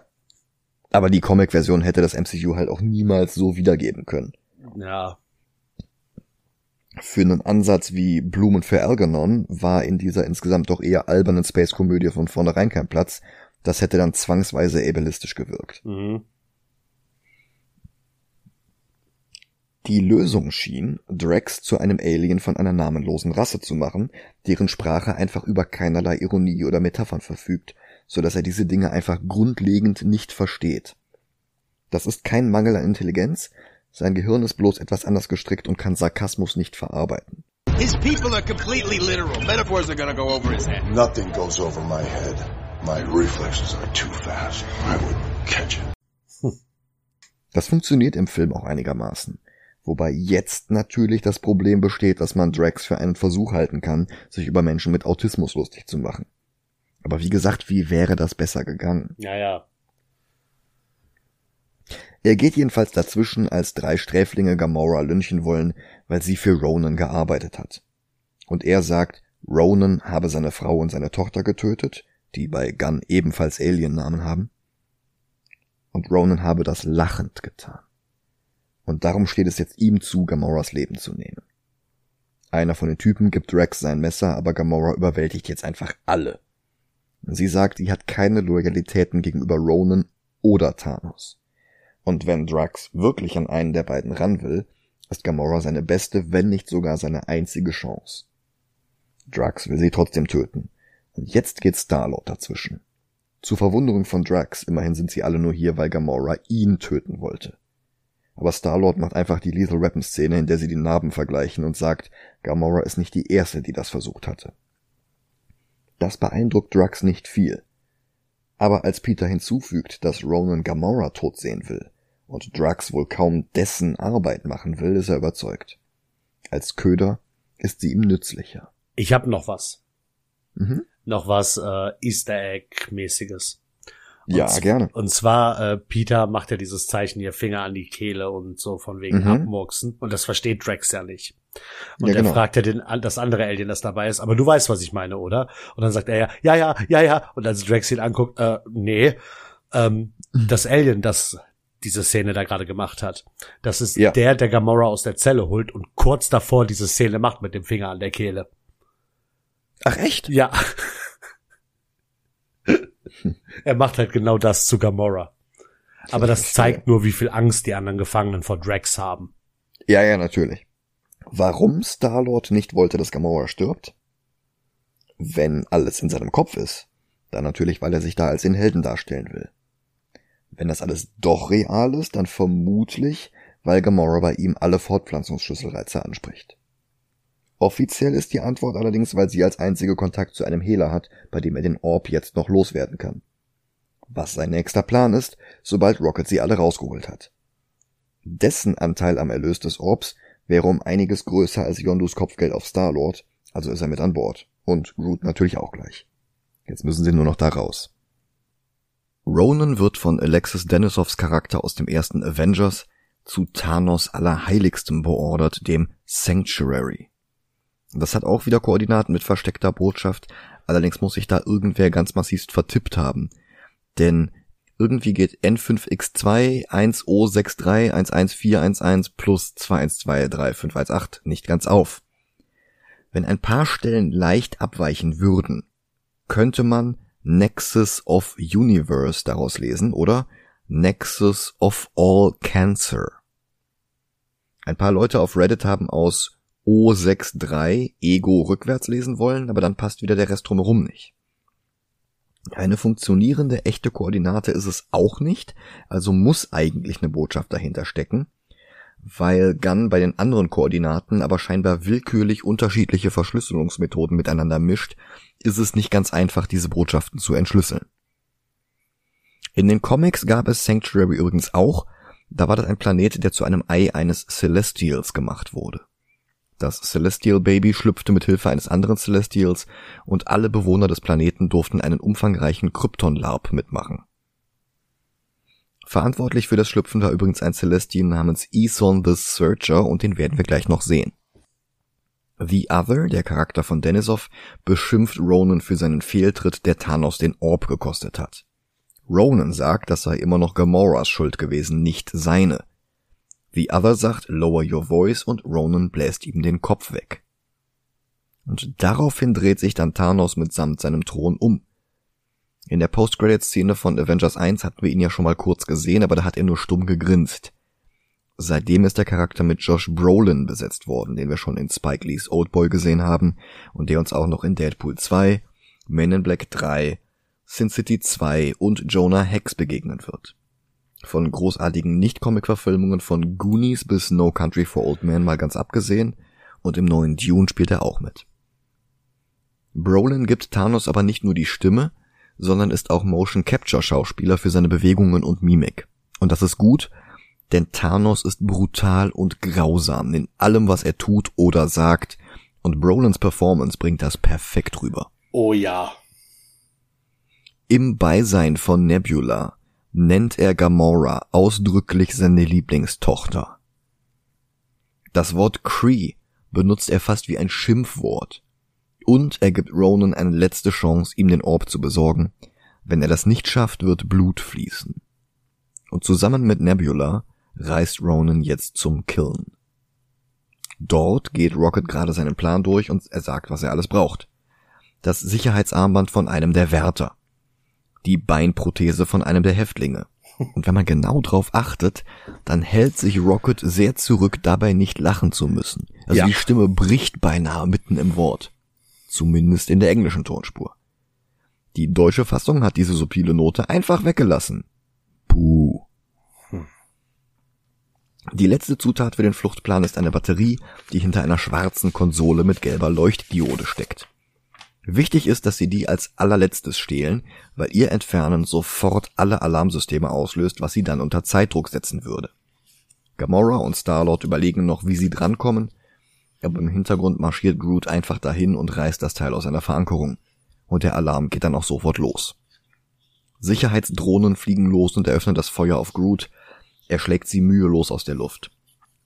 Aber die Comic-Version hätte das MCU halt auch niemals so wiedergeben können. Ja für einen Ansatz wie Blumen für Algernon war in dieser insgesamt doch eher albernen Space-Komödie von vornherein kein Platz. Das hätte dann zwangsweise ableistisch gewirkt. Mhm. Die Lösung schien, Drax zu einem Alien von einer namenlosen Rasse zu machen, deren Sprache einfach über keinerlei Ironie oder Metaphern verfügt, so dass er diese Dinge einfach grundlegend nicht versteht. Das ist kein Mangel an Intelligenz, Sein Gehirn ist bloß etwas anders gestrickt und kann Sarkasmus nicht verarbeiten. His people are completely literal. Metaphors are gonna go over his head. Nothing goes over my head. My reflexes are too fast. I would catch it. Das funktioniert im Film auch einigermaßen. Wobei jetzt natürlich das Problem besteht, dass man Drax für einen Versuch halten kann, sich über Menschen mit Autismus lustig zu machen. Aber wie gesagt, wie wäre das besser gegangen? Ja, ja. Er geht jedenfalls dazwischen, als drei Sträflinge Gamora lynchen wollen, weil sie für Ronan gearbeitet hat. Und er sagt, Ronan habe seine Frau und seine Tochter getötet, die bei Gunn ebenfalls Alien-Namen haben. Und Ronan habe das lachend getan. Und darum steht es jetzt ihm zu, Gamoras Leben zu nehmen. Einer von den Typen gibt Drax sein Messer, aber Gamora überwältigt jetzt einfach alle. Sie sagt, sie hat keine Loyalitäten gegenüber Ronan oder Thanos. Und wenn Drax wirklich an einen der beiden ran will, ist Gamora seine beste, wenn nicht sogar seine einzige Chance. Drax will sie trotzdem töten. Und jetzt geht Starlord dazwischen. Zur Verwunderung von Drax, immerhin sind sie alle nur hier, weil Gamora ihn töten wollte. Aber Starlord macht einfach die Lethal Weapon Szene, in der sie die Narben vergleichen und sagt, Gamora ist nicht die erste, die das versucht hatte. Das beeindruckt Drax nicht viel. Aber als Peter hinzufügt, dass Ronan Gamora tot sehen will und Drax wohl kaum dessen Arbeit machen will, ist er überzeugt. Als Köder ist sie ihm nützlicher. Ich hab noch was. Mhm. Noch was äh, Easter Egg-mäßiges. ja, gerne. Und zwar, äh, Peter macht ja dieses Zeichen hier Finger an die Kehle und so von wegen mhm. abmurksen. Und das versteht Drax ja nicht. Und ja, er genau. fragt ja den, das andere Alien, das dabei ist, aber du weißt, was ich meine, oder? Und dann sagt er ja, ja, ja, ja, ja. Und als Drax ihn anguckt, äh, nee, ähm, mhm. das Alien, das diese Szene da gerade gemacht hat. Das ist ja. der, der Gamora aus der Zelle holt und kurz davor diese Szene macht mit dem Finger an der Kehle. Ach echt? Ja. <laughs> er macht halt genau das zu Gamora. Aber das zeigt nur, wie viel Angst die anderen Gefangenen vor Drax haben. Ja, ja, natürlich. Warum Starlord nicht wollte, dass Gamora stirbt? Wenn alles in seinem Kopf ist, dann natürlich, weil er sich da als den Helden darstellen will. Wenn das alles doch real ist, dann vermutlich, weil Gamora bei ihm alle Fortpflanzungsschlüsselreize anspricht. Offiziell ist die Antwort allerdings, weil sie als einzige Kontakt zu einem Hehler hat, bei dem er den Orb jetzt noch loswerden kann. Was sein nächster Plan ist, sobald Rocket sie alle rausgeholt hat. Dessen Anteil am Erlös des Orbs wäre um einiges größer als Yondus Kopfgeld auf Star-Lord, also ist er mit an Bord. Und Groot natürlich auch gleich. Jetzt müssen sie nur noch da raus. Ronan wird von Alexis Denisovs Charakter aus dem ersten Avengers zu Thanos Allerheiligstem beordert, dem Sanctuary. Das hat auch wieder Koordinaten mit versteckter Botschaft, allerdings muss sich da irgendwer ganz massivst vertippt haben. Denn irgendwie geht N5X2 1O63 11411 plus 21235118 nicht ganz auf. Wenn ein paar Stellen leicht abweichen würden, könnte man Nexus of Universe daraus lesen oder Nexus of All Cancer. Ein paar Leute auf Reddit haben aus O63 Ego rückwärts lesen wollen, aber dann passt wieder der Rest drumherum nicht. Eine funktionierende echte Koordinate ist es auch nicht, also muss eigentlich eine Botschaft dahinter stecken, weil Gunn bei den anderen Koordinaten aber scheinbar willkürlich unterschiedliche Verschlüsselungsmethoden miteinander mischt, ist es nicht ganz einfach, diese Botschaften zu entschlüsseln. In den Comics gab es Sanctuary übrigens auch, da war das ein Planet, der zu einem Ei eines Celestials gemacht wurde. Das Celestial Baby schlüpfte mit Hilfe eines anderen Celestials und alle Bewohner des Planeten durften einen umfangreichen Krypton-Larp mitmachen. Verantwortlich für das Schlüpfen war übrigens ein Celestial namens Eson the Searcher und den werden wir gleich noch sehen. The Other, der Charakter von Denisov, beschimpft Ronan für seinen Fehltritt, der Thanos den Orb gekostet hat. Ronan sagt, das sei immer noch Gamoras Schuld gewesen, nicht seine. The Other sagt Lower Your Voice und Ronan bläst ihm den Kopf weg. Und daraufhin dreht sich dann Thanos mitsamt seinem Thron um. In der Post-Credit-Szene von Avengers 1 hatten wir ihn ja schon mal kurz gesehen, aber da hat er nur stumm gegrinst. Seitdem ist der Charakter mit Josh Brolin besetzt worden, den wir schon in Spike Lees Oldboy gesehen haben und der uns auch noch in Deadpool 2, Men in Black 3, Sin City 2 und Jonah Hex begegnen wird. Von großartigen Nicht-Comic-Verfilmungen von Goonies bis No Country for Old Men mal ganz abgesehen. Und im neuen Dune spielt er auch mit. Brolin gibt Thanos aber nicht nur die Stimme, sondern ist auch Motion Capture Schauspieler für seine Bewegungen und Mimik. Und das ist gut, denn Thanos ist brutal und grausam in allem, was er tut oder sagt, und Brolins Performance bringt das perfekt rüber. Oh ja. Im Beisein von Nebula nennt er Gamora ausdrücklich seine Lieblingstochter. Das Wort Cree benutzt er fast wie ein Schimpfwort. Und er gibt Ronan eine letzte Chance, ihm den Orb zu besorgen. Wenn er das nicht schafft, wird Blut fließen. Und zusammen mit Nebula reist Ronan jetzt zum Kiln. Dort geht Rocket gerade seinen Plan durch und er sagt, was er alles braucht. Das Sicherheitsarmband von einem der Wärter. Die Beinprothese von einem der Häftlinge. Und wenn man genau drauf achtet, dann hält sich Rocket sehr zurück, dabei nicht lachen zu müssen. Also ja. die Stimme bricht beinahe mitten im Wort. Zumindest in der englischen Tonspur. Die deutsche Fassung hat diese subtile Note einfach weggelassen. Puh. Die letzte Zutat für den Fluchtplan ist eine Batterie, die hinter einer schwarzen Konsole mit gelber Leuchtdiode steckt. Wichtig ist, dass sie die als allerletztes stehlen, weil ihr Entfernen sofort alle Alarmsysteme auslöst, was sie dann unter Zeitdruck setzen würde. Gamora und Starlord überlegen noch, wie sie drankommen, aber im Hintergrund marschiert Groot einfach dahin und reißt das Teil aus seiner Verankerung. Und der Alarm geht dann auch sofort los. Sicherheitsdrohnen fliegen los und eröffnen das Feuer auf Groot, er schlägt sie mühelos aus der Luft.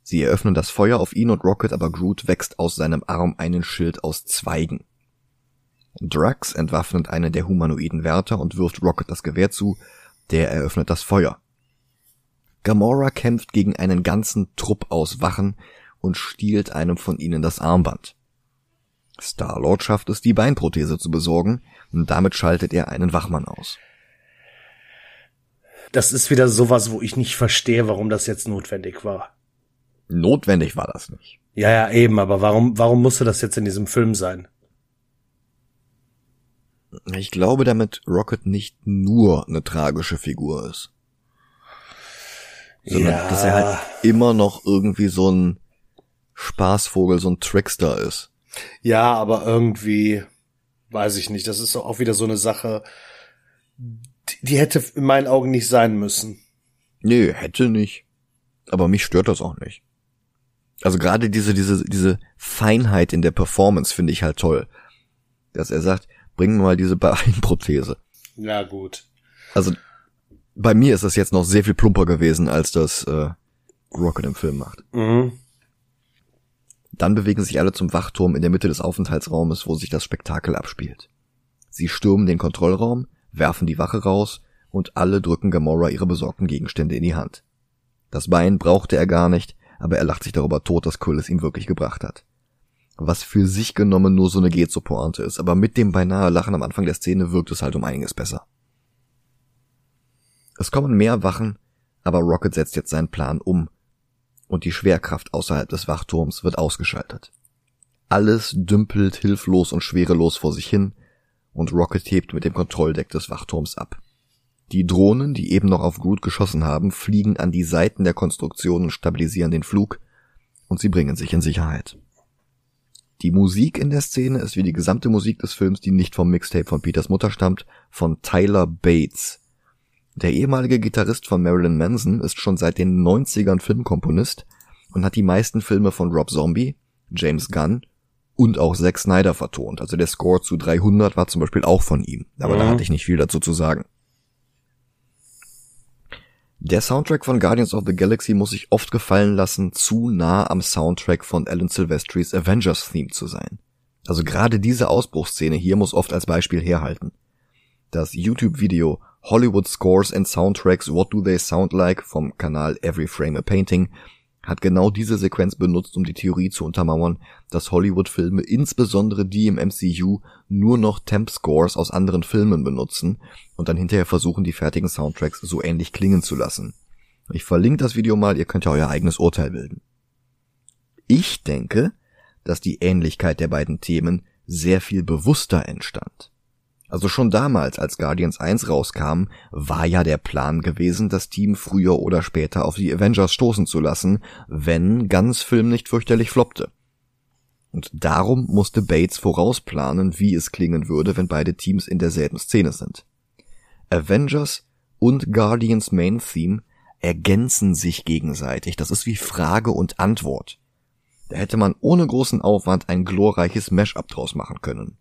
Sie eröffnen das Feuer auf ihn und Rocket, aber Groot wächst aus seinem Arm einen Schild aus Zweigen. Drax entwaffnet einen der humanoiden Wärter und wirft Rocket das Gewehr zu, der eröffnet das Feuer. Gamora kämpft gegen einen ganzen Trupp aus Wachen und stiehlt einem von ihnen das Armband. Star-Lord schafft es, die Beinprothese zu besorgen, und damit schaltet er einen Wachmann aus das ist wieder sowas, wo ich nicht verstehe, warum das jetzt notwendig war. Notwendig war das nicht. Ja, ja, eben, aber warum, warum musste das jetzt in diesem Film sein? Ich glaube, damit Rocket nicht nur eine tragische Figur ist. Sondern, ja. dass er halt immer noch irgendwie so ein Spaßvogel, so ein Trickster ist. Ja, aber irgendwie, weiß ich nicht, das ist auch wieder so eine Sache, die hätte in meinen Augen nicht sein müssen. Nee, hätte nicht. Aber mich stört das auch nicht. Also gerade diese, diese, diese Feinheit in der Performance finde ich halt toll. Dass er sagt, bring mal diese Beinprothese. Ja, gut. Also, bei mir ist das jetzt noch sehr viel plumper gewesen, als das äh, Rocket im Film macht. Mhm. Dann bewegen sich alle zum Wachturm in der Mitte des Aufenthaltsraumes, wo sich das Spektakel abspielt. Sie stürmen den Kontrollraum, werfen die Wache raus und alle drücken Gamora ihre besorgten Gegenstände in die Hand. Das Bein brauchte er gar nicht, aber er lacht sich darüber tot, dass Quill es ihm wirklich gebracht hat. Was für sich genommen nur so eine Gezo-Pointe ist, aber mit dem beinahe Lachen am Anfang der Szene wirkt es halt um einiges besser. Es kommen mehr Wachen, aber Rocket setzt jetzt seinen Plan um und die Schwerkraft außerhalb des Wachturms wird ausgeschaltet. Alles dümpelt hilflos und schwerelos vor sich hin, und Rocket hebt mit dem Kontrolldeck des Wachturms ab. Die Drohnen, die eben noch auf Groot geschossen haben, fliegen an die Seiten der Konstruktion und stabilisieren den Flug, und sie bringen sich in Sicherheit. Die Musik in der Szene ist wie die gesamte Musik des Films, die nicht vom Mixtape von Peters Mutter stammt, von Tyler Bates. Der ehemalige Gitarrist von Marilyn Manson ist schon seit den 90ern Filmkomponist und hat die meisten Filme von Rob Zombie, James Gunn und auch Zack Snyder vertont. Also der Score zu 300 war zum Beispiel auch von ihm. Aber mhm. da hatte ich nicht viel dazu zu sagen. Der Soundtrack von Guardians of the Galaxy muss sich oft gefallen lassen, zu nah am Soundtrack von Alan Silvestris Avengers Theme zu sein. Also gerade diese Ausbruchsszene hier muss oft als Beispiel herhalten. Das YouTube-Video Hollywood Scores and Soundtracks What Do They Sound Like vom Kanal Every Frame a Painting hat genau diese Sequenz benutzt, um die Theorie zu untermauern, dass Hollywood-Filme, insbesondere die im MCU, nur noch Temp-Scores aus anderen Filmen benutzen und dann hinterher versuchen, die fertigen Soundtracks so ähnlich klingen zu lassen. Ich verlinke das Video mal, ihr könnt ja euer eigenes Urteil bilden. Ich denke, dass die Ähnlichkeit der beiden Themen sehr viel bewusster entstand. Also schon damals, als Guardians 1 rauskam, war ja der Plan gewesen, das Team früher oder später auf die Avengers stoßen zu lassen, wenn Guns Film nicht fürchterlich floppte. Und darum musste Bates vorausplanen, wie es klingen würde, wenn beide Teams in derselben Szene sind. Avengers und Guardians Main Theme ergänzen sich gegenseitig. Das ist wie Frage und Antwort. Da hätte man ohne großen Aufwand ein glorreiches Mashup draus machen können.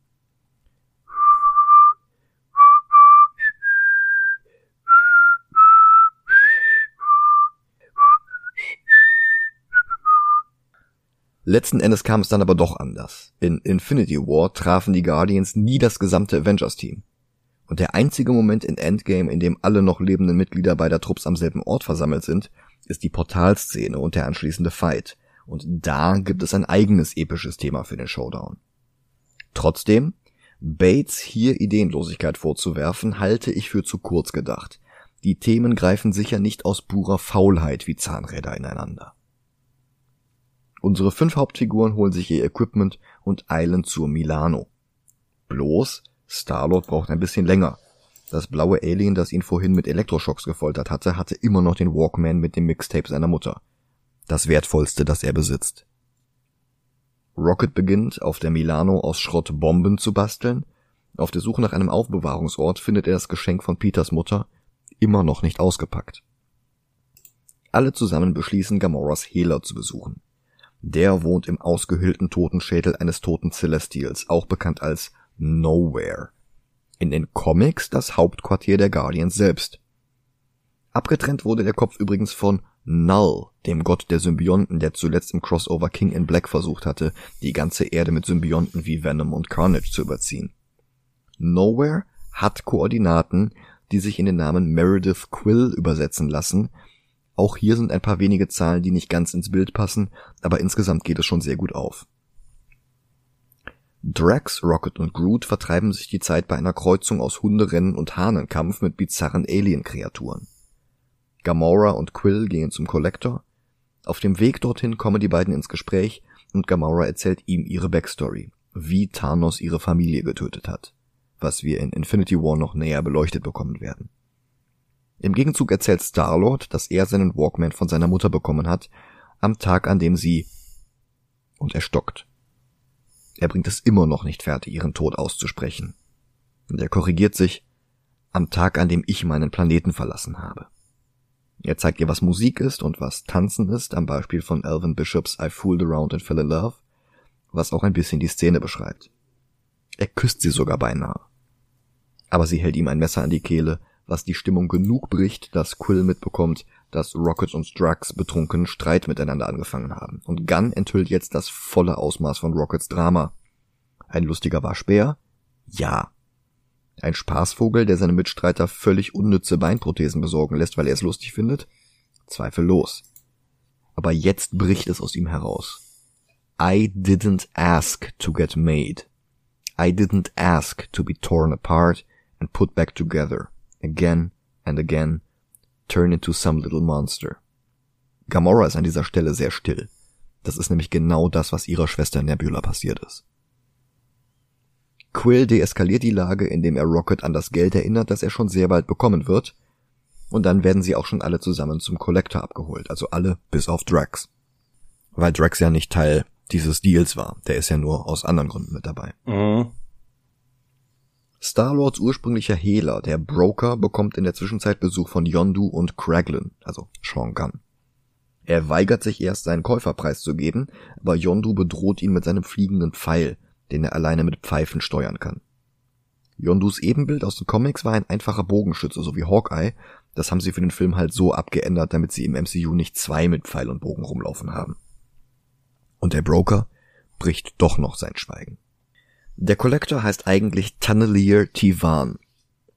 Letzten Endes kam es dann aber doch anders. In Infinity War trafen die Guardians nie das gesamte Avengers-Team. Und der einzige Moment in Endgame, in dem alle noch lebenden Mitglieder beider Trupps am selben Ort versammelt sind, ist die Portalszene und der anschließende Fight. Und da gibt es ein eigenes episches Thema für den Showdown. Trotzdem, Bates hier Ideenlosigkeit vorzuwerfen, halte ich für zu kurz gedacht. Die Themen greifen sicher nicht aus purer Faulheit wie Zahnräder ineinander. Unsere fünf Hauptfiguren holen sich ihr Equipment und eilen zur Milano. Bloß, Starlord braucht ein bisschen länger. Das blaue Alien, das ihn vorhin mit Elektroschocks gefoltert hatte, hatte immer noch den Walkman mit dem Mixtape seiner Mutter. Das wertvollste, das er besitzt. Rocket beginnt, auf der Milano aus Schrott Bomben zu basteln. Auf der Suche nach einem Aufbewahrungsort findet er das Geschenk von Peters Mutter, immer noch nicht ausgepackt. Alle zusammen beschließen, Gamoras Hehler zu besuchen. Der wohnt im ausgehöhlten Totenschädel eines toten Celestials, auch bekannt als Nowhere. In den Comics das Hauptquartier der Guardians selbst. Abgetrennt wurde der Kopf übrigens von Null, dem Gott der Symbionten, der zuletzt im Crossover King in Black versucht hatte, die ganze Erde mit Symbionten wie Venom und Carnage zu überziehen. Nowhere hat Koordinaten, die sich in den Namen Meredith Quill übersetzen lassen, auch hier sind ein paar wenige Zahlen, die nicht ganz ins Bild passen, aber insgesamt geht es schon sehr gut auf. Drax, Rocket und Groot vertreiben sich die Zeit bei einer Kreuzung aus Hunderennen und Hahnenkampf mit bizarren Alien-Kreaturen. Gamora und Quill gehen zum Collector. Auf dem Weg dorthin kommen die beiden ins Gespräch und Gamora erzählt ihm ihre Backstory, wie Thanos ihre Familie getötet hat, was wir in Infinity War noch näher beleuchtet bekommen werden. Im Gegenzug erzählt Star-Lord, dass er seinen Walkman von seiner Mutter bekommen hat, am Tag, an dem sie und er stockt. Er bringt es immer noch nicht fertig, ihren Tod auszusprechen. Und er korrigiert sich am Tag, an dem ich meinen Planeten verlassen habe. Er zeigt ihr, was Musik ist und was Tanzen ist, am Beispiel von Alvin Bishops I Fooled Around and Fell in Love, was auch ein bisschen die Szene beschreibt. Er küsst sie sogar beinahe. Aber sie hält ihm ein Messer an die Kehle was die Stimmung genug bricht, dass Quill mitbekommt, dass Rocket und Drax betrunken Streit miteinander angefangen haben. Und Gunn enthüllt jetzt das volle Ausmaß von Rockets Drama. Ein lustiger Waschbär? Ja. Ein Spaßvogel, der seine Mitstreiter völlig unnütze Beinprothesen besorgen lässt, weil er es lustig findet? Zweifellos. Aber jetzt bricht es aus ihm heraus. I didn't ask to get made. I didn't ask to be torn apart and put back together again and again, turn into some little monster. Gamora ist an dieser Stelle sehr still. Das ist nämlich genau das, was ihrer Schwester Nebula passiert ist. Quill deeskaliert die Lage, indem er Rocket an das Geld erinnert, das er schon sehr bald bekommen wird, und dann werden sie auch schon alle zusammen zum Collector abgeholt, also alle bis auf Drax. Weil Drax ja nicht Teil dieses Deals war, der ist ja nur aus anderen Gründen mit dabei. Mhm. Star-Lords ursprünglicher Hehler, der Broker, bekommt in der Zwischenzeit Besuch von Yondu und Kraglin, also Sean Gunn. Er weigert sich erst, seinen Käuferpreis zu geben, aber Yondu bedroht ihn mit seinem fliegenden Pfeil, den er alleine mit Pfeifen steuern kann. Yondus Ebenbild aus den Comics war ein einfacher Bogenschütze, so wie Hawkeye. Das haben sie für den Film halt so abgeändert, damit sie im MCU nicht zwei mit Pfeil und Bogen rumlaufen haben. Und der Broker bricht doch noch sein Schweigen. Der Collector heißt eigentlich Tunnelier Tivan.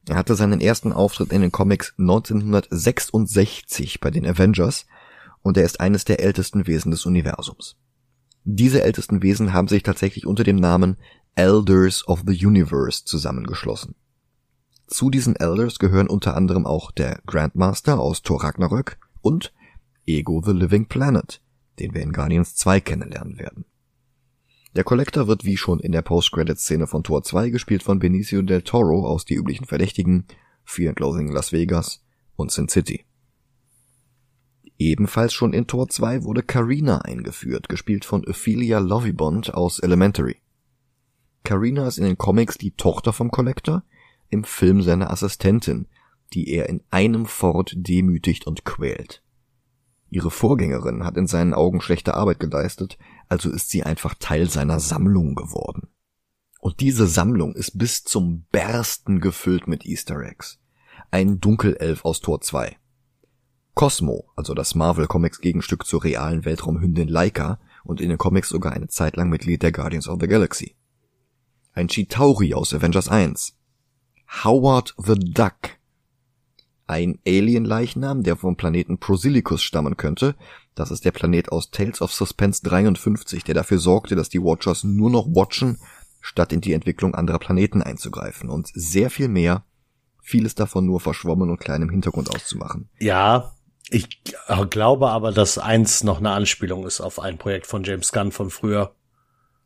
Er hatte seinen ersten Auftritt in den Comics 1966 bei den Avengers und er ist eines der ältesten Wesen des Universums. Diese ältesten Wesen haben sich tatsächlich unter dem Namen Elders of the Universe zusammengeschlossen. Zu diesen Elders gehören unter anderem auch der Grandmaster aus Thor Ragnarök und Ego the Living Planet, den wir in Guardians 2 kennenlernen werden. Der Collector wird wie schon in der Post-Credit-Szene von Tor 2 gespielt von Benicio del Toro aus Die üblichen Verdächtigen, Fear and Loathing in Las Vegas und Sin City. Ebenfalls schon in Tor 2 wurde Karina eingeführt, gespielt von Ophelia Lovibond aus Elementary. Karina ist in den Comics die Tochter vom Collector, im Film seine Assistentin, die er in einem Fort demütigt und quält. Ihre Vorgängerin hat in seinen Augen schlechte Arbeit geleistet, also ist sie einfach Teil seiner Sammlung geworden. Und diese Sammlung ist bis zum Bersten gefüllt mit Easter Eggs. Ein Dunkelelf aus Tor 2. Cosmo, also das Marvel Comics Gegenstück zur realen Weltraumhündin Laika und in den Comics sogar eine Zeit lang Mitglied der Guardians of the Galaxy. Ein Chitauri aus Avengers 1. Howard the Duck, ein Alien-Leichnam, der vom Planeten Prosilicus stammen könnte. Das ist der Planet aus Tales of Suspense 53, der dafür sorgte, dass die Watchers nur noch watchen, statt in die Entwicklung anderer Planeten einzugreifen. Und sehr viel mehr, vieles davon nur verschwommen und klein im Hintergrund auszumachen. Ja, ich glaube aber, dass eins noch eine Anspielung ist auf ein Projekt von James Gunn von früher.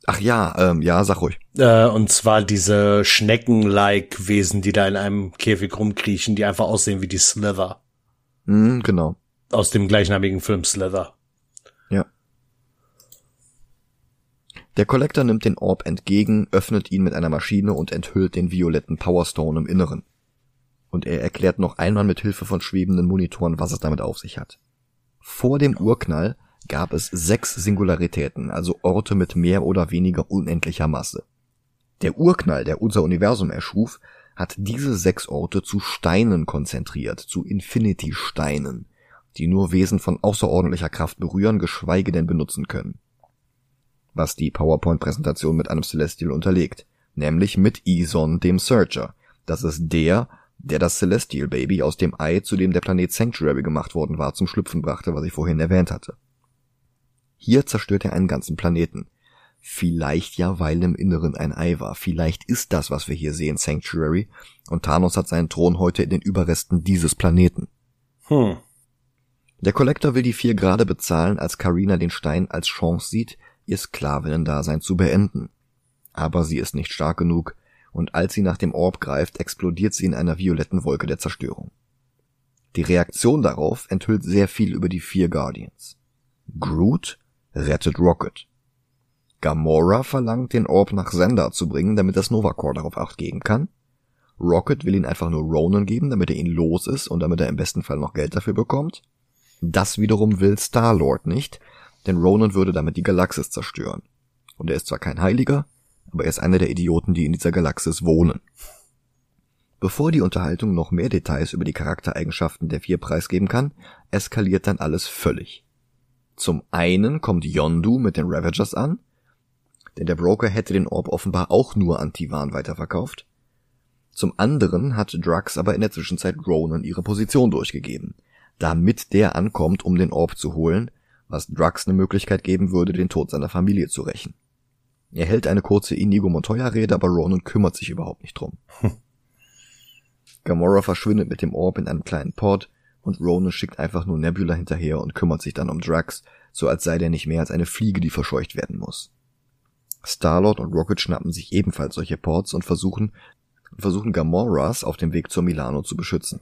Ach ja, ähm, ja, sag ruhig. Äh, und zwar diese Schnecken-like Wesen, die da in einem Käfig rumkriechen, die einfach aussehen wie die Slither. Mhm, genau. Aus dem gleichnamigen Film Slither. Ja. Der Collector nimmt den Orb entgegen, öffnet ihn mit einer Maschine und enthüllt den violetten Powerstone im Inneren. Und er erklärt noch einmal mit Hilfe von schwebenden Monitoren, was es damit auf sich hat. Vor dem Urknall gab es sechs Singularitäten, also Orte mit mehr oder weniger unendlicher Masse. Der Urknall, der unser Universum erschuf, hat diese sechs Orte zu Steinen konzentriert, zu Infinity-Steinen, die nur Wesen von außerordentlicher Kraft berühren, geschweige denn benutzen können. Was die PowerPoint-Präsentation mit einem Celestial unterlegt, nämlich mit Ison, dem Searcher. Das ist der, der das Celestial Baby aus dem Ei, zu dem der Planet Sanctuary gemacht worden war, zum Schlüpfen brachte, was ich vorhin erwähnt hatte. Hier zerstört er einen ganzen Planeten. Vielleicht ja, weil im Inneren ein Ei war. Vielleicht ist das, was wir hier sehen, Sanctuary. Und Thanos hat seinen Thron heute in den Überresten dieses Planeten. Hm. Der Collector will die vier gerade bezahlen, als Karina den Stein als Chance sieht, ihr Sklavinnen-Dasein zu beenden. Aber sie ist nicht stark genug, und als sie nach dem Orb greift, explodiert sie in einer violetten Wolke der Zerstörung. Die Reaktion darauf enthüllt sehr viel über die vier Guardians. Groot rettet Rocket. Gamora verlangt, den Orb nach Sender zu bringen, damit das Nova Corps darauf acht geben kann. Rocket will ihn einfach nur Ronan geben, damit er ihn los ist und damit er im besten Fall noch Geld dafür bekommt. Das wiederum will Star-Lord nicht, denn Ronan würde damit die Galaxis zerstören. Und er ist zwar kein Heiliger, aber er ist einer der Idioten, die in dieser Galaxis wohnen. Bevor die Unterhaltung noch mehr Details über die Charaktereigenschaften der vier preisgeben kann, eskaliert dann alles völlig. Zum einen kommt Yondu mit den Ravagers an, denn der Broker hätte den Orb offenbar auch nur an Tivan weiterverkauft. Zum anderen hat Drax aber in der Zwischenzeit Ronan ihre Position durchgegeben, damit der ankommt, um den Orb zu holen, was Drax eine Möglichkeit geben würde, den Tod seiner Familie zu rächen. Er hält eine kurze Inigo Montoya-Rede, aber Ronan kümmert sich überhaupt nicht drum. Gamora verschwindet mit dem Orb in einem kleinen Port, und Ronan schickt einfach nur Nebula hinterher und kümmert sich dann um Drax, so als sei der nicht mehr als eine Fliege, die verscheucht werden muss. Starlord und Rocket schnappen sich ebenfalls solche Ports und versuchen, versuchen Gamoras auf dem Weg zur Milano zu beschützen.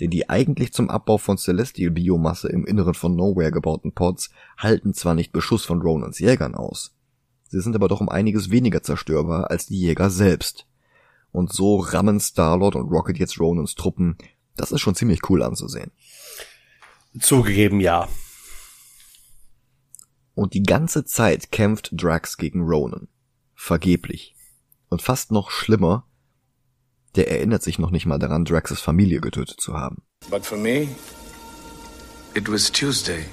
Denn die eigentlich zum Abbau von Celestial Biomasse im Inneren von Nowhere gebauten Ports halten zwar nicht Beschuss von Ronans Jägern aus, sie sind aber doch um einiges weniger zerstörbar als die Jäger selbst. Und so rammen Starlord und Rocket jetzt Ronans Truppen das ist schon ziemlich cool anzusehen. Zugegeben, ja. Und die ganze Zeit kämpft Drax gegen Ronan. Vergeblich. Und fast noch schlimmer, der erinnert sich noch nicht mal daran, Draxes Familie getötet zu haben. But for me, it was Tuesday.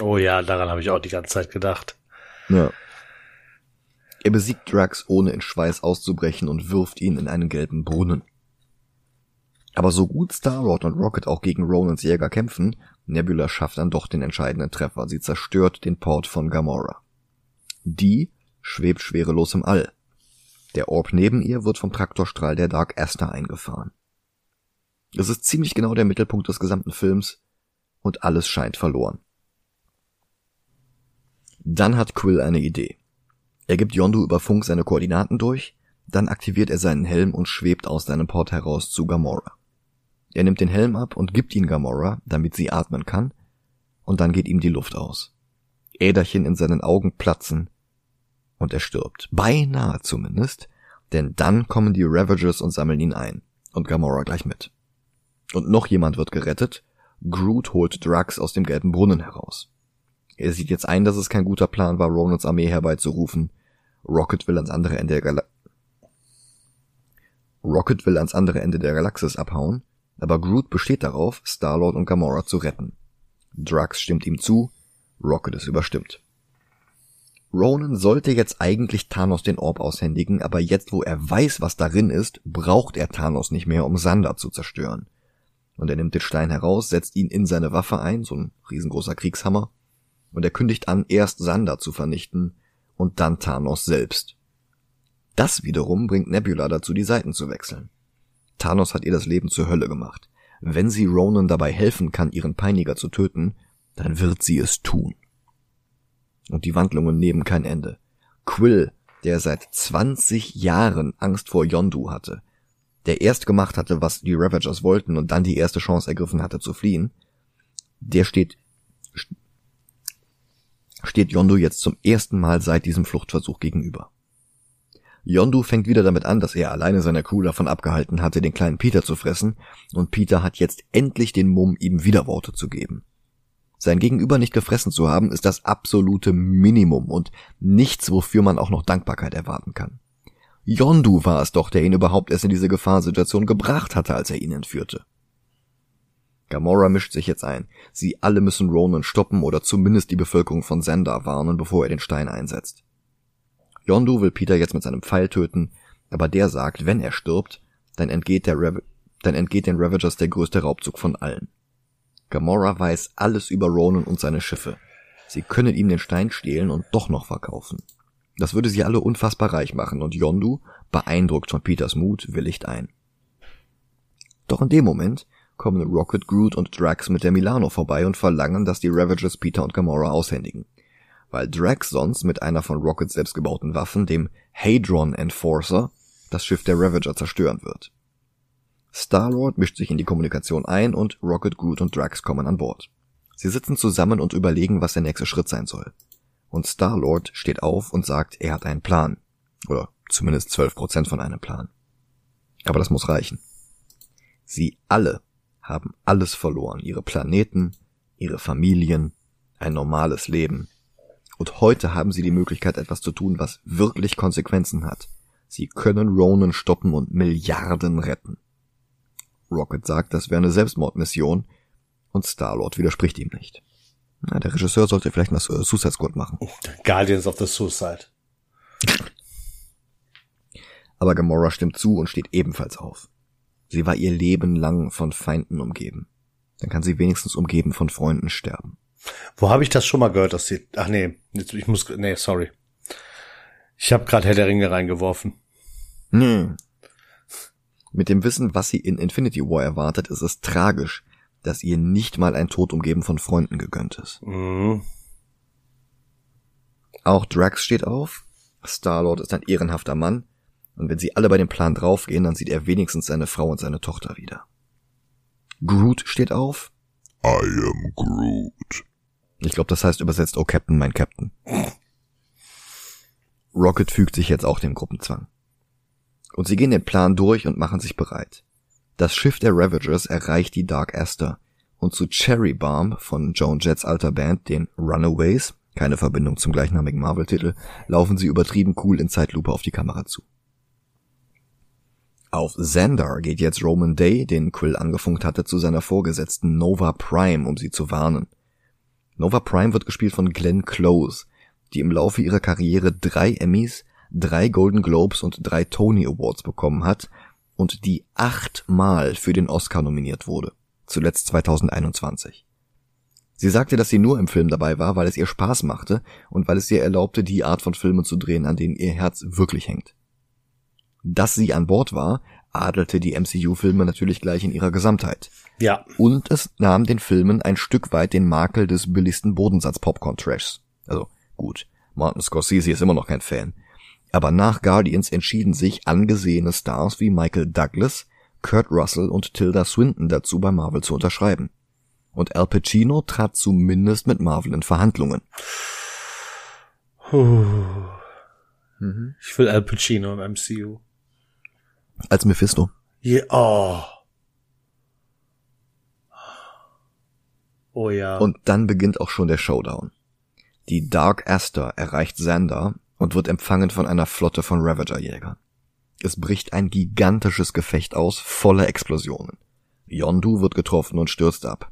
Oh ja, daran habe ich auch die ganze Zeit gedacht. Ja. Er besiegt Drax, ohne in Schweiß auszubrechen und wirft ihn in einen gelben Brunnen. Aber so gut Star-Lord und Rocket auch gegen Ronans Jäger kämpfen, Nebula schafft dann doch den entscheidenden Treffer. Sie zerstört den Port von Gamora. Die schwebt schwerelos im All. Der Orb neben ihr wird vom Traktorstrahl der Dark Esther eingefahren. Es ist ziemlich genau der Mittelpunkt des gesamten Films und alles scheint verloren. Dann hat Quill eine Idee. Er gibt Yondu über Funk seine Koordinaten durch, dann aktiviert er seinen Helm und schwebt aus seinem Port heraus zu Gamora. Er nimmt den Helm ab und gibt ihn Gamora, damit sie atmen kann, und dann geht ihm die Luft aus. Äderchen in seinen Augen platzen und er stirbt. Beinahe zumindest, denn dann kommen die Ravagers und sammeln ihn ein und Gamora gleich mit. Und noch jemand wird gerettet. Groot holt Drax aus dem gelben Brunnen heraus. Er sieht jetzt ein, dass es kein guter Plan war, Ronans Armee herbeizurufen. Rocket will ans andere Ende der Gala Rocket will ans andere Ende der Galaxis abhauen, aber Groot besteht darauf, Star-Lord und Gamora zu retten. Drax stimmt ihm zu, Rocket ist überstimmt. Ronan sollte jetzt eigentlich Thanos den Orb aushändigen, aber jetzt, wo er weiß, was darin ist, braucht er Thanos nicht mehr, um Sander zu zerstören. Und er nimmt den Stein heraus, setzt ihn in seine Waffe ein, so ein riesengroßer Kriegshammer, und er kündigt an, erst Sander zu vernichten und dann Thanos selbst. Das wiederum bringt Nebula dazu, die Seiten zu wechseln. Thanos hat ihr das Leben zur Hölle gemacht. Wenn sie Ronan dabei helfen kann, ihren Peiniger zu töten, dann wird sie es tun. Und die Wandlungen nehmen kein Ende. Quill, der seit 20 Jahren Angst vor Yondu hatte, der erst gemacht hatte, was die Ravagers wollten und dann die erste Chance ergriffen hatte zu fliehen, der steht steht Yondu jetzt zum ersten Mal seit diesem Fluchtversuch gegenüber. Yondu fängt wieder damit an, dass er alleine seine Crew davon abgehalten hatte, den kleinen Peter zu fressen, und Peter hat jetzt endlich den Mumm, ihm Widerworte zu geben. Sein Gegenüber nicht gefressen zu haben, ist das absolute Minimum und nichts, wofür man auch noch Dankbarkeit erwarten kann. Yondu war es doch, der ihn überhaupt erst in diese Gefahrsituation gebracht hatte, als er ihn entführte. Gamora mischt sich jetzt ein. Sie alle müssen Ronan stoppen oder zumindest die Bevölkerung von Zendar warnen, bevor er den Stein einsetzt. Yondu will Peter jetzt mit seinem Pfeil töten, aber der sagt, wenn er stirbt, dann entgeht, der Rav dann entgeht den Ravagers der größte Raubzug von allen. Gamora weiß alles über Ronan und seine Schiffe. Sie können ihm den Stein stehlen und doch noch verkaufen. Das würde sie alle unfassbar reich machen und Yondu, beeindruckt von Peters Mut, willigt ein. Doch in dem Moment kommen Rocket, Groot und Drax mit der Milano vorbei und verlangen, dass die Ravagers Peter und Gamora aushändigen. Weil Drax sonst mit einer von Rockets selbstgebauten Waffen, dem Hadron Enforcer, das Schiff der Ravager zerstören wird. Star-Lord mischt sich in die Kommunikation ein und Rocket, Groot und Drax kommen an Bord. Sie sitzen zusammen und überlegen, was der nächste Schritt sein soll. Und Star-Lord steht auf und sagt, er hat einen Plan. Oder zumindest 12% von einem Plan. Aber das muss reichen. Sie alle haben alles verloren. Ihre Planeten, ihre Familien, ein normales Leben. Und heute haben sie die Möglichkeit, etwas zu tun, was wirklich Konsequenzen hat. Sie können Ronan stoppen und Milliarden retten. Rocket sagt, das wäre eine Selbstmordmission und Star-Lord widerspricht ihm nicht. Na, der Regisseur sollte vielleicht mal Suicide Squad machen. Guardians of the Suicide. Aber Gamora stimmt zu und steht ebenfalls auf. Sie war ihr Leben lang von Feinden umgeben. Dann kann sie wenigstens umgeben von Freunden sterben. Wo habe ich das schon mal gehört, dass sie. Ach nee, ich muss. Nee, sorry. Ich habe gerade Herr der Ringe reingeworfen. Hm. Mit dem Wissen, was sie in Infinity War erwartet, ist es tragisch, dass ihr nicht mal ein Tod umgeben von Freunden gegönnt ist. Mhm. Auch Drax steht auf. Star-Lord ist ein ehrenhafter Mann und wenn sie alle bei dem Plan draufgehen, dann sieht er wenigstens seine Frau und seine Tochter wieder. Groot steht auf. I am Groot. Ich glaube, das heißt übersetzt, oh Captain, mein Captain. Rocket fügt sich jetzt auch dem Gruppenzwang. Und sie gehen den Plan durch und machen sich bereit. Das Schiff der Ravagers erreicht die Dark Aster und zu Cherry Bomb von Joan Jetts alter Band, den Runaways, keine Verbindung zum gleichnamigen Marvel-Titel, laufen sie übertrieben cool in Zeitlupe auf die Kamera zu. Auf Xandar geht jetzt Roman Day, den Quill angefunkt hatte, zu seiner Vorgesetzten Nova Prime, um sie zu warnen. Nova Prime wird gespielt von Glenn Close, die im Laufe ihrer Karriere drei Emmys, drei Golden Globes und drei Tony Awards bekommen hat und die achtmal für den Oscar nominiert wurde, zuletzt 2021. Sie sagte, dass sie nur im Film dabei war, weil es ihr Spaß machte und weil es ihr erlaubte, die Art von Filmen zu drehen, an denen ihr Herz wirklich hängt. Dass sie an Bord war, adelte die MCU-Filme natürlich gleich in ihrer Gesamtheit. Ja. Und es nahm den Filmen ein Stück weit den Makel des billigsten Bodensatz-Popcorn-Trashs. Also gut, Martin Scorsese ist immer noch kein Fan. Aber nach Guardians entschieden sich angesehene Stars wie Michael Douglas, Kurt Russell und Tilda Swinton dazu, bei Marvel zu unterschreiben. Und Al Pacino trat zumindest mit Marvel in Verhandlungen. Mhm. Ich will Al Pacino im MCU. Als Mephisto. Yeah, oh. Oh ja. Und dann beginnt auch schon der Showdown. Die Dark Aster erreicht Xander und wird empfangen von einer Flotte von Ravager-Jägern. Es bricht ein gigantisches Gefecht aus, voller Explosionen. Yondu wird getroffen und stürzt ab.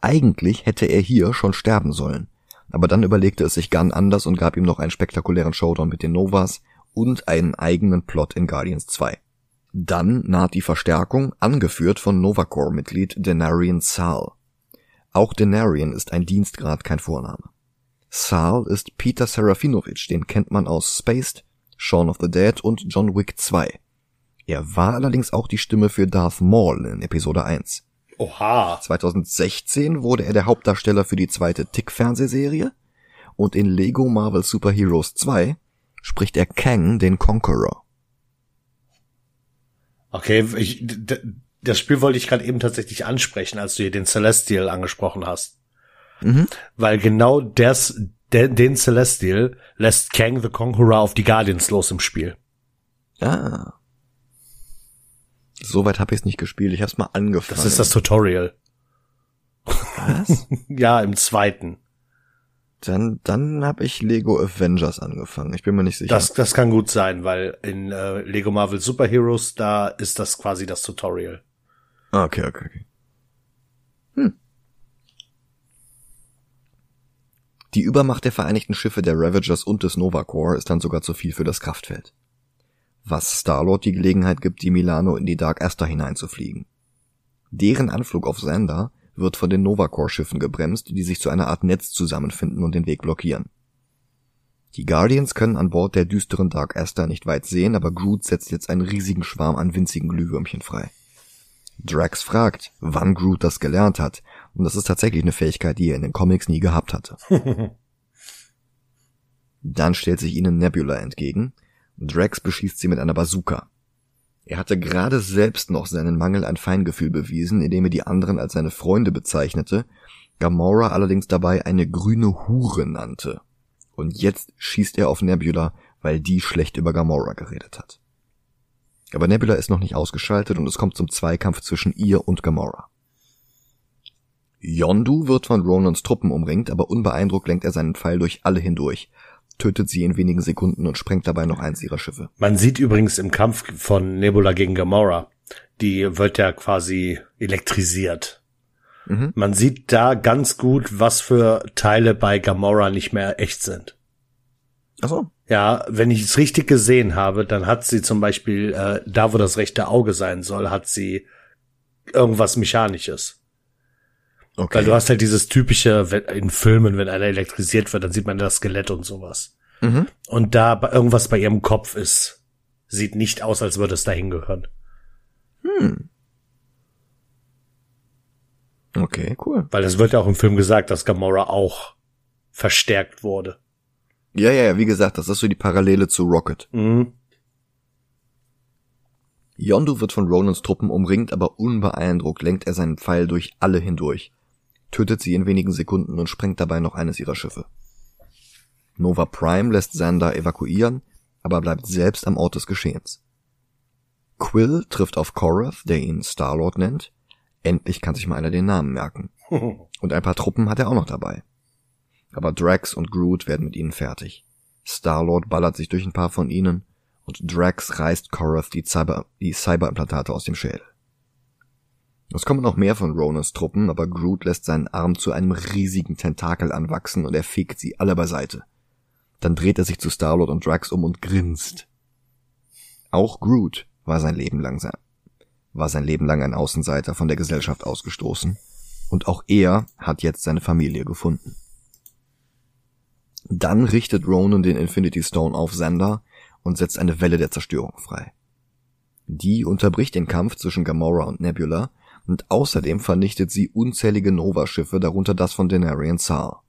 Eigentlich hätte er hier schon sterben sollen, aber dann überlegte es sich Gunn anders und gab ihm noch einen spektakulären Showdown mit den Novas und einen eigenen Plot in Guardians 2. Dann naht die Verstärkung, angeführt von Novacore-Mitglied Denarian Sal. Auch Denarian ist ein Dienstgrad, kein Vorname. Sal ist Peter Serafinovich, den kennt man aus Spaced, Shaun of the Dead und John Wick 2. Er war allerdings auch die Stimme für Darth Maul in Episode 1. Oha. 2016 wurde er der Hauptdarsteller für die zweite Tick-Fernsehserie und in Lego Marvel Super Heroes 2 spricht er Kang den Conqueror. Okay, ich, das Spiel wollte ich gerade eben tatsächlich ansprechen, als du hier den Celestial angesprochen hast. Mhm. Weil genau das, den, den Celestial lässt Kang the Conqueror auf die Guardians los im Spiel. Ah. Soweit habe ich es nicht gespielt. Ich habe es mal angefangen. Das ist das Tutorial. Was? <laughs> ja, im zweiten. Dann, dann habe ich Lego Avengers angefangen. Ich bin mir nicht sicher. Das, das kann gut sein, weil in äh, Lego Marvel Super Heroes da ist das quasi das Tutorial. Ah, okay, okay, okay. Hm. Die Übermacht der vereinigten Schiffe der Ravagers und des Nova Corps ist dann sogar zu viel für das Kraftfeld. Was Starlord die Gelegenheit gibt, die Milano in die Dark Aster hineinzufliegen. Deren Anflug auf Xander wird von den Nova Corps Schiffen gebremst, die sich zu einer Art Netz zusammenfinden und den Weg blockieren. Die Guardians können an Bord der düsteren Dark Aster nicht weit sehen, aber Groot setzt jetzt einen riesigen Schwarm an winzigen Glühwürmchen frei. Drax fragt, wann Groot das gelernt hat, und das ist tatsächlich eine Fähigkeit, die er in den Comics nie gehabt hatte. <laughs> Dann stellt sich ihnen Nebula entgegen. Drax beschießt sie mit einer Bazooka. Er hatte gerade selbst noch seinen Mangel an Feingefühl bewiesen, indem er die anderen als seine Freunde bezeichnete, Gamora allerdings dabei eine grüne Hure nannte. Und jetzt schießt er auf Nebula, weil die schlecht über Gamora geredet hat. Aber Nebula ist noch nicht ausgeschaltet und es kommt zum Zweikampf zwischen ihr und Gamora. Yondu wird von Ronans Truppen umringt, aber unbeeindruckt lenkt er seinen Pfeil durch alle hindurch, tötet sie in wenigen Sekunden und sprengt dabei noch eins ihrer Schiffe. Man sieht übrigens im Kampf von Nebula gegen Gamora, die wird ja quasi elektrisiert. Mhm. Man sieht da ganz gut, was für Teile bei Gamora nicht mehr echt sind. Ach so. Ja, wenn ich es richtig gesehen habe, dann hat sie zum Beispiel, äh, da wo das rechte Auge sein soll, hat sie irgendwas Mechanisches. Okay. Weil du hast halt dieses typische, in Filmen, wenn einer elektrisiert wird, dann sieht man das Skelett und sowas. Mhm. Und da irgendwas bei ihrem Kopf ist, sieht nicht aus, als würde es dahin gehören. Hm. Okay, cool. Weil es wird ja auch im Film gesagt, dass Gamora auch verstärkt wurde. Ja, ja, ja, wie gesagt, das ist so die Parallele zu Rocket. Mhm. Yondu wird von Ronans Truppen umringt, aber unbeeindruckt lenkt er seinen Pfeil durch alle hindurch, tötet sie in wenigen Sekunden und sprengt dabei noch eines ihrer Schiffe. Nova Prime lässt Xander evakuieren, aber bleibt selbst am Ort des Geschehens. Quill trifft auf Korath, der ihn Starlord nennt. Endlich kann sich mal einer den Namen merken. <laughs> Und ein paar Truppen hat er auch noch dabei aber Drax und Groot werden mit ihnen fertig. Star-Lord ballert sich durch ein paar von ihnen und Drax reißt Korath die, Cyber die Cyberimplantate aus dem Schädel. Es kommen noch mehr von Ronans Truppen, aber Groot lässt seinen Arm zu einem riesigen Tentakel anwachsen und er fegt sie alle beiseite. Dann dreht er sich zu Star-Lord und Drax um und grinst. Auch Groot war sein Leben lang war sein Leben lang ein Außenseiter von der Gesellschaft ausgestoßen und auch er hat jetzt seine Familie gefunden. Dann richtet Ronan den Infinity Stone auf Xander und setzt eine Welle der Zerstörung frei. Die unterbricht den Kampf zwischen Gamora und Nebula und außerdem vernichtet sie unzählige Nova-Schiffe, darunter das von Denarian Sar.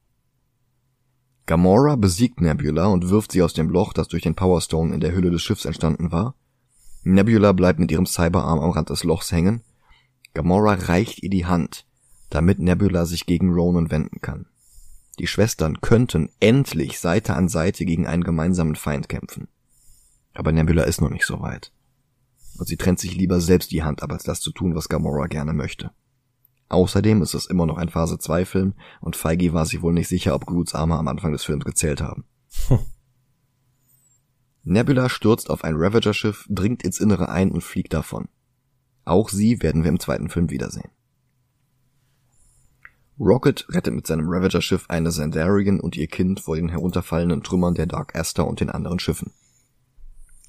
Gamora besiegt Nebula und wirft sie aus dem Loch, das durch den Power Stone in der Hülle des Schiffs entstanden war. Nebula bleibt mit ihrem Cyberarm am Rand des Lochs hängen. Gamora reicht ihr die Hand, damit Nebula sich gegen Ronan wenden kann. Die Schwestern könnten endlich Seite an Seite gegen einen gemeinsamen Feind kämpfen. Aber Nebula ist noch nicht so weit. Und sie trennt sich lieber selbst die Hand ab, als das zu tun, was Gamora gerne möchte. Außerdem ist es immer noch ein Phase 2 Film und Feige war sich wohl nicht sicher, ob Groots Arme am Anfang des Films gezählt haben. Hm. <laughs> Nebula stürzt auf ein Ravager-Schiff, dringt ins Innere ein und fliegt davon. Auch sie werden wir im zweiten Film wiedersehen. Rocket rettet mit seinem Ravager-Schiff eine Zandarian und ihr Kind vor den herunterfallenden Trümmern der Dark Aster und den anderen Schiffen.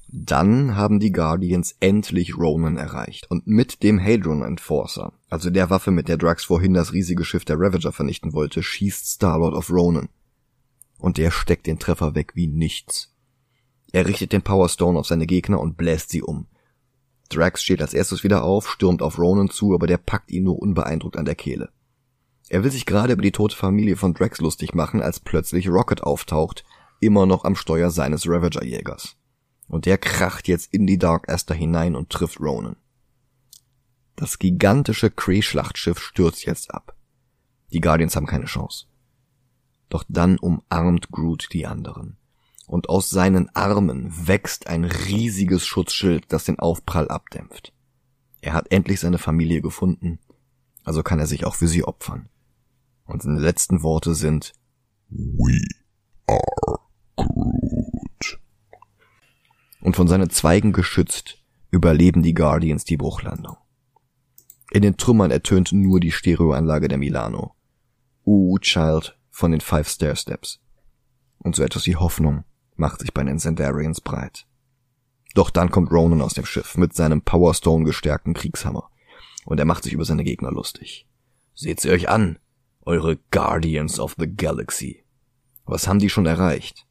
Dann haben die Guardians endlich Ronan erreicht und mit dem Hadron Enforcer, also der Waffe, mit der Drax vorhin das riesige Schiff der Ravager vernichten wollte, schießt Starlord auf Ronan. Und der steckt den Treffer weg wie nichts. Er richtet den Power Stone auf seine Gegner und bläst sie um. Drax steht als erstes wieder auf, stürmt auf Ronan zu, aber der packt ihn nur unbeeindruckt an der Kehle. Er will sich gerade über die tote Familie von Drax lustig machen, als plötzlich Rocket auftaucht, immer noch am Steuer seines Ravager-Jägers und der kracht jetzt in die Dark Aster hinein und trifft Ronan. Das gigantische Kree-Schlachtschiff stürzt jetzt ab. Die Guardians haben keine Chance. Doch dann umarmt Groot die anderen. Und aus seinen Armen wächst ein riesiges Schutzschild, das den Aufprall abdämpft. Er hat endlich seine Familie gefunden, also kann er sich auch für sie opfern. Und seine letzten Worte sind We are Groot und von seinen Zweigen geschützt überleben die Guardians die Bruchlandung. In den Trümmern ertönt nur die Stereoanlage der Milano. Ooh, Child von den Five Stair Steps. Und so etwas wie Hoffnung macht sich bei den Zendarians breit. Doch dann kommt Ronan aus dem Schiff mit seinem Powerstone gestärkten Kriegshammer. Und er macht sich über seine Gegner lustig. Seht sie euch an, eure Guardians of the Galaxy. Was haben die schon erreicht?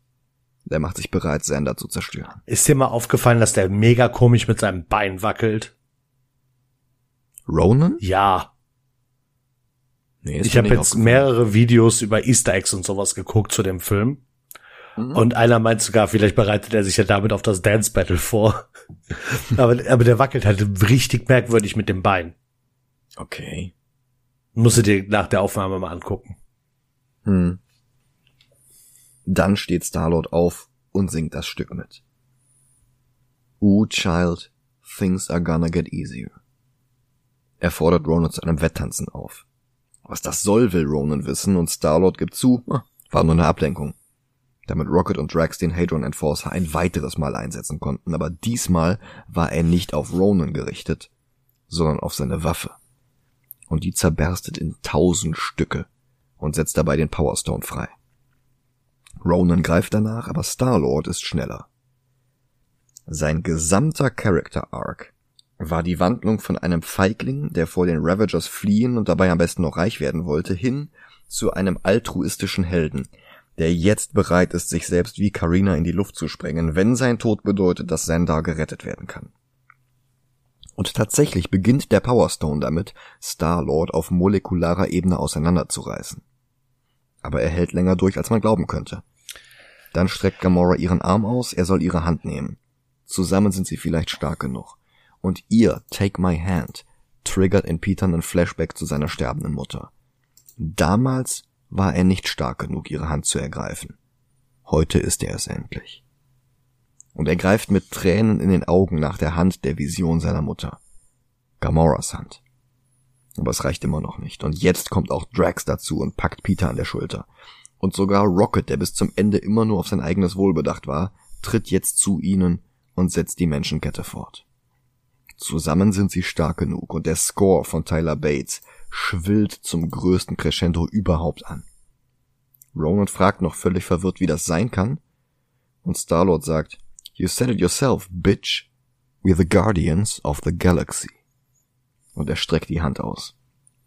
Der macht sich bereit, Sander zu zerstören. Ist dir mal aufgefallen, dass der mega komisch mit seinem Bein wackelt? Ronan? Ja. Nee, ich habe jetzt mehrere Videos über Easter Eggs und sowas geguckt zu dem Film. Mhm. Und einer meint sogar, vielleicht bereitet er sich ja damit auf das Dance Battle vor. <laughs> aber, aber der wackelt halt richtig merkwürdig mit dem Bein. Okay. Musst du dir nach der Aufnahme mal angucken. Hm. Dann steht Starlord auf und singt das Stück mit. Ooh, child, things are gonna get easier. Er fordert Ronan zu einem Wetttanzen auf. Was das soll, will Ronan wissen und Starlord gibt zu, ah, war nur eine Ablenkung. Damit Rocket und Drax den Hadron Enforcer ein weiteres Mal einsetzen konnten, aber diesmal war er nicht auf Ronan gerichtet, sondern auf seine Waffe. Und die zerberstet in tausend Stücke und setzt dabei den Powerstone frei. Ronan greift danach, aber Star-Lord ist schneller. Sein gesamter Character Arc war die Wandlung von einem Feigling, der vor den Ravagers fliehen und dabei am besten noch reich werden wollte, hin zu einem altruistischen Helden, der jetzt bereit ist, sich selbst wie Karina in die Luft zu sprengen, wenn sein Tod bedeutet, dass Sandar gerettet werden kann. Und tatsächlich beginnt der Power Stone damit, Star-Lord auf molekularer Ebene auseinanderzureißen. Aber er hält länger durch, als man glauben könnte. Dann streckt Gamora ihren Arm aus, er soll ihre Hand nehmen. Zusammen sind sie vielleicht stark genug. Und ihr Take My Hand triggert in Peter einen Flashback zu seiner sterbenden Mutter. Damals war er nicht stark genug, ihre Hand zu ergreifen. Heute ist er es endlich. Und er greift mit Tränen in den Augen nach der Hand der Vision seiner Mutter. Gamoras Hand. Aber es reicht immer noch nicht. Und jetzt kommt auch Drax dazu und packt Peter an der Schulter. Und sogar Rocket, der bis zum Ende immer nur auf sein eigenes Wohl bedacht war, tritt jetzt zu ihnen und setzt die Menschenkette fort. Zusammen sind sie stark genug und der Score von Tyler Bates schwillt zum größten Crescendo überhaupt an. Ronan fragt noch völlig verwirrt, wie das sein kann, und Starlord sagt, You said it yourself, bitch. We're the Guardians of the Galaxy. Und er streckt die Hand aus.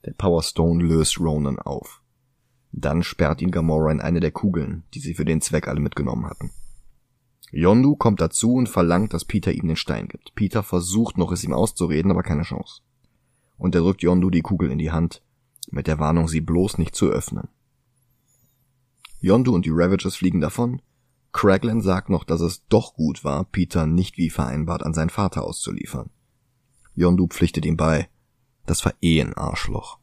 Der Power Stone löst Ronan auf. Dann sperrt ihn Gamora in eine der Kugeln, die sie für den Zweck alle mitgenommen hatten. Yondu kommt dazu und verlangt, dass Peter ihm den Stein gibt. Peter versucht noch, es ihm auszureden, aber keine Chance. Und er drückt Yondu die Kugel in die Hand, mit der Warnung, sie bloß nicht zu öffnen. Yondu und die Ravages fliegen davon. Kraglin sagt noch, dass es doch gut war, Peter nicht wie vereinbart an seinen Vater auszuliefern. Yondu pflichtet ihm bei. Das war eh ein Arschloch.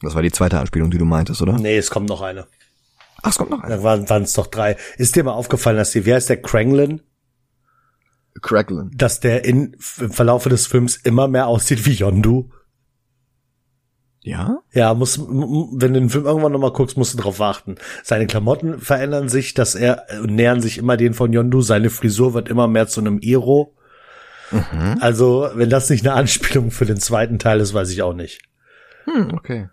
Das war die zweite Anspielung, die du meintest, oder? Nee, es kommt noch eine. Ach, es kommt noch eine. Da waren es doch drei. Ist dir mal aufgefallen, dass die, wer ist der Kranglin? Kraglin. Dass der in, im Verlaufe des Films immer mehr aussieht wie Yondu. Ja? Ja, muss, wenn du den Film irgendwann nochmal guckst, musst du drauf warten. Seine Klamotten verändern sich, dass er, äh, nähern sich immer den von Yondu. Seine Frisur wird immer mehr zu einem Iro. Mhm. Also, wenn das nicht eine Anspielung für den zweiten Teil ist, weiß ich auch nicht. Hm, okay.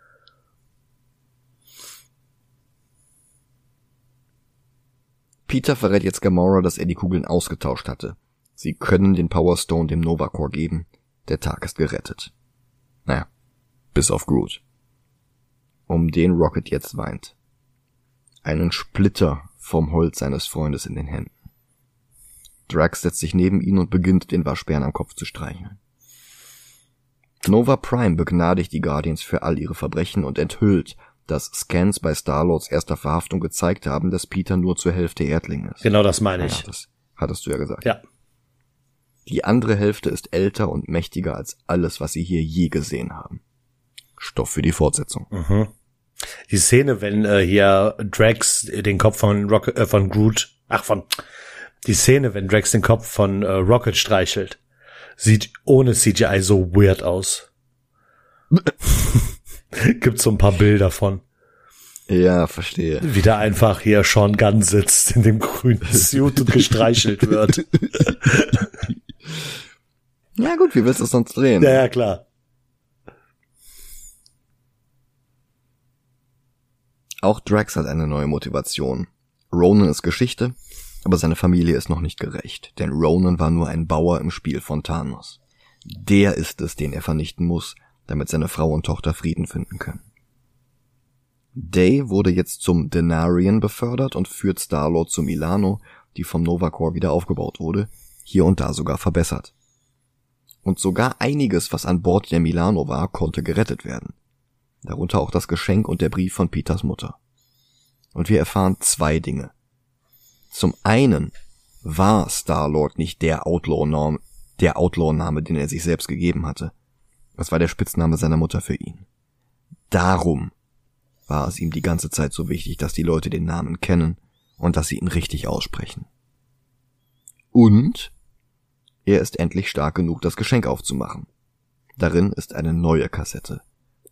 Peter verrät jetzt Gamora, dass er die Kugeln ausgetauscht hatte. Sie können den Power Stone dem Nova Corps geben. Der Tag ist gerettet. Naja, bis auf Groot. Um den Rocket jetzt weint. Einen Splitter vom Holz seines Freundes in den Händen. Drax setzt sich neben ihn und beginnt, den Waschbären am Kopf zu streicheln. Nova Prime begnadigt die Guardians für all ihre Verbrechen und enthüllt, dass Scans bei Starlords erster Verhaftung gezeigt haben, dass Peter nur zur Hälfte Erdling ist. Genau das meine ich. Ja, das hattest du ja gesagt. Ja. Die andere Hälfte ist älter und mächtiger als alles, was sie hier je gesehen haben. Stoff für die Fortsetzung. Mhm. Die Szene, wenn äh, hier Drax den Kopf von Rocket, äh, von Groot, ach von, die Szene, wenn Drax den Kopf von äh, Rocket streichelt, sieht ohne CGI so weird aus. <laughs> Gibt so ein paar Bilder von. Ja, verstehe. Wie da einfach hier Sean Gunn sitzt in dem grünen Suit und gestreichelt wird. <laughs> Ja gut, wie willst du es sonst drehen? Ja, ja, klar. Auch Drax hat eine neue Motivation. Ronan ist Geschichte, aber seine Familie ist noch nicht gerecht, denn Ronan war nur ein Bauer im Spiel von Thanos. Der ist es, den er vernichten muss, damit seine Frau und Tochter Frieden finden können. Day wurde jetzt zum Denarian befördert und führt Star-Lord zu Milano, die vom Nova Corps wieder aufgebaut wurde, hier und da sogar verbessert. Und sogar einiges, was an Bord der Milano war, konnte gerettet werden darunter auch das Geschenk und der Brief von Peters Mutter. Und wir erfahren zwei Dinge. Zum einen war Star-Lord nicht der Outlaw-Name, der Outlaw-Name, den er sich selbst gegeben hatte. Es war der Spitzname seiner Mutter für ihn. Darum war es ihm die ganze Zeit so wichtig, dass die Leute den Namen kennen und dass sie ihn richtig aussprechen. Und er ist endlich stark genug, das Geschenk aufzumachen. Darin ist eine neue Kassette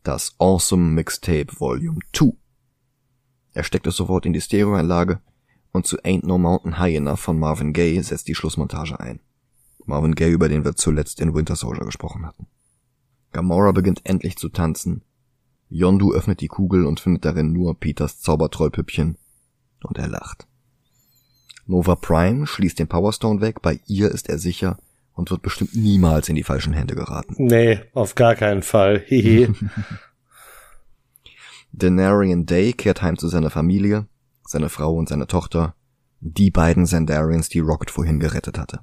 das Awesome Mixtape Volume 2. Er steckt es sofort in die Stereoanlage und zu Ain't No Mountain High Enough von Marvin Gaye setzt die Schlussmontage ein. Marvin Gaye, über den wir zuletzt in Winter Soldier gesprochen hatten. Gamora beginnt endlich zu tanzen. Yondu öffnet die Kugel und findet darin nur Peters Zaubertrollpüppchen und er lacht. Nova Prime schließt den Powerstone weg, bei ihr ist er sicher und wird bestimmt niemals in die falschen Hände geraten. Nee, auf gar keinen Fall. Hihi. <laughs> Denarian Day kehrt heim zu seiner Familie, seine Frau und seine Tochter, die beiden Zandarians, die Rocket vorhin gerettet hatte.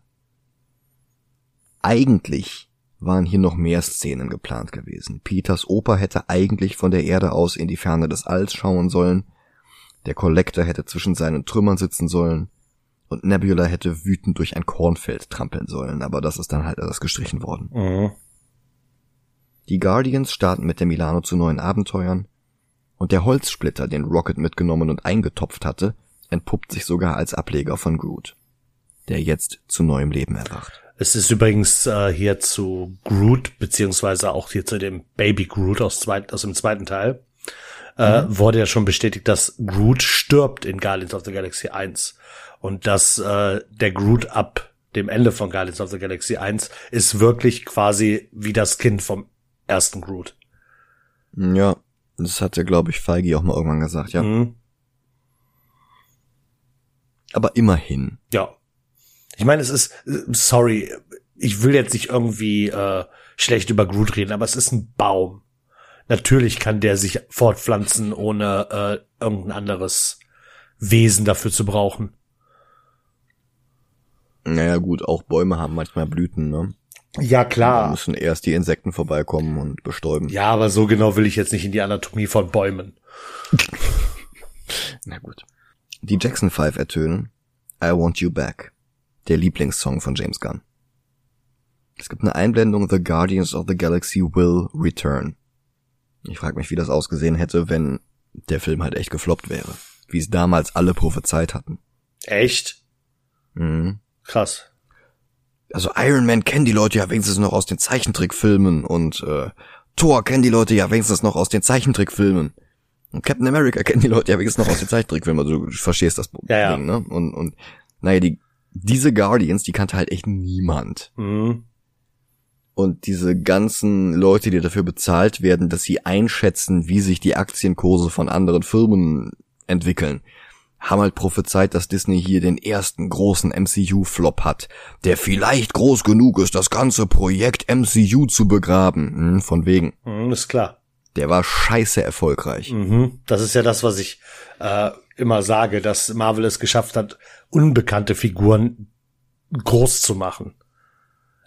Eigentlich waren hier noch mehr Szenen geplant gewesen. Peters Opa hätte eigentlich von der Erde aus in die Ferne des Alls schauen sollen, der Kollektor hätte zwischen seinen Trümmern sitzen sollen, und Nebula hätte wütend durch ein Kornfeld trampeln sollen, aber das ist dann halt alles gestrichen worden. Mhm. Die Guardians starten mit der Milano zu neuen Abenteuern und der Holzsplitter, den Rocket mitgenommen und eingetopft hatte, entpuppt sich sogar als Ableger von Groot, der jetzt zu neuem Leben erwacht. Es ist übrigens äh, hier zu Groot, beziehungsweise auch hier zu dem Baby Groot aus, zweit, aus dem zweiten Teil, äh, mhm. wurde ja schon bestätigt, dass Groot stirbt in Guardians of the Galaxy 1 und dass äh, der Groot ab dem Ende von Guardians of the Galaxy 1 ist wirklich quasi wie das Kind vom ersten Groot. Ja, das hat ja, glaube ich, Feige auch mal irgendwann gesagt, ja. Mhm. Aber immerhin. Ja. Ich meine, es ist, sorry, ich will jetzt nicht irgendwie äh, schlecht über Groot reden, aber es ist ein Baum. Natürlich kann der sich fortpflanzen, ohne äh, irgendein anderes Wesen dafür zu brauchen. Naja gut, auch Bäume haben manchmal Blüten, ne? Ja, klar. Da müssen erst die Insekten vorbeikommen und bestäuben. Ja, aber so genau will ich jetzt nicht in die Anatomie von Bäumen. <laughs> Na gut. Die Jackson 5 ertönen I Want You Back, der Lieblingssong von James Gunn. Es gibt eine Einblendung The Guardians of the Galaxy will return. Ich frage mich, wie das ausgesehen hätte, wenn der Film halt echt gefloppt wäre. Wie es damals alle prophezeit hatten. Echt? Mhm. Krass. Also Iron Man kennen die Leute ja wenigstens noch aus den Zeichentrickfilmen und äh, Thor kennen die Leute ja wenigstens noch aus den Zeichentrickfilmen. Und Captain America <laughs> kennen die Leute ja wenigstens noch aus den Zeichentrickfilmen. Also du verstehst das Problem, ja, ja. ne? Und, und naja, die, diese Guardians, die kannte halt echt niemand. Mhm. Und diese ganzen Leute, die dafür bezahlt werden, dass sie einschätzen, wie sich die Aktienkurse von anderen Firmen entwickeln, haben halt prophezeit, dass Disney hier den ersten großen MCU-Flop hat, der vielleicht groß genug ist, das ganze Projekt MCU zu begraben. Hm, von wegen. Mhm, ist klar. Der war scheiße erfolgreich. Mhm. Das ist ja das, was ich äh, immer sage, dass Marvel es geschafft hat, unbekannte Figuren groß zu machen.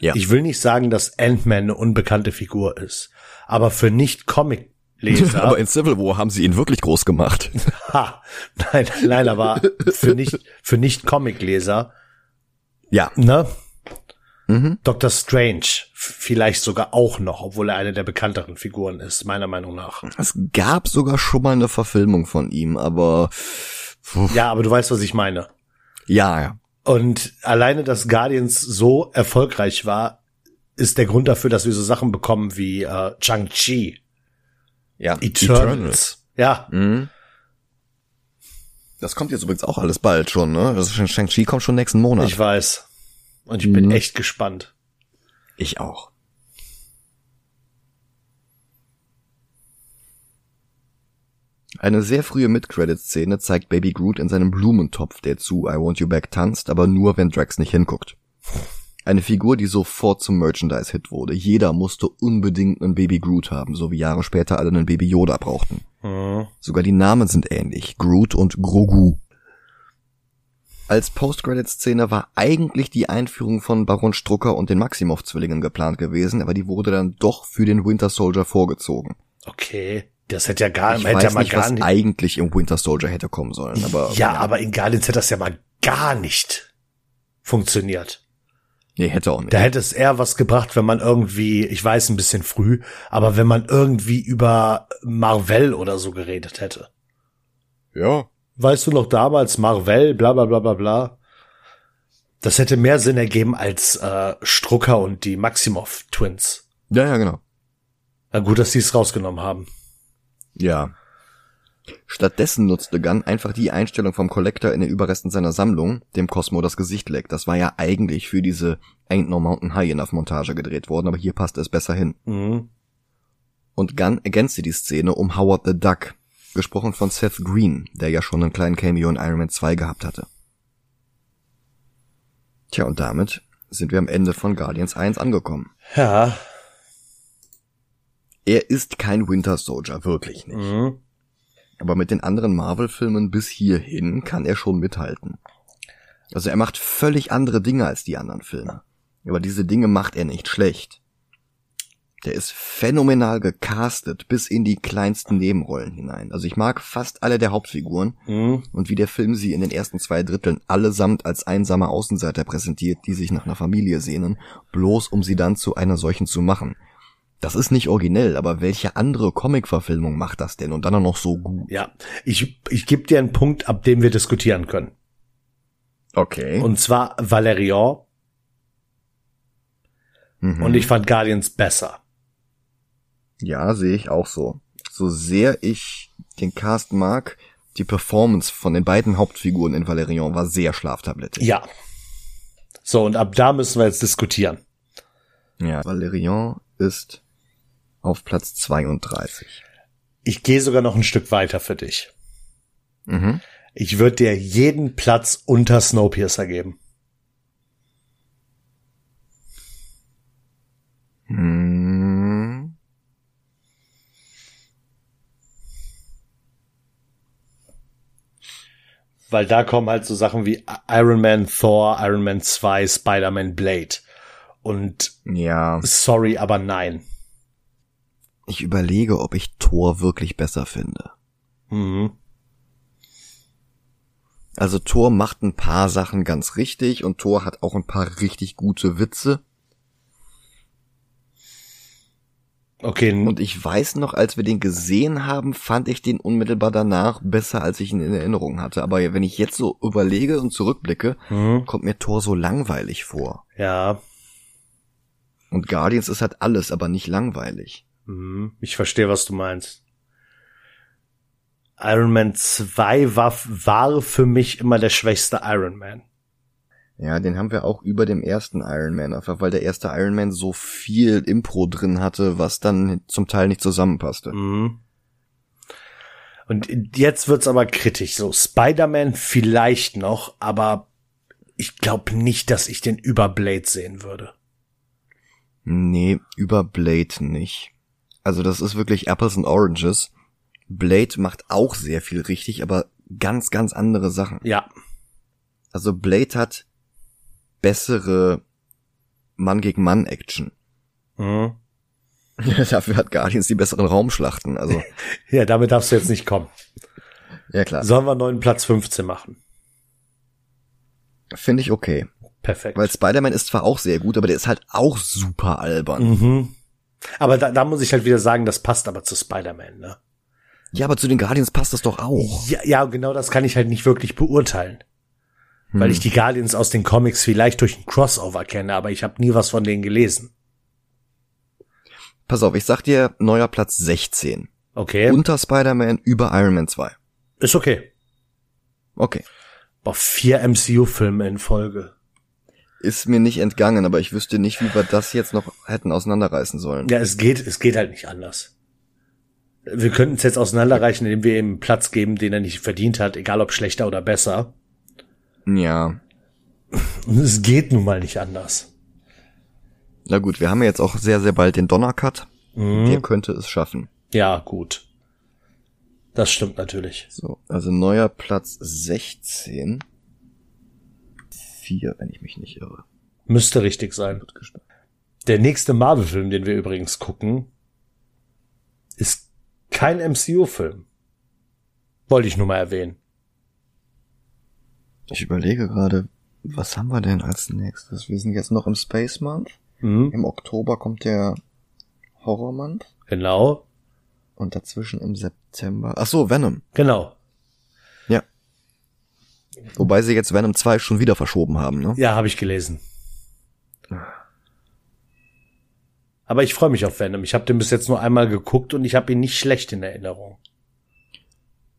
Ja. Ich will nicht sagen, dass Ant-Man eine unbekannte Figur ist, aber für Nicht-Comic-Leser. <laughs> aber in Civil War haben sie ihn wirklich groß gemacht. <laughs> ha, nein, nein, aber für nicht für Nicht-Comic-Leser. Ja. Ne? Mhm. Doctor Strange vielleicht sogar auch noch, obwohl er eine der bekannteren Figuren ist, meiner Meinung nach. Es gab sogar schon mal eine Verfilmung von ihm, aber Puh. ja, aber du weißt, was ich meine. Ja, ja. Und alleine, dass Guardians so erfolgreich war, ist der Grund dafür, dass wir so Sachen bekommen wie äh, Chang-Chi. Ja, Eternals. Eternals. Ja. Mhm. Das kommt jetzt übrigens auch alles bald schon, ne? Das Shang-Chi kommt schon nächsten Monat. Ich weiß. Und ich mhm. bin echt gespannt. Ich auch. Eine sehr frühe Mid-Credit-Szene zeigt Baby Groot in seinem Blumentopf, der zu I Want You Back tanzt, aber nur, wenn Drax nicht hinguckt. Eine Figur, die sofort zum Merchandise-Hit wurde. Jeder musste unbedingt einen Baby Groot haben, so wie Jahre später alle einen Baby Yoda brauchten. Mhm. Sogar die Namen sind ähnlich. Groot und Grogu. Als Post-Credit-Szene war eigentlich die Einführung von Baron Strucker und den Maximoff-Zwillingen geplant gewesen, aber die wurde dann doch für den Winter Soldier vorgezogen. Okay. Das hätte ja gar, ich hätte weiß ja mal nicht, gar was nicht. eigentlich im Winter Soldier hätte kommen sollen, aber. Ja, aber in Guardians hätte das ja mal gar nicht funktioniert. Nee, hätte auch nicht. Da hätte es eher was gebracht, wenn man irgendwie, ich weiß ein bisschen früh, aber wenn man irgendwie über Marvel oder so geredet hätte. Ja. Weißt du noch damals Marvel, bla bla bla bla bla. Das hätte mehr Sinn ergeben als äh, Strucker und die Maximoff Twins. Ja, ja, genau. Na gut, dass sie es rausgenommen haben. Ja. Stattdessen nutzte Gunn einfach die Einstellung vom Collector in den Überresten seiner Sammlung, dem Cosmo das Gesicht leckt. Das war ja eigentlich für diese Ain't No Mountain High Enough Montage gedreht worden, aber hier passte es besser hin. Mhm. Und Gunn ergänzte die Szene um Howard the Duck, gesprochen von Seth Green, der ja schon einen kleinen Cameo in Iron Man 2 gehabt hatte. Tja, und damit sind wir am Ende von Guardians 1 angekommen. Ja. Er ist kein Winter Soldier, wirklich nicht. Mhm. Aber mit den anderen Marvel-Filmen bis hierhin kann er schon mithalten. Also er macht völlig andere Dinge als die anderen Filme. Aber diese Dinge macht er nicht schlecht. Der ist phänomenal gecastet bis in die kleinsten Nebenrollen hinein. Also ich mag fast alle der Hauptfiguren Mhm. und wie der Film sie in den ersten zwei Dritteln allesamt als einsame Außenseiter präsentiert, die sich nach einer Familie sehnen, bloß um sie dann zu einer solchen zu machen. Das ist nicht originell, aber welche andere Comic-Verfilmung macht das denn und dann auch noch so gut? Ja. Ich, ich gebe dir einen Punkt, ab dem wir diskutieren können. Okay. Und zwar Valerian. Mhm. Und ich fand Guardians besser. Ja, sehe ich auch so. So sehr ich den Cast mag, die Performance von den beiden Hauptfiguren in Valerian war sehr schlaftablettig. Ja. So, und ab da müssen wir jetzt diskutieren. Ja. Valerian ist auf Platz 32. Ich gehe sogar noch ein Stück weiter für dich. Mhm. Ich würde dir jeden Platz unter Snowpiercer geben. Hm. Weil da kommen halt so Sachen wie Iron Man, Thor, Iron Man 2, Spider-Man, Blade. Und Ja, sorry, aber nein. Ich überlege, ob ich Thor wirklich besser finde. Mhm. Also Thor macht ein paar Sachen ganz richtig und Thor hat auch ein paar richtig gute Witze. Okay. Und ich weiß noch, als wir den gesehen haben, fand ich den unmittelbar danach besser, als ich ihn in Erinnerung hatte. Aber wenn ich jetzt so überlege und zurückblicke, mhm. kommt mir Thor so langweilig vor. Ja. Und Guardians ist halt alles, aber nicht langweilig. Mhm. Ich verstehe, was du meinst. Iron Man 2 war, war für mich immer der schwächste Iron Man. Ja, den haben wir auch über dem ersten Iron Man, einfach weil der erste Iron Man so viel Impro drin hatte, was dann zum Teil nicht zusammenpasste. Mhm. Und jetzt wird's aber kritisch. So, Spider-Man vielleicht noch, aber ich glaube nicht, dass ich den über Blade sehen würde. Nee, über Blade nicht. Also das ist wirklich Apples and Oranges. Blade macht auch sehr viel richtig, aber ganz, ganz andere Sachen. Ja. Also Blade hat bessere Mann gegen Mann Action. Mhm. <laughs> Dafür hat Guardians die besseren Raumschlachten, also. <laughs> ja, damit darfst du jetzt nicht kommen. Ja, klar. Sollen wir neuen Platz 15 machen? Finde ich okay. Perfekt. Weil Spider-Man ist zwar auch sehr gut, aber der ist halt auch super albern. Mhm. Aber da, da muss ich halt wieder sagen, das passt aber zu Spider-Man, ne? Ja, aber zu den Guardians passt das doch auch. Ja, ja, genau das kann ich halt nicht wirklich beurteilen. Hm. Weil ich die Guardians aus den Comics vielleicht durch ein Crossover kenne, aber ich habe nie was von denen gelesen. Pass auf, ich sag dir neuer Platz 16. Okay. Unter Spider-Man, über Iron Man 2. Ist okay. Okay. Boah, vier MCU-Filme in Folge. Ist mir nicht entgangen, aber ich wüsste nicht, wie wir das jetzt noch hätten auseinanderreißen sollen. Ja, es geht, es geht halt nicht anders. Wir könnten es jetzt auseinanderreichen, indem wir ihm Platz geben, den er nicht verdient hat, egal ob schlechter oder besser. Ja. Und es geht nun mal nicht anders. Na gut, wir haben ja jetzt auch sehr, sehr bald den Donnercut. Mhm. Der könnte es schaffen. Ja, gut. Das stimmt natürlich. So, also neuer Platz 16. 4, wenn ich mich nicht irre. Müsste richtig sein. Der nächste Marvel-Film, den wir übrigens gucken, ist kein MCU-Film. Wollte ich nur mal erwähnen. Ich überlege gerade, was haben wir denn als nächstes? Wir sind jetzt noch im Space Month. Mhm. Im Oktober kommt der Horror Month. Genau. Und dazwischen im September. Ach so, Venom. Genau. Wobei sie jetzt Venom 2 schon wieder verschoben haben, ne? Ja, habe ich gelesen. Aber ich freue mich auf Venom. Ich habe den bis jetzt nur einmal geguckt und ich habe ihn nicht schlecht in Erinnerung.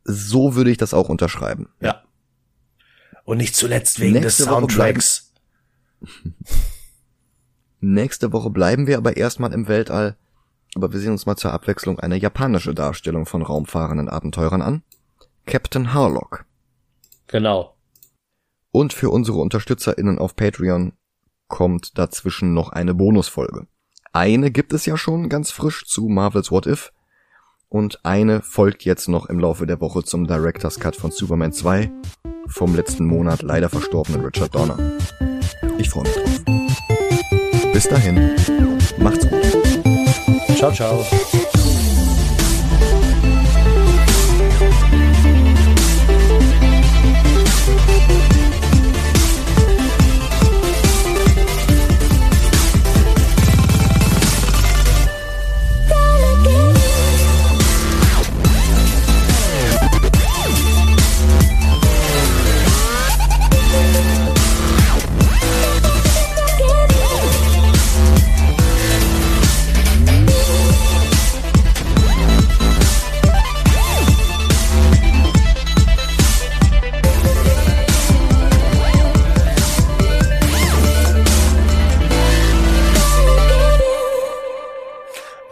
So würde ich das auch unterschreiben. Ja. Und nicht zuletzt wegen Nächste des Soundtracks. <laughs> Nächste Woche bleiben wir aber erstmal im Weltall. Aber wir sehen uns mal zur Abwechslung eine japanische Darstellung von raumfahrenden Abenteurern an. Captain Harlock. Genau. Und für unsere UnterstützerInnen auf Patreon kommt dazwischen noch eine Bonusfolge. Eine gibt es ja schon ganz frisch zu Marvel's What If. Und eine folgt jetzt noch im Laufe der Woche zum Director's Cut von Superman 2 vom letzten Monat leider verstorbenen Richard Donner. Ich freue mich drauf. Bis dahin, macht's gut. Ciao, ciao.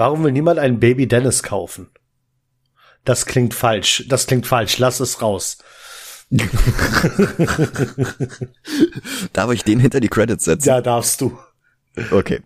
Warum will niemand einen Baby Dennis kaufen? Das klingt falsch. Das klingt falsch. Lass es raus. <laughs> Darf ich den hinter die Credits setzen? Ja, darfst du. Okay.